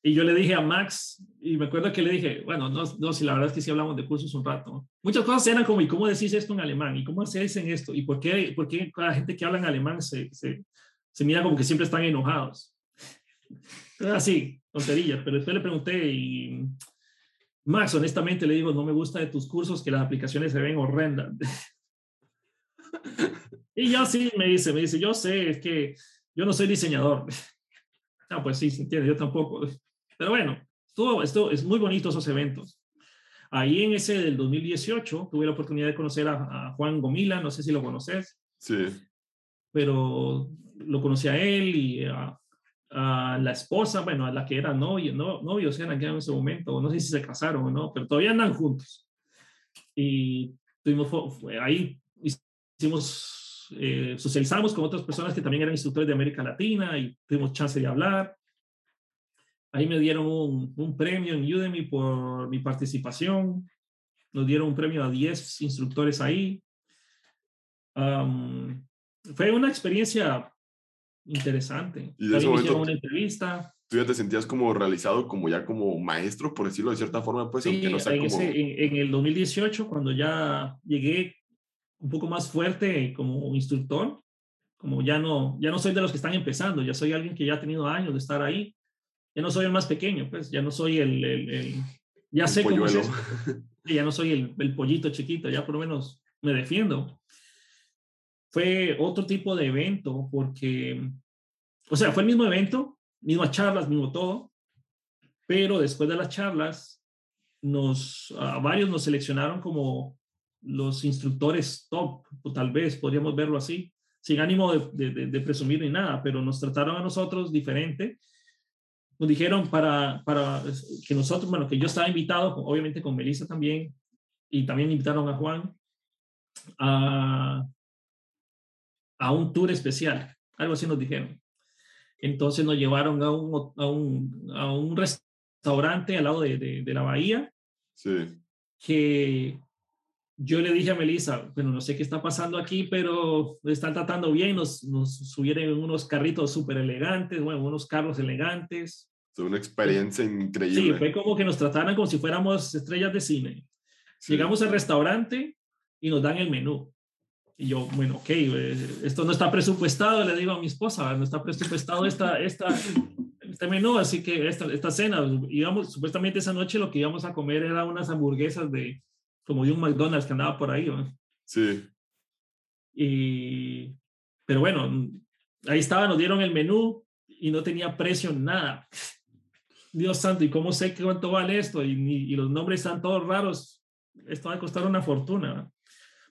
[SPEAKER 2] Y yo le dije a Max, y me acuerdo que le dije, bueno, no, no, si la verdad es que sí hablamos de cursos un rato. Muchas cosas eran como, ¿y cómo decís esto en alemán? ¿Y cómo se dicen esto? ¿Y por qué, por qué la gente que habla en alemán se, se, se mira como que siempre están enojados? Así, tonterillas, pero después le pregunté y Max, honestamente le digo, no me gusta de tus cursos que las aplicaciones se ven horrendas. y yo sí, me dice, me dice, yo sé, es que yo no soy diseñador. No, pues sí, se entiende, yo tampoco. Pero bueno, todo esto es muy bonito esos eventos. Ahí en ese del 2018 tuve la oportunidad de conocer a, a Juan Gomila, no sé si lo conoces,
[SPEAKER 1] Sí.
[SPEAKER 2] pero lo conocí a él y a, a la esposa, bueno, la que era novio, no, novios eran ya en ese momento, no sé si se casaron o no, pero todavía andan juntos. Y tuvimos, fue ahí hicimos, eh, socializamos con otras personas que también eran instructores de América Latina y tuvimos chance de hablar. Ahí me dieron un, un premio en Udemy por mi participación. Nos dieron un premio a 10 instructores ahí. Am, fue una experiencia interesante.
[SPEAKER 1] Y de ese momento
[SPEAKER 2] una entrevista.
[SPEAKER 1] Tú ya te sentías como realizado, como ya como maestro, por decirlo de cierta forma, pues,
[SPEAKER 2] Sí,
[SPEAKER 1] aunque no sea
[SPEAKER 2] en,
[SPEAKER 1] como...
[SPEAKER 2] ese- en- en el 2018, cuando ya llegué un poco más fuerte como instructor, como ya no, ya no soy de los que están empezando, ya soy alguien que ya ha tenido años de estar ahí, ya no soy el más pequeño, pues ya no soy el, el- el- ya
[SPEAKER 1] el
[SPEAKER 2] sé cómo es
[SPEAKER 1] polluelo.
[SPEAKER 2] esto. Sí, ya no soy el, el pollito chiquito, ya por lo menos me defiendo. Fue otro tipo de evento porque, o sea, fue el mismo evento, mismas charlas, mismo todo, pero después de las charlas nos, a varios nos seleccionaron como los instructores top, o tal vez podríamos verlo así, sin ánimo de, de, presumir ni nada, pero nos trataron a nosotros diferente. Nos dijeron para, para que nosotros, bueno, que yo estaba invitado, obviamente con Melissa también, y también invitaron a Juan a, a un tour especial, algo así nos dijeron. Entonces nos llevaron a un, a un, a un restaurante al lado de, de, la bahía.
[SPEAKER 1] Sí.
[SPEAKER 2] Que yo le dije a Melissa, bueno, no sé qué está pasando aquí, pero me están tratando bien, nos, nos subieron en unos carritos súper elegantes, bueno, unos carros elegantes.
[SPEAKER 1] Fue una experiencia increíble.
[SPEAKER 2] Sí, fue como que nos trataran como si fuéramos estrellas de cine. Llegamos al restaurante y nos dan el menú. Y yo, bueno, ok, eh, esto no está presupuestado, le digo a mi esposa, no está presupuestado esta, esta, este menú, así que esta, esta cena, íbamos, supuestamente esa noche lo que íbamos a comer era unas hamburguesas de, como de un McDonald's que andaba por ahí, ¿no?
[SPEAKER 1] Sí.
[SPEAKER 2] Y, pero bueno, ahí estaba, nos dieron el menú y no tenía precio nada. Dios santo, ¿y cómo sé cuánto vale esto? Y, y los nombres están todos raros. Esto va a costar una fortuna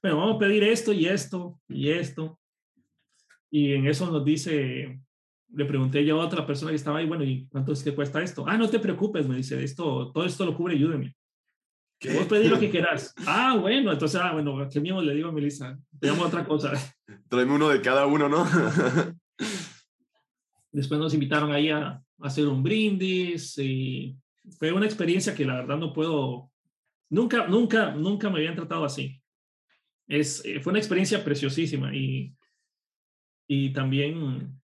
[SPEAKER 2] bueno, vamos a pedir esto y esto y esto. Y en eso nos dice, le pregunté yo a otra persona que estaba ahí, bueno, ¿y cuánto es que cuesta esto? Ah, no te preocupes, me dice, esto, todo esto lo cubre Udemy. ¿Qué? Puedes pedir lo que quieras. Ah, bueno, entonces, ah, bueno, que mismo le digo a Melissa, te llamo otra cosa.
[SPEAKER 1] Tráeme uno de cada uno, ¿no?
[SPEAKER 2] Después nos invitaron ahí a, a hacer un brindis y fue una experiencia que la verdad no puedo, nunca, nunca, nunca me habían tratado así es, eh, fue una experiencia preciosísima y, y también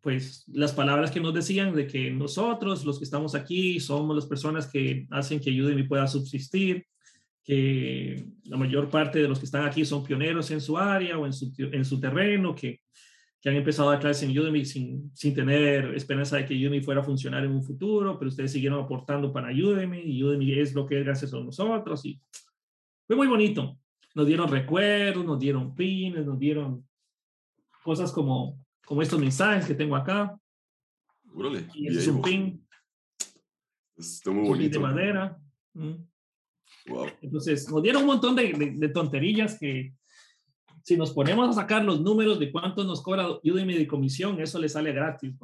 [SPEAKER 2] pues las palabras que nos decían de que nosotros, los que estamos aquí, somos las personas que hacen que Udemy pueda subsistir, que la mayor parte de los que están aquí son pioneros en su área o en su, en su terreno, que, que han empezado a dar clases en Udemy sin, sin tener esperanza de que Udemy fuera a funcionar en un futuro, pero ustedes siguieron aportando para Udemy y Udemy es lo que es gracias a nosotros y fue muy bonito nos dieron recuerdos, nos dieron pines, nos dieron cosas como, como estos mensajes que tengo acá. y es un pin.
[SPEAKER 1] Está muy bonito.
[SPEAKER 2] de madera. Entonces, nos dieron un montón de, de, tonterillas que si nos ponemos a sacar los números de cuánto nos cobra Udemy de comisión, eso le sale gratis.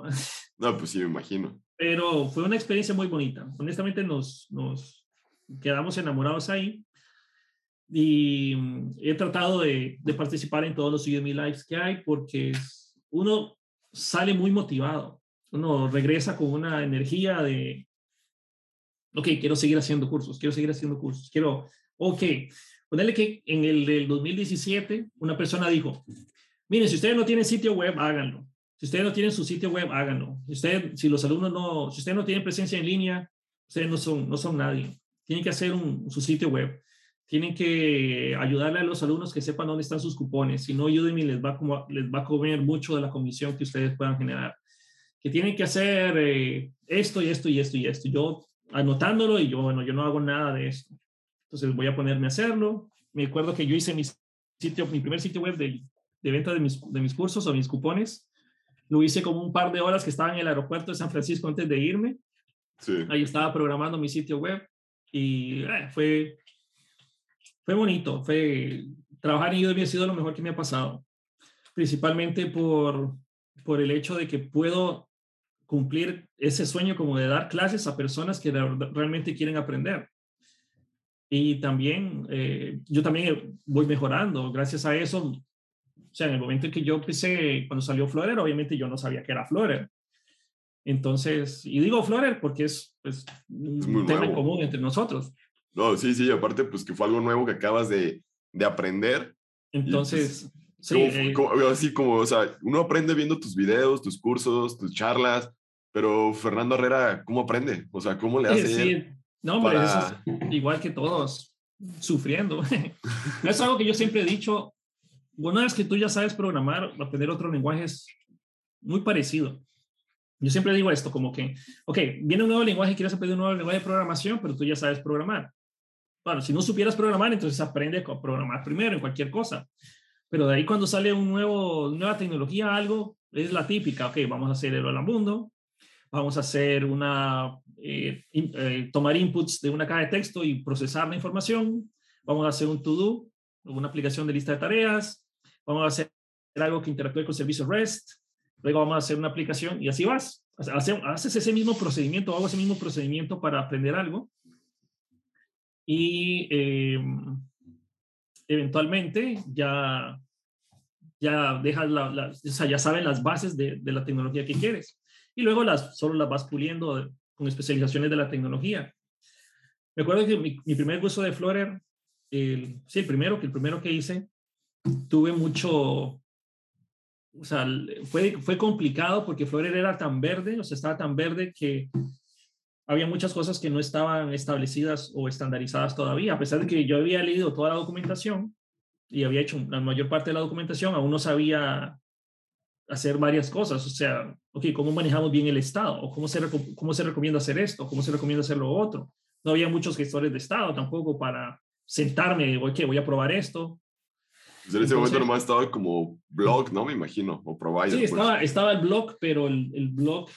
[SPEAKER 1] No, pues sí, me imagino.
[SPEAKER 2] Pero fue una experiencia muy bonita. Honestamente, nos, nos quedamos enamorados ahí y mm, he tratado de, de, participar en todos los Udemy Lives que hay porque uno sale muy motivado, uno regresa con una energía de, ok, quiero seguir haciendo cursos, quiero seguir haciendo cursos, quiero, ok, ponerle que en el del 2017 una persona dijo, miren, si ustedes no tienen sitio web, háganlo. Si ustedes no tienen su sitio web, háganlo. Si, si los alumnos no, si ustedes no tienen presencia en línea, ustedes no son, no son nadie. Tienen que hacer un, su sitio web tienen que ayudarle a los alumnos que sepan dónde están sus cupones. Si no, Udemy les va, como, les va a comer mucho de la comisión que ustedes puedan generar. Que tienen que hacer eh, esto y esto y esto y esto. Yo anotándolo y yo, bueno, yo no hago nada de esto. Entonces voy a ponerme a hacerlo. Me acuerdo que yo hice mi sitio, mi primer sitio web de, de venta de mis, de mis cursos o mis cupones. Lo hice como un par de horas que estaba en el aeropuerto de San Francisco antes de irme.
[SPEAKER 1] Sí.
[SPEAKER 2] Ahí estaba programando mi sitio web y eh, fue fue bonito, fue trabajar en Udemy ha sido lo mejor que me ha pasado, principalmente por, por el hecho de que puedo cumplir ese sueño como de dar clases a personas que realmente quieren aprender. Y también, eh, yo también voy mejorando gracias a eso. O sea, en el momento en que yo empecé, cuando salió Flutter, obviamente yo no sabía que era Flutter. Entonces, y digo Flutter porque es, pues, un tema común entre nosotros.
[SPEAKER 1] No, sí, sí, aparte, pues que fue algo nuevo que acabas de, de aprender.
[SPEAKER 2] Pues, Entonces,
[SPEAKER 1] sí. Eh, así como, o sea, uno aprende viendo tus videos, tus cursos, tus charlas, pero Fernando Herrera, ¿cómo aprende? O sea, ¿cómo le hace? Sí,
[SPEAKER 2] no, hombre, igual que todos, sufriendo. es algo que yo siempre he dicho. Una vez que tú ya sabes programar, aprender otro lenguaje es muy parecido. Yo siempre digo esto, como que, ok, viene un nuevo lenguaje, quieres aprender un nuevo lenguaje de programación, pero tú ya sabes programar. Bueno, si no supieras programar, entonces aprende a programar primero en cualquier cosa. Pero de ahí cuando sale un nuevo, nueva tecnología, algo, es la típica, ok, vamos a hacer el hola vamos a hacer una, eh, tomar inputs de una caja de texto y procesar la información. Vamos a hacer un to-do, una aplicación de lista de tareas. Vamos a hacer algo que interactúe con servicio REST. Luego vamos a hacer una aplicación y así vas. Haces ese mismo procedimiento, hago ese mismo procedimiento para aprender algo. Y em, eventualmente ya, ya dejas la, o sea, ya saben las bases de, de, la tecnología que quieres. Y luego las, solo las vas puliendo con especializaciones de la tecnología. Me acuerdo que mi, mi primer curso de Flutter, el, sí, el primero, que el primero que hice, tuve mucho, o sea, fue, fue complicado porque Flutter era tan verde, o sea, estaba tan verde que había muchas cosas que no estaban establecidas o estandarizadas todavía, a pesar de que yo había leído toda la documentación y había hecho la mayor parte de la documentación, aún no sabía hacer varias cosas, o sea, ok, ¿cómo manejamos bien el Estado? ¿O cómo se, cómo se recomienda hacer esto? ¿Cómo se recomienda hacer lo otro? No había muchos gestores de Estado tampoco para sentarme, ok, voy a probar esto.
[SPEAKER 1] Pues en ese momento nomás estaba como blog, ¿no? Me imagino, o provider.
[SPEAKER 2] Sí, pues. estaba, estaba el blog, pero el, el blog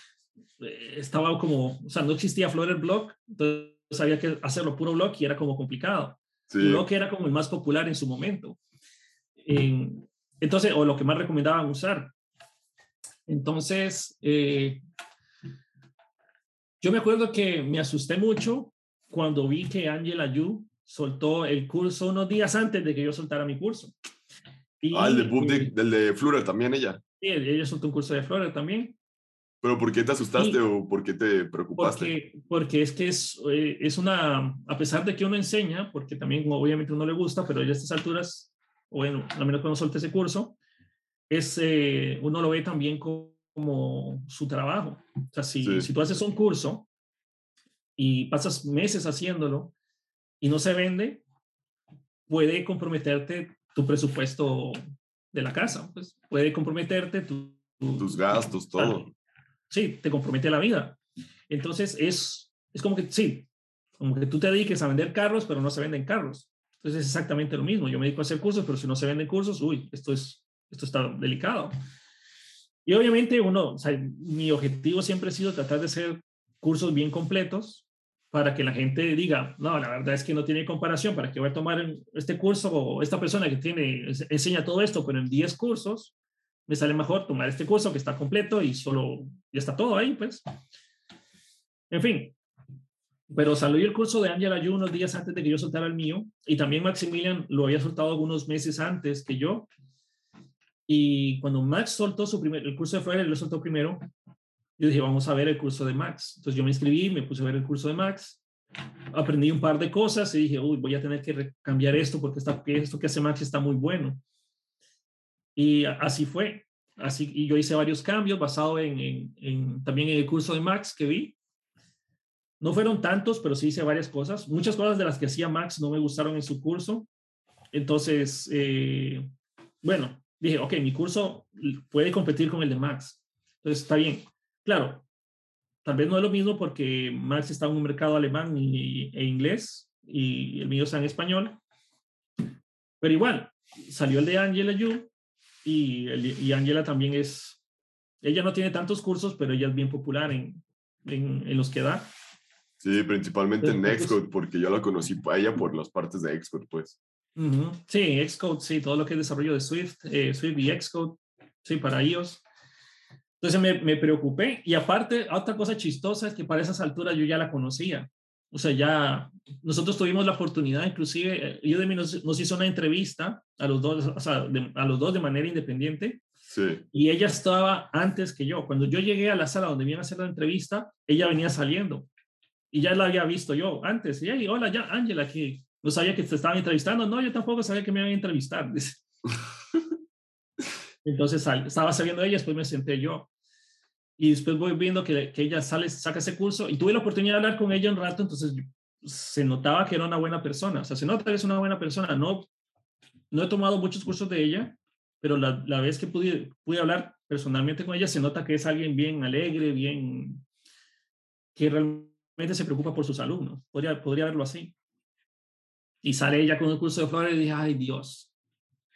[SPEAKER 2] estaba como, o sea, no existía Flutter Blog, entonces había que hacerlo puro blog y era como complicado. Sí. Blog era como el más popular en su momento. entonces, o lo que más recomendaban usar. Entonces, eh, yo me acuerdo que me asusté mucho cuando vi que Angela Yu soltó el curso unos días antes de que yo soltara mi curso.
[SPEAKER 1] Y, ah, el de, eh, del de Flutter también ella.
[SPEAKER 2] Sí, ella soltó un curso de Flutter también.
[SPEAKER 1] ¿Pero por qué te asustaste o por qué te preocupaste?
[SPEAKER 2] Porque, porque es que es, eh, es una, a pesar de que uno enseña, porque también obviamente uno le gusta, pero ya a estas alturas, bueno, a menos cuando suelte ese curso, es, eh, uno lo ve también como, como, su trabajo. O sea, si, si tú haces un curso y pasas meses haciéndolo y no se vende, puede comprometerte tu presupuesto de la casa, pues puede comprometerte tu,
[SPEAKER 1] tus gastos, todo
[SPEAKER 2] sí, te compromete la vida. Entonces es, es como que, sí, como que tú te dediques a vender carros, pero no se venden carros. Entonces es exactamente lo mismo. Yo me dedico a hacer cursos, pero si no se venden cursos, uy, esto, es, esto está delicado. Y obviamente uno, mi objetivo siempre ha sido tratar de hacer cursos bien completos para que la gente diga, no, la verdad es que no tiene comparación, ¿para que voy a tomar este curso o esta persona que tiene, enseña todo esto, pero en 10 cursos, me sale mejor tomar este curso que está completo y solo, ya está todo ahí, pues. En fin, pero salió el curso de Angela Yu unos días antes de que yo soltara el mío y también Maximilian lo había soltado algunos meses antes que yo. Y cuando Max soltó su primer, el curso de él lo soltó primero, yo dije, vamos a ver el curso de Max. Entonces yo me inscribí, me puse a ver el curso de Max, aprendí un par de cosas y dije, uy, voy a tener que cambiar esto porque esto que hace Max está muy bueno. Y así fue. Así, y yo hice varios cambios basado en, también en el curso de Max que vi. No fueron tantos, pero sí hice varias cosas. Muchas cosas de las que hacía Max no me gustaron en su curso. Entonces, eh, bueno, dije, ok, mi curso puede competir con el de Max. Entonces, está bien. Claro, tal vez no es lo mismo porque Max está en un mercado alemán e inglés y el mío está en español. Pero igual, salió el de Angela Yu y, y Angela también es, ella no tiene tantos cursos, pero ella es bien popular en, en, los que da.
[SPEAKER 1] Sí, principalmente en Xcode, porque yo la conocí a ella por las partes de Xcode, pues.
[SPEAKER 2] Sí, Xcode, sí, todo lo que es desarrollo de Swift, eh, Swift y Xcode, sí, para ellos. Entonces me, me, preocupé y aparte, otra cosa chistosa es que para esas alturas yo ya la conocía. O sea, ya nosotros tuvimos la oportunidad, inclusive, yo de mí nos, nos, hizo una entrevista a los dos, o sea, a los dos de manera independiente.
[SPEAKER 1] Sí.
[SPEAKER 2] Y ella estaba antes que yo. Cuando yo llegué a la sala donde iban a hacer la entrevista, ella venía saliendo. Y ya la había visto yo antes. Y ahí, hola, ya, Ángela, que no sabía que te estaban entrevistando. No, yo tampoco sabía que me iban a entrevistar. Entonces estaba saliendo ella, después me senté yo y después voy viendo que, que, ella sale, saca ese curso y tuve la oportunidad de hablar con ella un rato, entonces se notaba que era una buena persona, o sea, se nota que es una buena persona, no, no he tomado muchos cursos de ella, pero la, la vez que pude, pude hablar personalmente con ella, se nota que es alguien bien alegre, bien, que realmente se preocupa por sus alumnos, podría, podría verlo así. Y sale ella con un curso de flores y dije, ay Dios,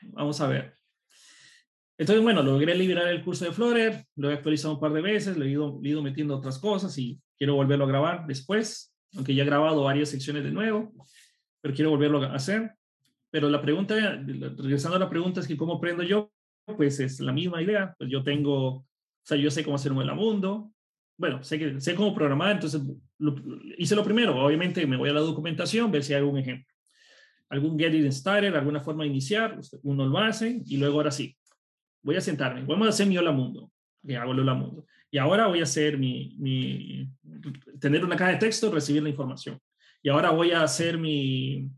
[SPEAKER 2] vamos a ver. Entonces, bueno, logré liberar el curso de Flutter, lo he actualizado un par de veces, le he ido, ido metiendo otras cosas y quiero volverlo a grabar después, aunque ya he grabado varias secciones de nuevo, pero quiero volverlo a hacer. Pero la pregunta, regresando a la pregunta, es que cómo aprendo yo, pues es la misma idea. Pues yo tengo, o sea, yo sé cómo hacer un mundo. Bueno, sé, que, sé cómo programar, entonces hice lo primero. Obviamente me voy a la documentación, ver si hay algún ejemplo. Algún get it started, alguna forma de iniciar, uno lo hace y luego ahora sí, voy a sentarme, vamos a hacer mi hola mundo, que hago el hola mundo. Y ahora voy a hacer mi, mi, tener una caja de texto, recibir la información. Y ahora voy a hacer mi,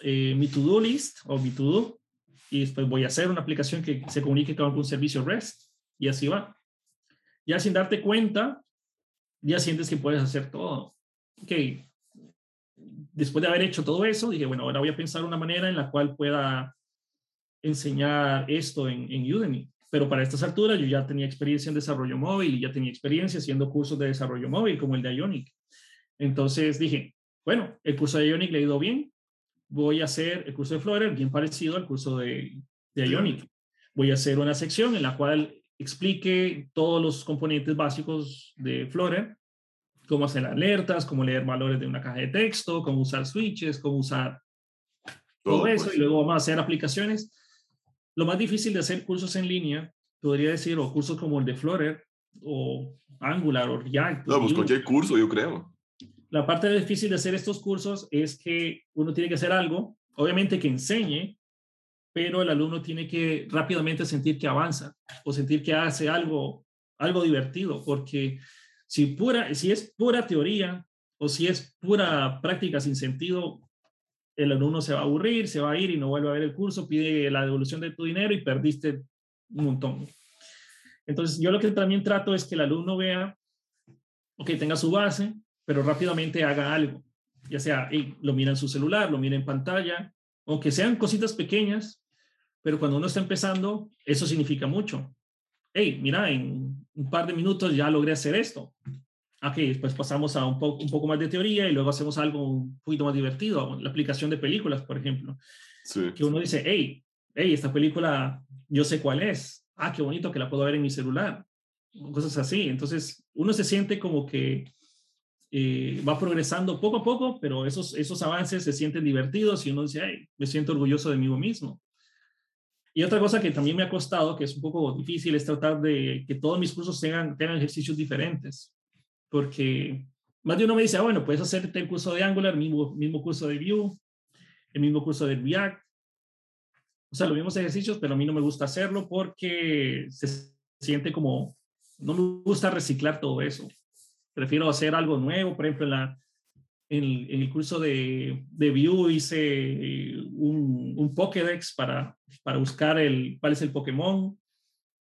[SPEAKER 2] eh, mi to-do list o mi to-do y después voy a hacer una aplicación que se comunique con algún servicio REST y así va. Ya sin darte cuenta, ya sientes que puedes hacer todo. Ok, después de haber hecho todo eso, dije, bueno, ahora voy a pensar una manera en la cual pueda enseñar esto en, en Udemy. Pero para estas alturas yo ya tenía experiencia en desarrollo móvil y ya tenía experiencia haciendo cursos de desarrollo móvil como el de Ionic. Entonces dije, bueno, el curso de Ionic le ha ido bien, voy a hacer el curso de Flutter bien parecido al curso de, de Ionic. Voy a hacer una sección en la cual explique todos los componentes básicos de Flutter, cómo hacer alertas, cómo leer valores de una caja de texto, cómo usar switches, cómo usar todo, eso, pues. y luego vamos a hacer aplicaciones. Lo más difícil de hacer cursos en línea, podría decir, o cursos como el de Flutter, o Angular, o React.
[SPEAKER 1] No, pues cualquier curso, yo creo
[SPEAKER 2] la parte difícil de hacer estos cursos es que uno tiene que hacer algo, obviamente que enseñe, pero el alumno tiene que rápidamente sentir que avanza o sentir que hace algo, algo divertido, porque si, pura, si es pura teoría o si es pura práctica sin sentido, el alumno se va a aburrir, se va a ir y no vuelve a ver el curso, pide la devolución de tu dinero y perdiste un montón. Entonces, yo lo que también trato es que el alumno vea, ok, tenga su base, pero rápidamente haga algo, ya sea lo mira en su celular, lo mira en pantalla, aunque sean cositas pequeñas, pero cuando uno está empezando, eso significa mucho. Hey, mira, en un par de minutos ya logré hacer esto. Ok, después pasamos a un, poco un poco más de teoría y luego hacemos algo un poquito más divertido, la aplicación de películas, por ejemplo. Que uno dice, hey, hey, esta película yo sé cuál es. Ah, qué bonito que la puedo ver en mi celular. Cosas así. Entonces, uno se siente como que eh, va progresando poco a poco, pero esos, esos avances se sienten divertidos y uno dice, ay, me siento orgulloso de mí mismo. Y otra cosa que también me ha costado, que es un poco difícil, es tratar de que todos mis cursos tengan, tengan ejercicios diferentes, porque más de uno me dice, ah, bueno, puedes hacer el curso de Angular, el mismo, mismo curso de Vue, el mismo curso de React, o sea, los mismos ejercicios, pero a mí no me gusta hacerlo porque se siente como, no me gusta reciclar todo eso prefiero hacer algo nuevo. Por ejemplo, en, la, en, el, curso de, de Vue hice un, un, Pokédex para, para buscar el, cuál es el Pokémon.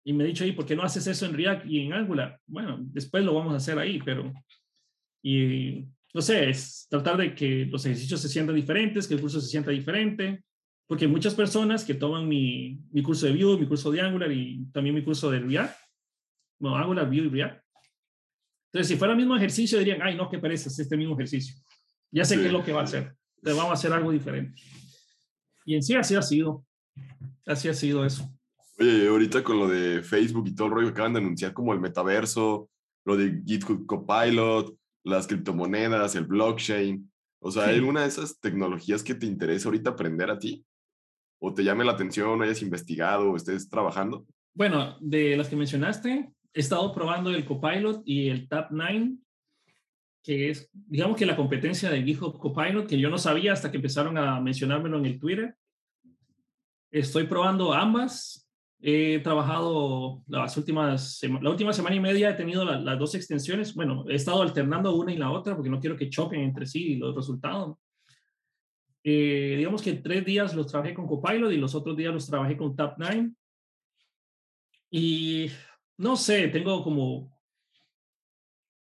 [SPEAKER 2] Y me he dicho, ahí, ¿por qué no haces eso en React y en Angular? Bueno, después lo vamos a hacer ahí, pero... Y no sé, es tratar de que los ejercicios se sientan diferentes, que el curso se sienta diferente, porque muchas personas que toman mi, mi curso de Vue, mi curso de Angular y también mi curso de React, bueno, Angular, Vue y React, entonces, si fuera el mismo ejercicio, dirían, ay, no, qué pereza, es este mismo ejercicio. Ya sé qué es lo que va a hacer. Entonces, vamos a hacer algo diferente. Y en sí, así ha sido. Así ha sido eso.
[SPEAKER 1] Oye, ahorita con lo de Facebook y todo el rollo, acaban de anunciar como el metaverso, lo de GitHub Copilot, las criptomonedas, el blockchain. O sea, ¿hay alguna de esas tecnologías que te interesa ahorita aprender a ti? ¿O te llame la atención, o hayas investigado, o estés trabajando?
[SPEAKER 2] Bueno, de las que mencionaste, he estado probando el Copilot y el Tab 9, que es, digamos que la competencia de GitHub Copilot, que yo no sabía hasta que empezaron a mencionármelo en el Twitter. Estoy probando ambas. He trabajado las últimas, la última semana y media, he tenido las dos extensiones. Bueno, he estado alternando una y la otra porque no quiero que choquen entre sí los resultados. Eh, digamos que tres días los trabajé con Copilot y los otros días los trabajé con Tab 9. Y no sé, tengo como,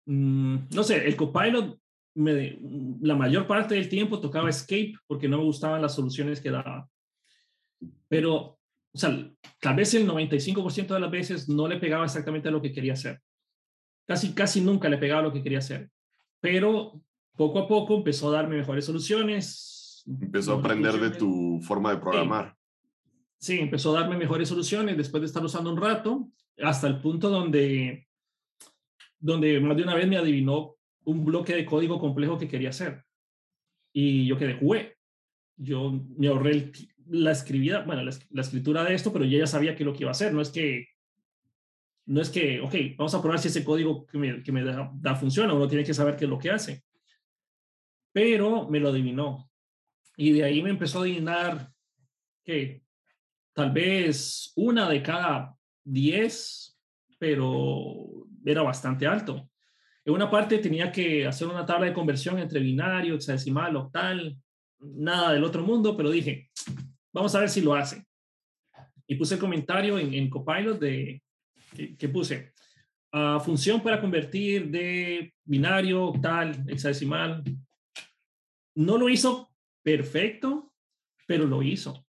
[SPEAKER 2] mm, no sé, el copilot, me, la mayor parte del tiempo tocaba escape porque no me gustaban las soluciones que daba. Pero, o sea, tal vez el 95% de las veces no le pegaba exactamente a lo que quería hacer. Casi, casi nunca le pegaba a lo que quería hacer. Pero poco a poco empezó a darme mejores soluciones.
[SPEAKER 1] Empezó a aprender de tu forma de programar.
[SPEAKER 2] Sí, empezó a darme mejores soluciones después de estar usando un rato hasta el punto donde, donde más de una vez me adivinó un bloque de código complejo que quería hacer. Y yo quedé, jugué. Yo me ahorré la escribida, bueno, la, escritura de esto, pero yo ya sabía que lo que iba a hacer. No es que, no es que, ok, vamos a probar si ese código que me, que me da, da funciona. Uno tiene que saber qué es lo que hace. Pero me lo adivinó. Y de ahí me empezó a adivinar que tal vez una de cada diez, pero era bastante alto. En una parte tenía que hacer una tabla de conversión entre binario, hexadecimal, octal, nada del otro mundo, pero dije, vamos a ver si lo hace. Y puse el comentario en, Copilot de que, puse uh, función para convertir de binario, octal, hexadecimal. No lo hizo perfecto, pero lo hizo.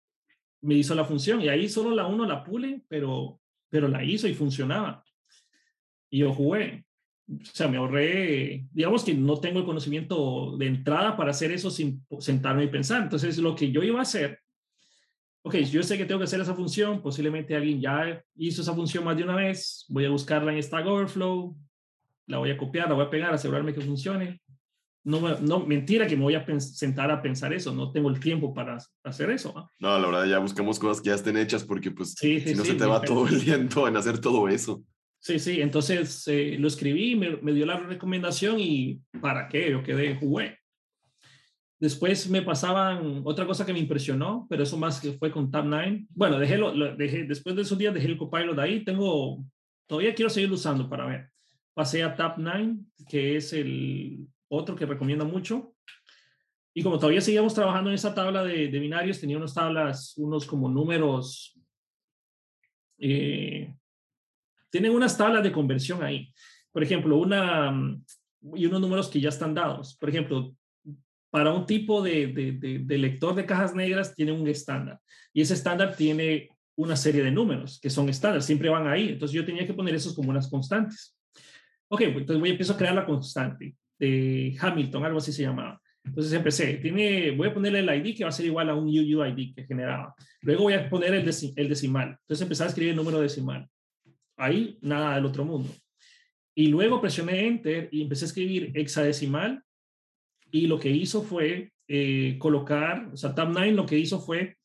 [SPEAKER 2] Me hizo la función y ahí solo la uno la pule, pero, pero la hizo y funcionaba. Y yo jugué. O sea, me ahorré, digamos que no tengo el conocimiento de entrada para hacer eso sin sentarme y pensar. Entonces, lo que yo iba a hacer, ok, yo sé que tengo que hacer esa función, posiblemente alguien ya hizo esa función más de una vez, voy a buscarla en Stack Overflow, la voy a copiar, la voy a pegar, asegurarme que funcione no, no, mentira que me voy a sentar a pensar eso, no tengo el tiempo para hacer eso.
[SPEAKER 1] No, la verdad ya buscamos cosas que ya estén hechas porque pues si no se te va todo el viento en hacer todo eso.
[SPEAKER 2] Sí, sí, entonces eh, lo escribí, me, me, dio la recomendación y ¿para qué? Yo quedé, jugué. Después me pasaban otra cosa que me impresionó, pero eso más que fue con Tab9. Bueno, dejé lo, dejé, después de esos días dejé el copilot de ahí, tengo, todavía quiero seguir usando para ver. Pasé a Tab9, que es el, otro que recomiendo mucho. Y como todavía seguíamos trabajando en esa tabla de, binarios, tenía unas tablas, unos como números, eh, tienen unas tablas de conversión ahí. Por ejemplo, una y unos números que ya están dados. Por ejemplo, para un tipo de, de, lector de cajas negras tiene un estándar y ese estándar tiene una serie de números que son estándar, siempre van ahí. Entonces yo tenía que poner esos como unas constantes. Ok, pues entonces voy a empezar a crear la constante de Hamilton, algo así se llamaba. Entonces empecé, tiene, voy a ponerle el ID que va a ser igual a un UUID que generaba. Luego voy a poner el, el decimal. Entonces empecé a escribir el número decimal. Ahí nada del otro mundo. Y luego presioné Enter y empecé a escribir hexadecimal. Y lo que hizo fue eh, colocar, o sea, Tab9 lo que hizo fue,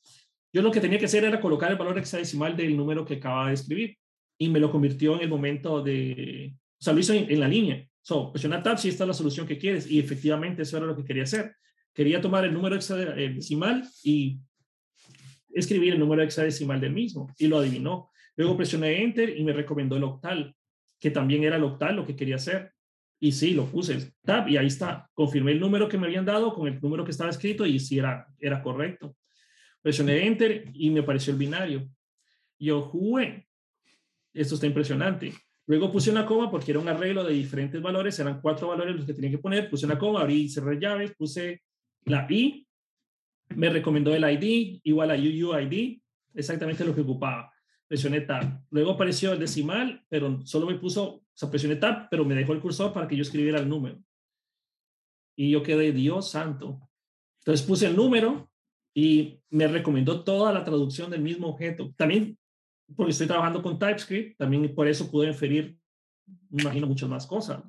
[SPEAKER 2] yo lo que tenía que hacer era colocar el valor hexadecimal del número que acababa de escribir. Y me lo convirtió en el momento de, o sea, lo hizo en la línea. So, presiona Tab si esta es la solución que quieres. Y efectivamente eso era lo que quería hacer. Quería tomar el número hexadecimal y escribir el número hexadecimal del mismo. Y lo adivinó. Luego presioné Enter y me recomendó el octal, que también era el octal lo que quería hacer. Y sí, lo puse y ahí está. Confirmé el número que me habían dado con el número que estaba escrito y sí era, era correcto. Presioné Enter y me apareció el binario. Yo jugué. Esto está impresionante. Luego puse una coma porque era un arreglo de diferentes valores, eran cuatro valores los que tenía que poner, puse una coma, abrí y cerré llaves, puse la I, me recomendó el ID, igual a UUID, exactamente lo que ocupaba. Presioné Tab. Luego apareció el decimal, pero solo me puso, o sea, presioné Tab, pero me dejó el cursor para que yo escribiera el número. Y yo quedé, Dios santo. Entonces puse el número y me recomendó toda la traducción del mismo objeto. También porque estoy trabajando con TypeScript, también por eso pude inferir, me imagino, muchas más cosas.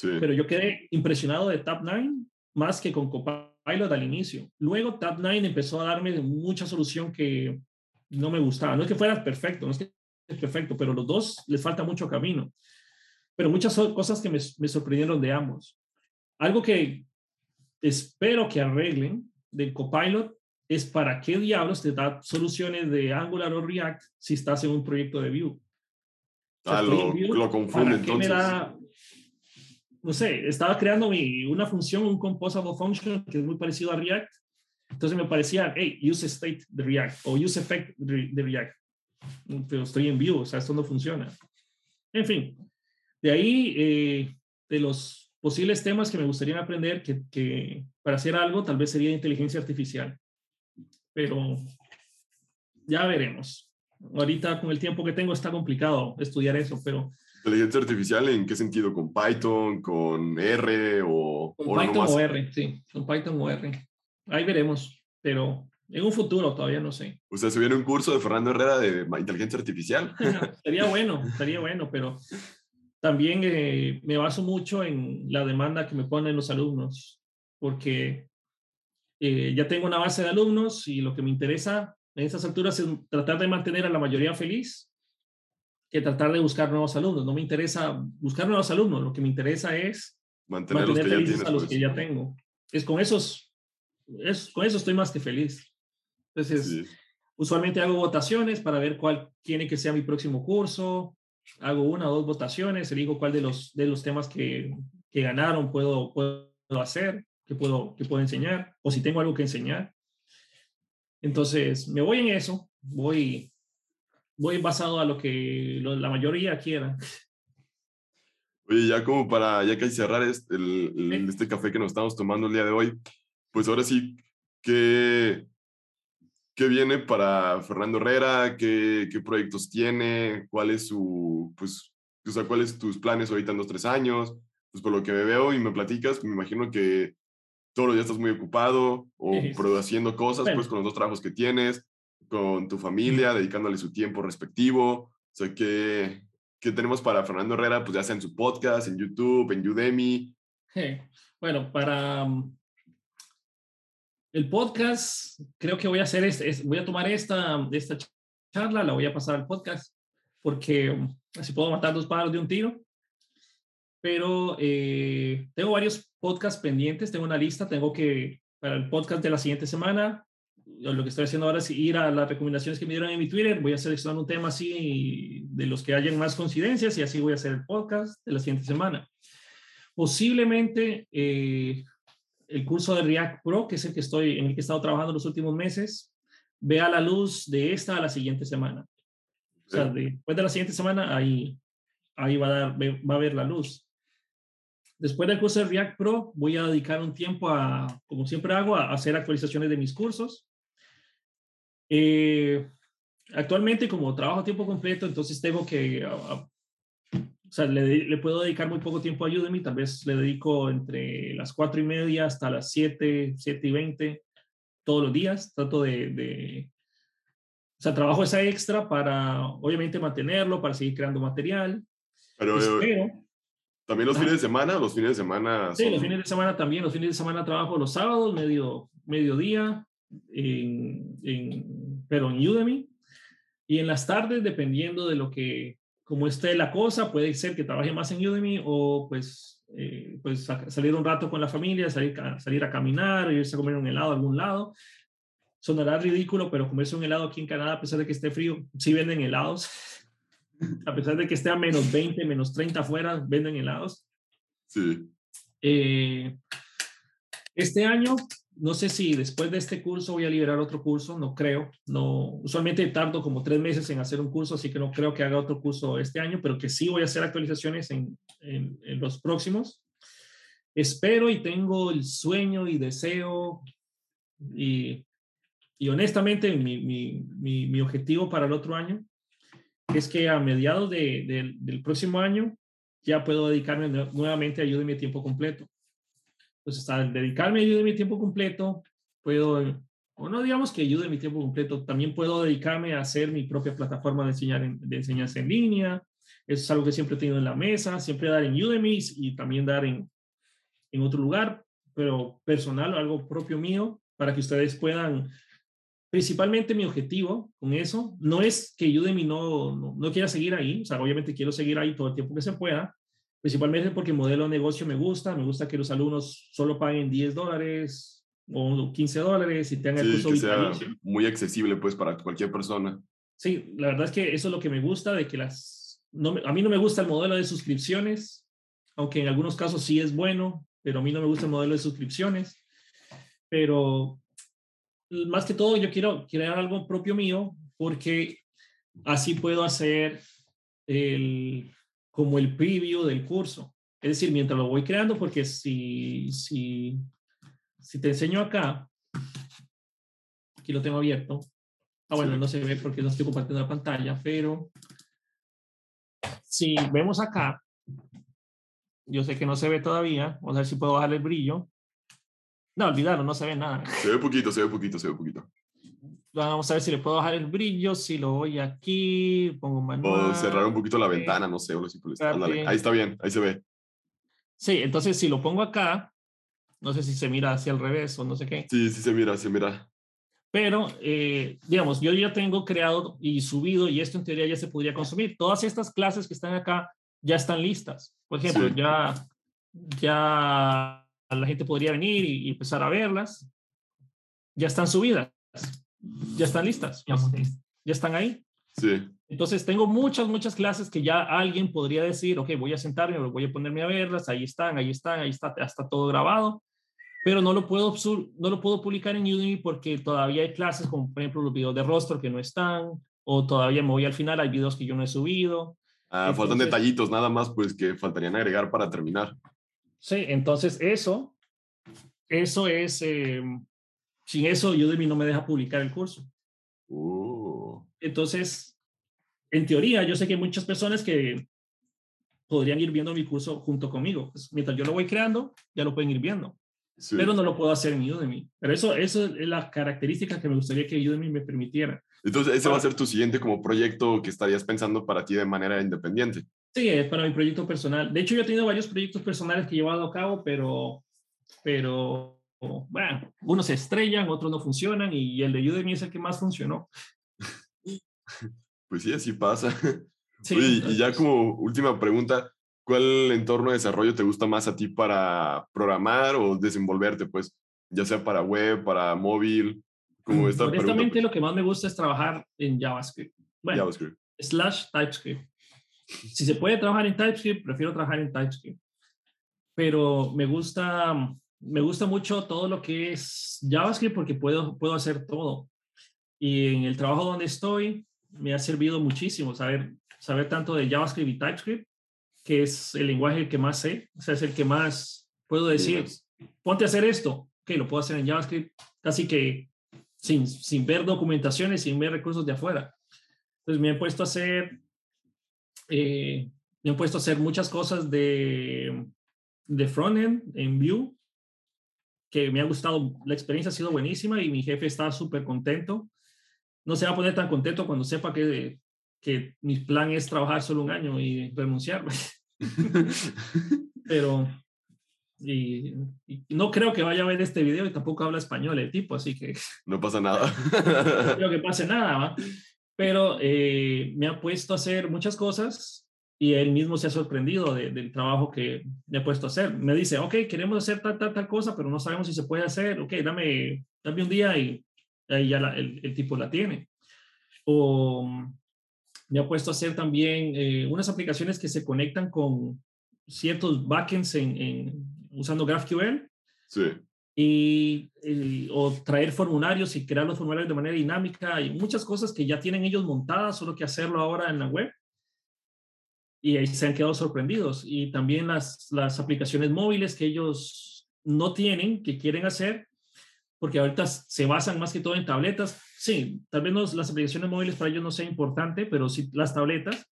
[SPEAKER 2] Pero yo quedé impresionado de Tab9 más que con Copilot al inicio. Luego Tab9 empezó a darme mucha solución que no me gustaba. No es que fuera perfecto, no es que es perfecto, pero los dos les falta mucho camino. Pero muchas cosas que me, me sorprendieron de ambos. Algo que espero que arreglen del Copilot es para qué diablos te da soluciones de Angular o React si estás en un proyecto de Vue.
[SPEAKER 1] ah, lo, confunde entonces.
[SPEAKER 2] no sé, estaba creando mi, una función, un composable function que es muy parecido a React. Entonces me parecía, hey, use state de React o use effect de React. Pero estoy en Vue, o sea, esto no funciona. En fin, de ahí, eh, de los posibles temas que me gustaría aprender que, que para hacer algo, tal vez sería inteligencia artificial pero ya veremos. Ahorita con el tiempo que tengo está complicado estudiar eso, pero...
[SPEAKER 1] ¿Inteligencia artificial en qué sentido? ¿Con Python, con R o...
[SPEAKER 2] Con Python o R, sí, con Python o R. Ahí veremos, pero en un futuro todavía no sé.
[SPEAKER 1] ¿Usted viene un curso de Fernando Herrera de inteligencia artificial?
[SPEAKER 2] sería bueno, sería bueno, pero también eh, me baso mucho en la demanda que me ponen los alumnos, porque eh, ya tengo una base de alumnos y lo que me interesa en estas alturas es tratar de mantener a la mayoría feliz que tratar de buscar nuevos alumnos. No me interesa buscar nuevos alumnos, lo que me interesa es mantener, mantener felices a los pues. que ya tengo. Es con esos, es, con eso estoy más que feliz. Entonces, usualmente hago votaciones para ver cuál tiene que ser mi próximo curso. Hago una o dos votaciones, elijo cuál de los, de los temas que, que ganaron puedo, puedo hacer, que puedo, que puedo enseñar, o si tengo algo que enseñar. Entonces, me voy en eso, voy, voy basado a lo que la mayoría quiera.
[SPEAKER 1] Oye, ya como para, ya que hay cerrar este, el, este café que nos estamos tomando el día de hoy, pues ahora sí, ¿qué, qué viene para Fernando Herrera? ¿Qué, ¿Qué, proyectos tiene? ¿Cuál es su, pues, o sea, cuáles tus planes ahorita en dos, tres años? Pues por lo que me veo y me platicas, me imagino que todos los días estás muy ocupado o produciendo cosas, pues con los dos trabajos que tienes, con tu familia, dedicándole su tiempo respectivo. O sea, que que tenemos para Fernando Herrera, pues ya sea en su podcast, en YouTube, en Udemy.
[SPEAKER 2] Bueno, para mm, el podcast, creo que voy a hacer este, voy a tomar esta, esta charla, la voy a pasar al podcast, porque así puedo matar dos pájaros de un tiro. Pero eh, tengo varios podcasts pendientes, tengo una lista, tengo que, para el podcast de la siguiente semana, lo que estoy haciendo ahora es ir a las recomendaciones que me dieron en mi Twitter. Voy a seleccionar un tema así de los que hayan más coincidencias y así voy a hacer el podcast de la siguiente semana. Posiblemente eh, el curso de React Pro, que es el que estoy, en el que he estado trabajando los últimos meses, vea la luz de esta a la siguiente semana. O sea, después de la siguiente semana, ahí, ahí va, a dar, va a ver la luz. Después del curso de React Pro, voy a dedicar un tiempo a, como siempre hago, a hacer actualizaciones de mis cursos. Eh, actualmente, como trabajo a tiempo completo, entonces tengo que, sea, le, le, puedo dedicar muy poco tiempo a Udemy, tal vez le dedico entre las cuatro y media hasta las siete, siete y veinte todos los días. Trato de, de, o sea, trabajo esa extra para, obviamente, mantenerlo, para seguir creando material.
[SPEAKER 1] Pero, Espero, ¿También los fines de semana? ¿Los fines de semana?
[SPEAKER 2] Sí, los fines de semana también. Los fines de semana trabajo los sábados, medio, mediodía, en, pero en Udemy. Y en las tardes, dependiendo de lo que, como esté la cosa, puede ser que trabaje más en Udemy o pues, eh, pues salir un rato con la familia, salir, salir a caminar, irse a comer un helado a algún lado. Sonará ridículo, pero comerse un helado aquí en Canadá, a pesar de que esté frío, sí venden helados. a pesar de que esté a menos 20, menos 30 afuera, venden helados.
[SPEAKER 1] Sí.
[SPEAKER 2] Eh, este año no sé si después de este curso voy a liberar otro curso, no creo. No, usualmente tardo como tres meses en hacer un curso, así que no creo que haga otro curso este año, pero que sí voy a hacer actualizaciones en, en, los próximos. Espero y tengo el sueño y deseo y, y honestamente mi, mi, mi, objetivo para el otro año es que a mediados de, del próximo año ya puedo dedicarme nuevamente a ayuda mi tiempo completo. Entonces, al dedicarme a mi tiempo completo, puedo, o no digamos que ayude mi tiempo completo, también puedo dedicarme a hacer mi propia plataforma de, enseñar de enseñanza en línea. Eso es algo que siempre he tenido en la mesa, siempre dar en Udemy y también dar en, en otro lugar, pero personal, algo propio mío, para que ustedes puedan principalmente mi objetivo con eso no es que Udemy no, no, no, quiera seguir ahí, o sea, obviamente quiero seguir ahí todo el tiempo que se pueda, principalmente porque el modelo de negocio me gusta, me gusta que los alumnos solo paguen 10 dólares o 15 dólares y tengan el curso
[SPEAKER 1] que sea muy accesible pues para cualquier persona.
[SPEAKER 2] Sí, la verdad es que eso es lo que me gusta de que las no, a mí no me gusta el modelo de suscripciones, aunque en algunos casos sí es bueno, pero a mí no me gusta el modelo de suscripciones. Pero más que todo yo quiero crear algo propio mío porque así puedo hacer el como el preview del curso. Es decir, mientras lo voy creando, porque si, si, si te enseño acá, aquí lo tengo abierto. Ah, bueno, no se ve porque no estoy compartiendo la pantalla, pero si vemos acá, yo sé que no se ve todavía, vamos a ver si puedo bajar el brillo. No, olvidarlo, no se ve nada.
[SPEAKER 1] Se ve poquito, se ve poquito, se ve poquito.
[SPEAKER 2] Vamos a ver si le puedo bajar el brillo, si lo voy aquí, pongo manual.
[SPEAKER 1] O cerrar un poquito la ventana, no sé. O si ahí está bien, ahí se ve.
[SPEAKER 2] Sí, entonces si lo pongo acá, no sé si se mira hacia el revés o no sé qué.
[SPEAKER 1] Sí, sí se mira, se mira.
[SPEAKER 2] Pero, eh, digamos, yo ya tengo creado y subido, y esto en teoría ya se podría consumir. Todas estas clases que están acá ya están listas. Por ejemplo, ya, ya la gente podría venir y, empezar a verlas. Ya están subidas, ya están listas, ya, están ahí.
[SPEAKER 1] Sí.
[SPEAKER 2] Entonces tengo muchas, muchas clases que ya alguien podría decir, ok, voy a sentarme, voy a ponerme a verlas, ahí están, ahí están, ahí está, está todo grabado, pero no lo puedo, no lo puedo publicar en Udemy porque todavía hay clases como por ejemplo los videos de rostro que no están, o todavía me voy al final, hay videos que yo no he subido.
[SPEAKER 1] Ah, faltan detallitos nada más, pues que faltarían agregar para terminar.
[SPEAKER 2] Sí, entonces eso, eso es, eh, sin eso Udemy no me deja publicar el curso.
[SPEAKER 1] Uh.
[SPEAKER 2] Entonces, en teoría, yo sé que hay muchas personas que podrían ir viendo mi curso junto conmigo. Pues, mientras yo lo voy creando, ya lo pueden ir viendo. Pero no lo puedo hacer en Udemy. Pero eso, eso es la característica que me gustaría que Udemy me permitiera.
[SPEAKER 1] Entonces, ese va a ser tu siguiente como proyecto que estarías pensando para ti de manera independiente.
[SPEAKER 2] Sí, es para mi proyecto personal. De hecho, yo he tenido varios proyectos personales que he llevado a cabo, pero, pero bueno, unos se estrellan, otros no funcionan y el de Udemy es el que más funcionó.
[SPEAKER 1] Pues sí, así pasa. y ya como última pregunta, ¿cuál entorno de desarrollo te gusta más a ti para programar o desenvolverte? Pues ya sea para web, para móvil, como esta
[SPEAKER 2] Honestamente, pues lo que más me gusta es trabajar en JavaScript. Bueno, JavaScript. slash TypeScript. Si se puede trabajar en TypeScript, prefiero trabajar en TypeScript. Pero me gusta, me gusta mucho todo lo que es JavaScript porque puedo, puedo hacer todo. Y en el trabajo donde estoy, me ha servido muchísimo saber, saber tanto de JavaScript y TypeScript, que es el lenguaje que más sé, o sea, es el que más puedo decir, ponte a hacer esto, que lo puedo hacer en JavaScript casi que sin, sin ver documentaciones, sin ver recursos de afuera. Entonces me he puesto a hacer, eh, me he puesto a hacer muchas cosas de, de frontend en Vue, que me ha gustado, la experiencia ha sido buenísima y mi jefe está súper contento no se va a poner tan contento cuando sepa que, que mi plan es trabajar solo un año y renunciar. Pero y, no creo que vaya a ver este video y tampoco habla español el tipo, así que...
[SPEAKER 1] No pasa nada.
[SPEAKER 2] no creo que pase nada, Pero eh, me ha puesto a hacer muchas cosas y él mismo se ha sorprendido del trabajo que me ha puesto a hacer. Me dice, ok, queremos hacer tal, tal, tal cosa, pero no sabemos si se puede hacer. Ok, dame, dame un día y ahí ya el, tipo la tiene. O me ha puesto a hacer también eh, unas aplicaciones que se conectan con ciertos backends en, usando GraphQL.
[SPEAKER 1] Sí.
[SPEAKER 2] Y, o traer formularios y crear los formularios de manera dinámica. Hay muchas cosas que ya tienen ellos montadas, solo que hacerlo ahora en la web. Y ahí se han quedado sorprendidos. Y también las, las aplicaciones móviles que ellos no tienen, que quieren hacer, porque ahorita se basan más que todo en tabletas. Sí, tal vez las aplicaciones móviles para ellos no sea importante, pero sí las tabletas.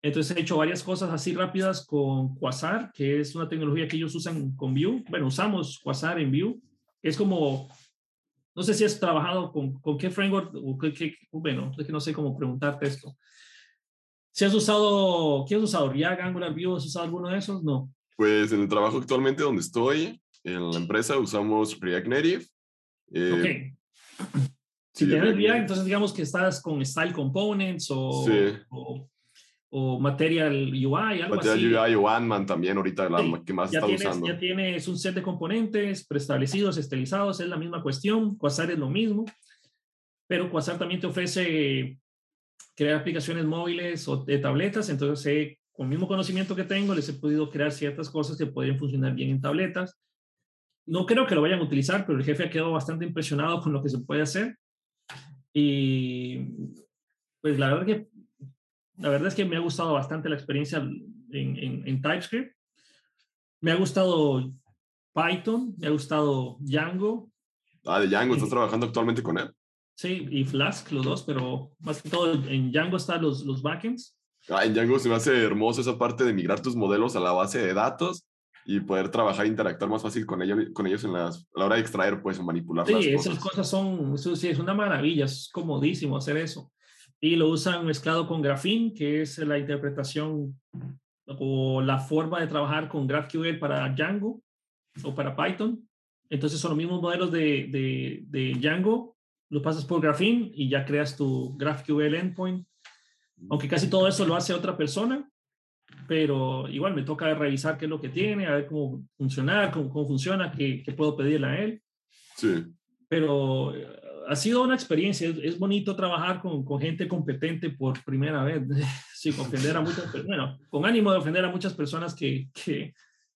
[SPEAKER 2] Entonces he hecho varias cosas así rápidas con Quasar, que es una tecnología que ellos usan con Vue. Bueno, usamos Quasar en Vue. Es como, no sé si has trabajado con, con qué framework o qué, bueno, es que no sé cómo preguntarte esto. Si has usado, ¿qué has usado? React, Angular, Vue, ¿has usado alguno de esos? No.
[SPEAKER 1] Pues en el trabajo actualmente donde estoy, en la empresa, usamos React Native
[SPEAKER 2] eh, ok. Si tienes React, entonces digamos que estás con Style Components o, o, Material UI, algo
[SPEAKER 1] Material UI o Antman también ahorita la que más está usando.
[SPEAKER 2] Ya tienes un set de componentes preestablecidos, estilizados, es la misma cuestión. Quasar es lo mismo, pero Quasar también te ofrece crear aplicaciones móviles o de tabletas, entonces con el mismo conocimiento que tengo les he podido crear ciertas cosas que podrían funcionar bien en tabletas no creo que lo vayan a utilizar, pero el jefe ha quedado bastante impresionado con lo que se puede hacer. Y pues la verdad que la verdad es que me ha gustado bastante la experiencia en, en, TypeScript. Me ha gustado Python, me ha gustado Django.
[SPEAKER 1] Ah, de Django, ¿estás trabajando actualmente con él?
[SPEAKER 2] Sí, y Flask, los dos, pero más que todo en Django están los, los backends.
[SPEAKER 1] Ah, en Django se me hace hermoso esa parte de migrar tus modelos a la base de datos y poder trabajar, interactuar más fácil con ellos, con ellos en las, a la hora de extraer, pues, o manipular
[SPEAKER 2] sí,
[SPEAKER 1] las cosas.
[SPEAKER 2] esas cosas son, eso sí, es una maravilla, es comodísimo hacer eso. Y lo usan mezclado con Graphene, que es la interpretación o la forma de trabajar con GraphQL para Django o para Python. Entonces son los mismos modelos de, de, de Django, lo pasas por Graphene y ya creas tu GraphQL endpoint. Aunque casi todo eso lo hace otra persona, pero igual me toca revisar qué es lo que tiene, a ver cómo funciona, cómo, cómo funciona, qué, qué, puedo pedirle a él.
[SPEAKER 1] Sí.
[SPEAKER 2] Pero eh, ha sido una experiencia, es, es bonito trabajar con, con, gente competente por primera vez, sin ofender a muchas bueno, con ánimo de ofender a muchas personas que, que,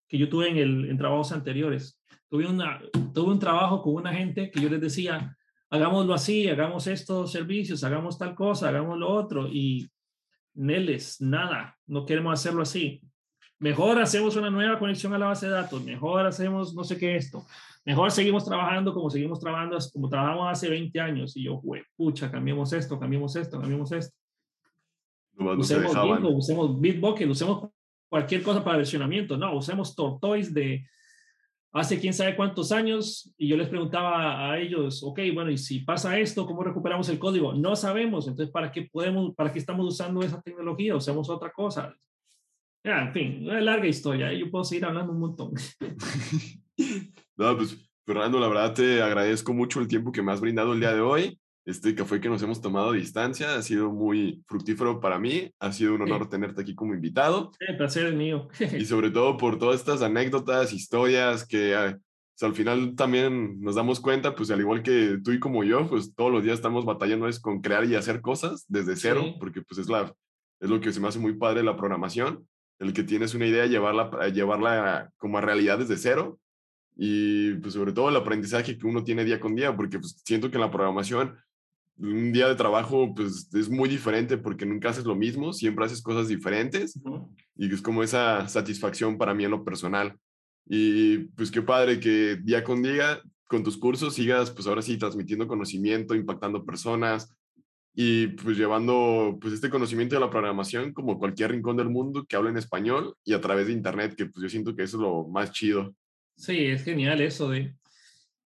[SPEAKER 2] que yo tuve en, el, en trabajos anteriores. Tuve, una, tuve un trabajo con una gente que yo les decía, hagámoslo así, hagamos estos servicios, hagamos tal cosa, hagamos lo otro, y Neles, nada, no queremos hacerlo así. Mejor hacemos una nueva conexión a la base de datos, mejor hacemos no sé qué esto, mejor seguimos trabajando como seguimos trabajando, como trabajamos hace 20 años. Y yo, güey, pucha, cambiemos esto, cambiemos esto, cambiemos esto.
[SPEAKER 1] No, no
[SPEAKER 2] usemos usemos Bitbucket, usemos cualquier cosa para versionamiento. No, usemos Tortoise de hace quién sabe cuántos años y yo les preguntaba a ellos, ok, bueno, y si pasa esto, ¿cómo recuperamos el código? No sabemos, entonces, ¿para qué podemos, para qué estamos usando esa tecnología? Usamos otra cosa. Ya, en fin, una larga historia, ¿eh? yo puedo seguir hablando un montón.
[SPEAKER 1] no, pues, Fernando, la verdad te agradezco mucho el tiempo que me has brindado el día de hoy. Este café que nos hemos tomado a distancia ha sido muy fructífero para mí. Ha sido un honor sí. tenerte aquí como invitado.
[SPEAKER 2] El placer es mío.
[SPEAKER 1] y sobre todo por todas estas anécdotas, historias que o sea, al final también nos damos cuenta, pues al igual que tú y como yo, pues todos los días estamos batallando es con crear y hacer cosas desde cero, sí. porque pues es, la, es lo que se me hace muy padre la programación, el que tienes una idea, llevarla, llevarla como a realidad desde cero y pues sobre todo el aprendizaje que uno tiene día con día, porque pues siento que en la programación un día de trabajo pues es muy diferente porque nunca haces lo mismo, siempre haces cosas diferentes uh -huh. y es como esa satisfacción para mí en lo personal. Y pues qué padre que día con día con tus cursos sigas pues ahora sí transmitiendo conocimiento, impactando personas y pues llevando pues este conocimiento de la programación como cualquier rincón del mundo que hable en español y a través de internet, que pues yo siento que eso es lo más chido.
[SPEAKER 2] Sí, es genial eso de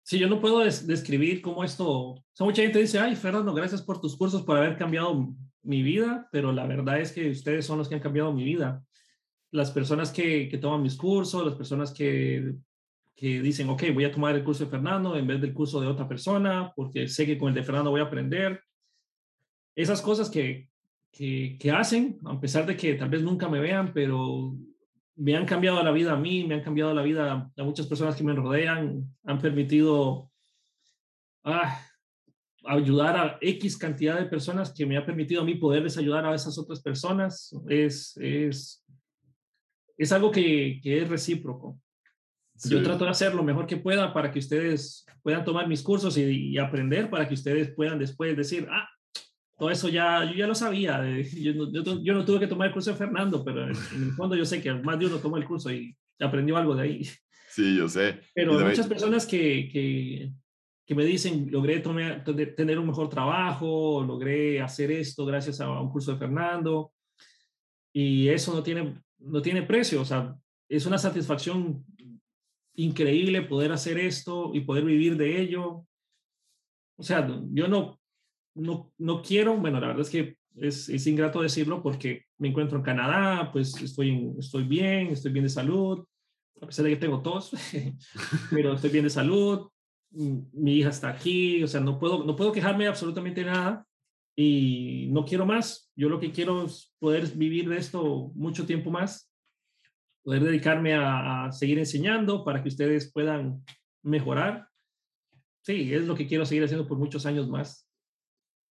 [SPEAKER 2] Sí, yo no puedo des describir cómo esto, o sea, mucha gente dice, ay, Fernando, gracias por tus cursos, por haber cambiado mi vida, pero la verdad es que ustedes son los que han cambiado mi vida. Las personas que, que toman mis cursos, las personas que, que dicen, ok, voy a tomar el curso de Fernando en vez del curso de otra persona, porque sé que con el de Fernando voy a aprender. Esas cosas que, que hacen, a pesar de que tal vez nunca me vean, pero me han cambiado la vida a mí, me han cambiado la vida a muchas personas que me rodean, han permitido ah, ayudar a X cantidad de personas que me ha permitido a mí poderles ayudar a esas otras personas. Es, es, es algo que, que es recíproco. Sí. Yo trato de hacer lo mejor que pueda para que ustedes puedan tomar mis cursos y, y aprender, para que ustedes puedan después decir, ah, todo eso ya, yo ya lo sabía. Yo, yo, yo, no tuve que tomar el curso de Fernando, pero en, en, el fondo yo sé que más de uno tomó el curso y aprendió algo de ahí.
[SPEAKER 1] Sí, yo sé.
[SPEAKER 2] Pero hay muchas personas que, que, que, me dicen, logré tomar, tener un mejor trabajo, logré hacer esto gracias a un curso de Fernando. Y eso no tiene, no tiene precio. O sea, es una satisfacción increíble poder hacer esto y poder vivir de ello. O sea, yo no no, no quiero, bueno, la verdad es que es, es, ingrato decirlo porque me encuentro en Canadá, pues estoy, estoy bien, estoy bien de salud, a pesar de que tengo tos, pero estoy bien de salud, mi hija está aquí, o sea, no puedo, no puedo quejarme absolutamente nada y no quiero más. Yo lo que quiero es poder vivir de esto mucho tiempo más, poder dedicarme a, a seguir enseñando para que ustedes puedan mejorar. Sí, es lo que quiero seguir haciendo por muchos años más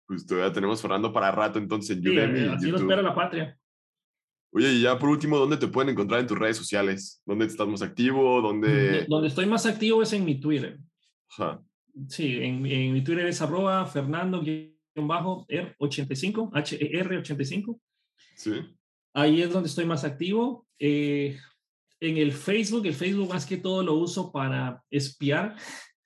[SPEAKER 1] pues todavía tenemos Fernando para rato entonces en Udemy.
[SPEAKER 2] Sí, así lo espera la patria.
[SPEAKER 1] Oye, y ya por último, ¿dónde te pueden encontrar en tus redes sociales? ¿Dónde estás más activo? ¿Dónde...
[SPEAKER 2] Donde estoy más activo es en mi Twitter. Ajá. Sí, en, en, mi Twitter es arroba fernando-r85, H-E-R-85.
[SPEAKER 1] Sí.
[SPEAKER 2] Ahí es donde estoy más activo. Eh, en el Facebook, el Facebook más que todo lo uso para espiar,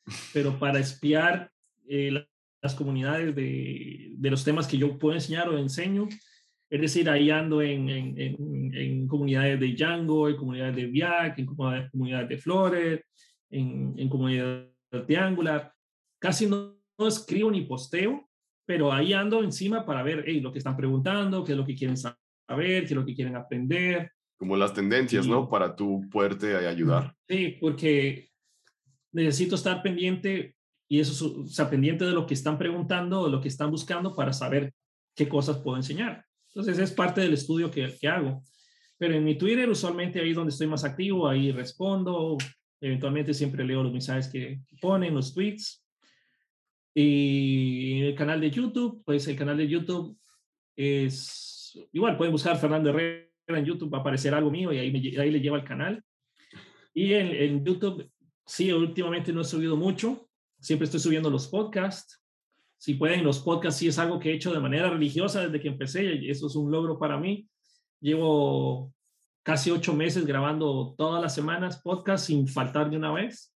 [SPEAKER 2] pero para espiar eh, las comunidades de, de, los temas que yo puedo enseñar o enseño. Es decir, ahí ando en, en, en, comunidades de Django, en comunidades de Viac, en comunidades de Flores, en, en comunidades de Angular. Casi no, no, escribo ni posteo, pero ahí ando encima para ver hey, lo que están preguntando, qué es lo que quieren saber, qué es lo que quieren aprender.
[SPEAKER 1] Como las tendencias, y, ¿no? Para tú poderte ayudar.
[SPEAKER 2] Sí, porque necesito estar pendiente y eso, o sea, pendiente de lo que están preguntando, de lo que están buscando para saber qué cosas puedo enseñar. Entonces es parte del estudio que, que hago. Pero en mi Twitter, usualmente ahí donde estoy más activo, ahí respondo, eventualmente siempre leo los mensajes que, ponen, los tweets. Y el canal de YouTube, pues el canal de YouTube es igual, pueden buscar Fernando Herrera en YouTube, va a aparecer algo mío y ahí, me, ahí le lleva el canal. Y en, en YouTube, sí, últimamente no he subido mucho, siempre estoy subiendo los podcasts si pueden, los podcasts sí es algo que he hecho de manera religiosa desde que empecé eso es un logro para mí. Llevo casi ocho meses grabando todas las semanas podcast sin faltar de una vez.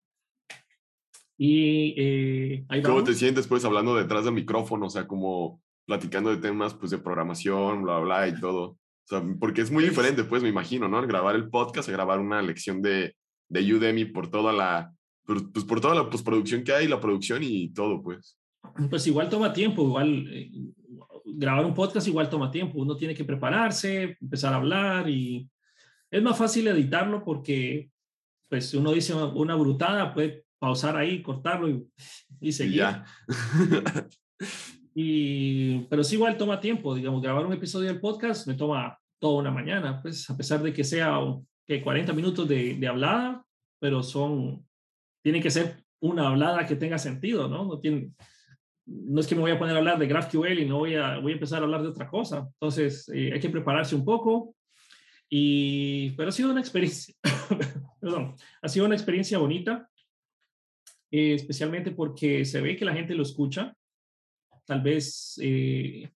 [SPEAKER 2] Y eh, ahí
[SPEAKER 1] ¿Cómo te sientes pues hablando detrás del micrófono? O sea, como platicando de temas pues de programación, bla, bla, y todo. O sea, porque es muy diferente, pues me imagino, ¿no? Grabar el podcast, grabar una lección de, de Udemy por toda la, pues, por toda la postproducción que hay, la producción y todo, pues
[SPEAKER 2] pues igual toma tiempo, igual eh, grabar un podcast igual toma tiempo, uno tiene que prepararse, empezar a hablar y es más fácil editarlo porque pues uno dice una brutada, puede pausar ahí, cortarlo y, y seguir. Ya. y, pero sí igual toma tiempo, digamos, grabar un episodio del podcast me toma toda una mañana, pues a pesar de que sea que 40 minutos de, de hablada, pero son, tiene que ser una hablada que tenga sentido, ¿no? No tiene, no es que me voy a poner a hablar de GraphQL y no voy a, voy a empezar a hablar de otra cosa. Entonces, eh, hay que prepararse un poco. Y, pero ha sido una experiencia, perdón, ha sido una experiencia bonita, eh, especialmente porque se ve que la gente lo escucha. Tal vez, eh,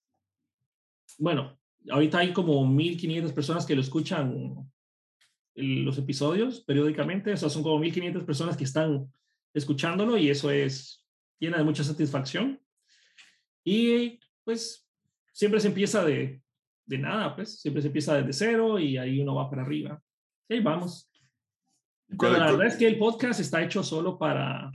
[SPEAKER 2] bueno, ahorita hay como 1.500 personas que lo escuchan los episodios periódicamente, o sea, son como 1.500 personas que están escuchándolo y eso es llena de mucha satisfacción. Y pues siempre se empieza de, de nada, pues siempre se empieza desde cero y ahí uno va para arriba. Y vamos. Pero la verdad es que el podcast está hecho solo para...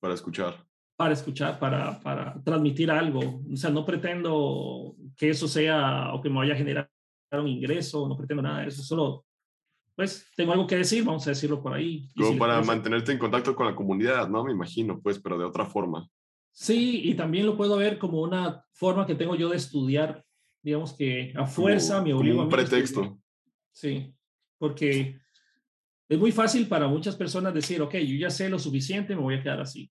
[SPEAKER 1] Para escuchar.
[SPEAKER 2] Para escuchar, para, para transmitir algo. O sea, no pretendo que eso sea o que me vaya a generar un ingreso, no pretendo nada de eso, solo pues tengo algo que decir, vamos a decirlo por ahí.
[SPEAKER 1] Como para mantenerte en contacto con la comunidad, ¿no? Me imagino, pues, pero de otra forma.
[SPEAKER 2] Sí, y también lo puedo ver como una forma que tengo yo de estudiar, digamos que a fuerza me obligo
[SPEAKER 1] como un pretexto.
[SPEAKER 2] Sí, porque es muy fácil para muchas personas decir, ok, yo ya sé lo suficiente, me voy a quedar así.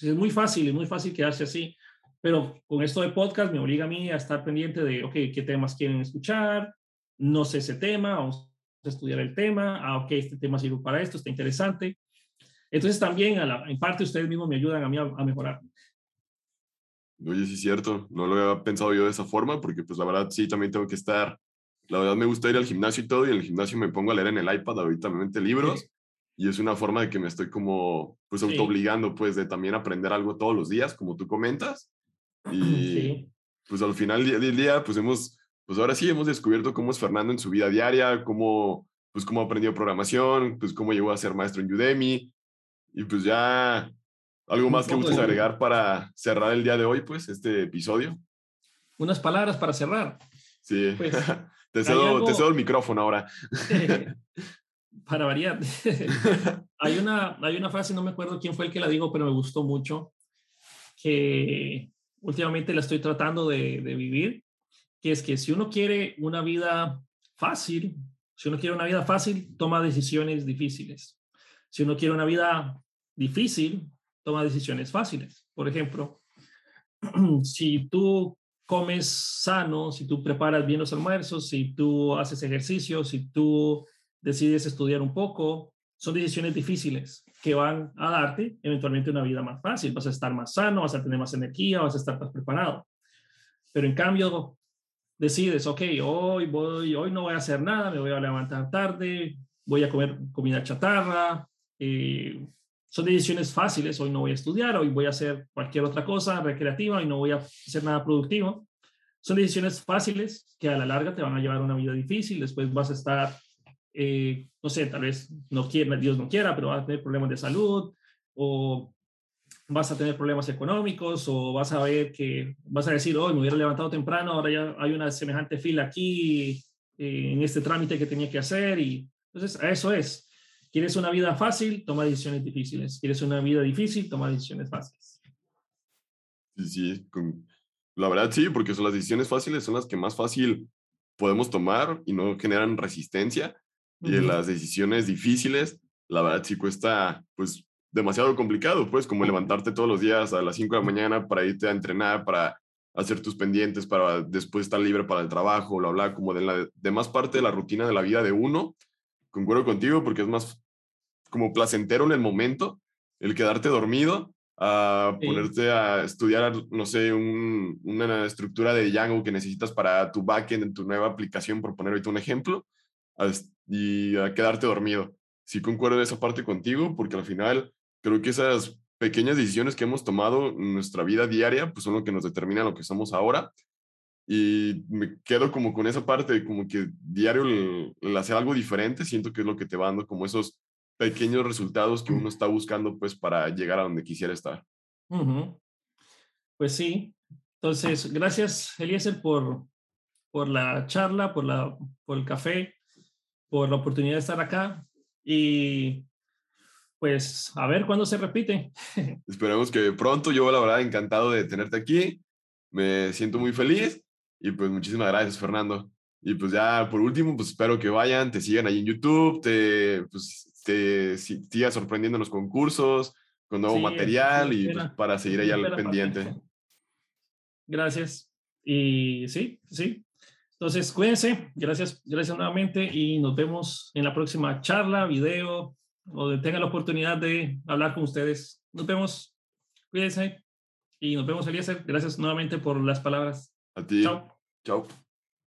[SPEAKER 2] Es muy fácil, es muy fácil quedarse así, pero con esto de podcast me obliga a mí a estar pendiente de, ok, qué temas quieren escuchar, no sé ese tema, vamos estudiar el tema, ah, ok, este tema sirve para esto, está interesante. Entonces también, a la, en parte, ustedes mismos me ayudan a mí a, mejorar.
[SPEAKER 1] Oye, sí es cierto, no lo había pensado yo de esa forma, porque pues la verdad sí, también tengo que estar, la verdad me gusta ir al gimnasio y todo, y en el gimnasio me pongo a leer en el iPad ahorita me mete libros, y es una forma de que me estoy como, pues auto obligando, pues de también aprender algo todos los días, como tú comentas, y pues al final del día, pues hemos pues ahora sí hemos descubierto cómo es Fernando en su vida diaria, cómo, pues cómo aprendió programación, pues cómo llegó a ser maestro en Udemy. Y pues ya algo más que gustes agregar para cerrar el día de hoy, pues, este episodio.
[SPEAKER 2] Unas palabras para cerrar.
[SPEAKER 1] Sí. Pues, te, cedo, te, cedo, el micrófono ahora.
[SPEAKER 2] para variar. hay, una, hay una frase, no me acuerdo quién fue el que la dijo, pero me gustó mucho, que últimamente la estoy tratando de, de vivir que es que si uno quiere una vida fácil, si uno quiere una vida fácil, toma decisiones difíciles. Si uno quiere una vida difícil, toma decisiones fáciles. Por ejemplo, si tú comes sano, si tú preparas bien los almuerzos, si tú haces ejercicio, si tú decides estudiar un poco, son decisiones difíciles que van a darte eventualmente una vida más fácil. Vas a estar más sano, vas a tener más energía, vas a estar más preparado. Pero en cambio, decides, ok, hoy, voy, hoy no voy a hacer nada, me voy a levantar tarde, voy a comer comida chatarra. Eh, son decisiones fáciles, hoy no voy a estudiar, hoy voy a hacer cualquier otra cosa recreativa y no voy a hacer nada productivo. son decisiones fáciles que a la larga te van a llevar a una vida difícil, después vas a estar, eh, no sé, tal vez no quiera, Dios no quiera, pero vas a tener problemas de salud o vas a tener problemas económicos o vas a ver que vas a decir, hoy me hubiera levantado temprano, ahora ya hay una semejante fila aquí eh, en este trámite que tenía que hacer y entonces eso es. ¿Quieres una vida fácil? Toma decisiones difíciles. ¿Quieres una vida difícil? Toma decisiones fáciles.
[SPEAKER 1] Sí, sí, con, la verdad sí, porque son las decisiones fáciles son las que más fácil podemos tomar y no generan resistencia. Y las decisiones difíciles, la verdad sí cuesta pues demasiado complicado, pues como levantarte todos los días a las 5 de la mañana para irte a entrenar, para hacer tus pendientes, para después estar libre para el trabajo, bla, bla, como de la demás parte de la rutina de la vida de uno. Concuerdo contigo porque es más como placentero en el momento el quedarte dormido a ponerte a estudiar, no sé, una estructura de Django que necesitas para tu backend en tu nueva aplicación, por poner ahorita un ejemplo, y a quedarte dormido. Sí concuerdo en esa parte contigo, porque al final creo que esas pequeñas decisiones que hemos tomado en nuestra vida diaria, pues son lo que nos determina lo que somos ahora. Y me quedo como con esa parte, como que diario el hacer algo diferente, siento que es lo que te va dando como esos pequeños resultados que uno está buscando pues para llegar a donde quisiera estar.
[SPEAKER 2] Pues sí. Entonces, gracias Eliezer por, por la charla, por, la, por el café, por la oportunidad de estar acá y pues a ver cuándo se repite.
[SPEAKER 1] Esperemos que pronto. Yo la verdad encantado de tenerte aquí. Me siento muy feliz y pues muchísimas gracias Fernando. Y pues ya por último, pues espero que vayan, te sigan ahí en YouTube, te, pues, te siga sorprendiendo en los concursos, con nuevo material y pues, para seguir ahí al pendiente.
[SPEAKER 2] Gracias. Y sí, sí. Entonces, cuídense. Gracias, gracias nuevamente y nos vemos en la próxima charla, video o tengan la oportunidad de hablar con ustedes. Nos vemos. Cuídense y nos vemos, Eliezer. Gracias nuevamente por las palabras.
[SPEAKER 1] A ti. Chao. Chao.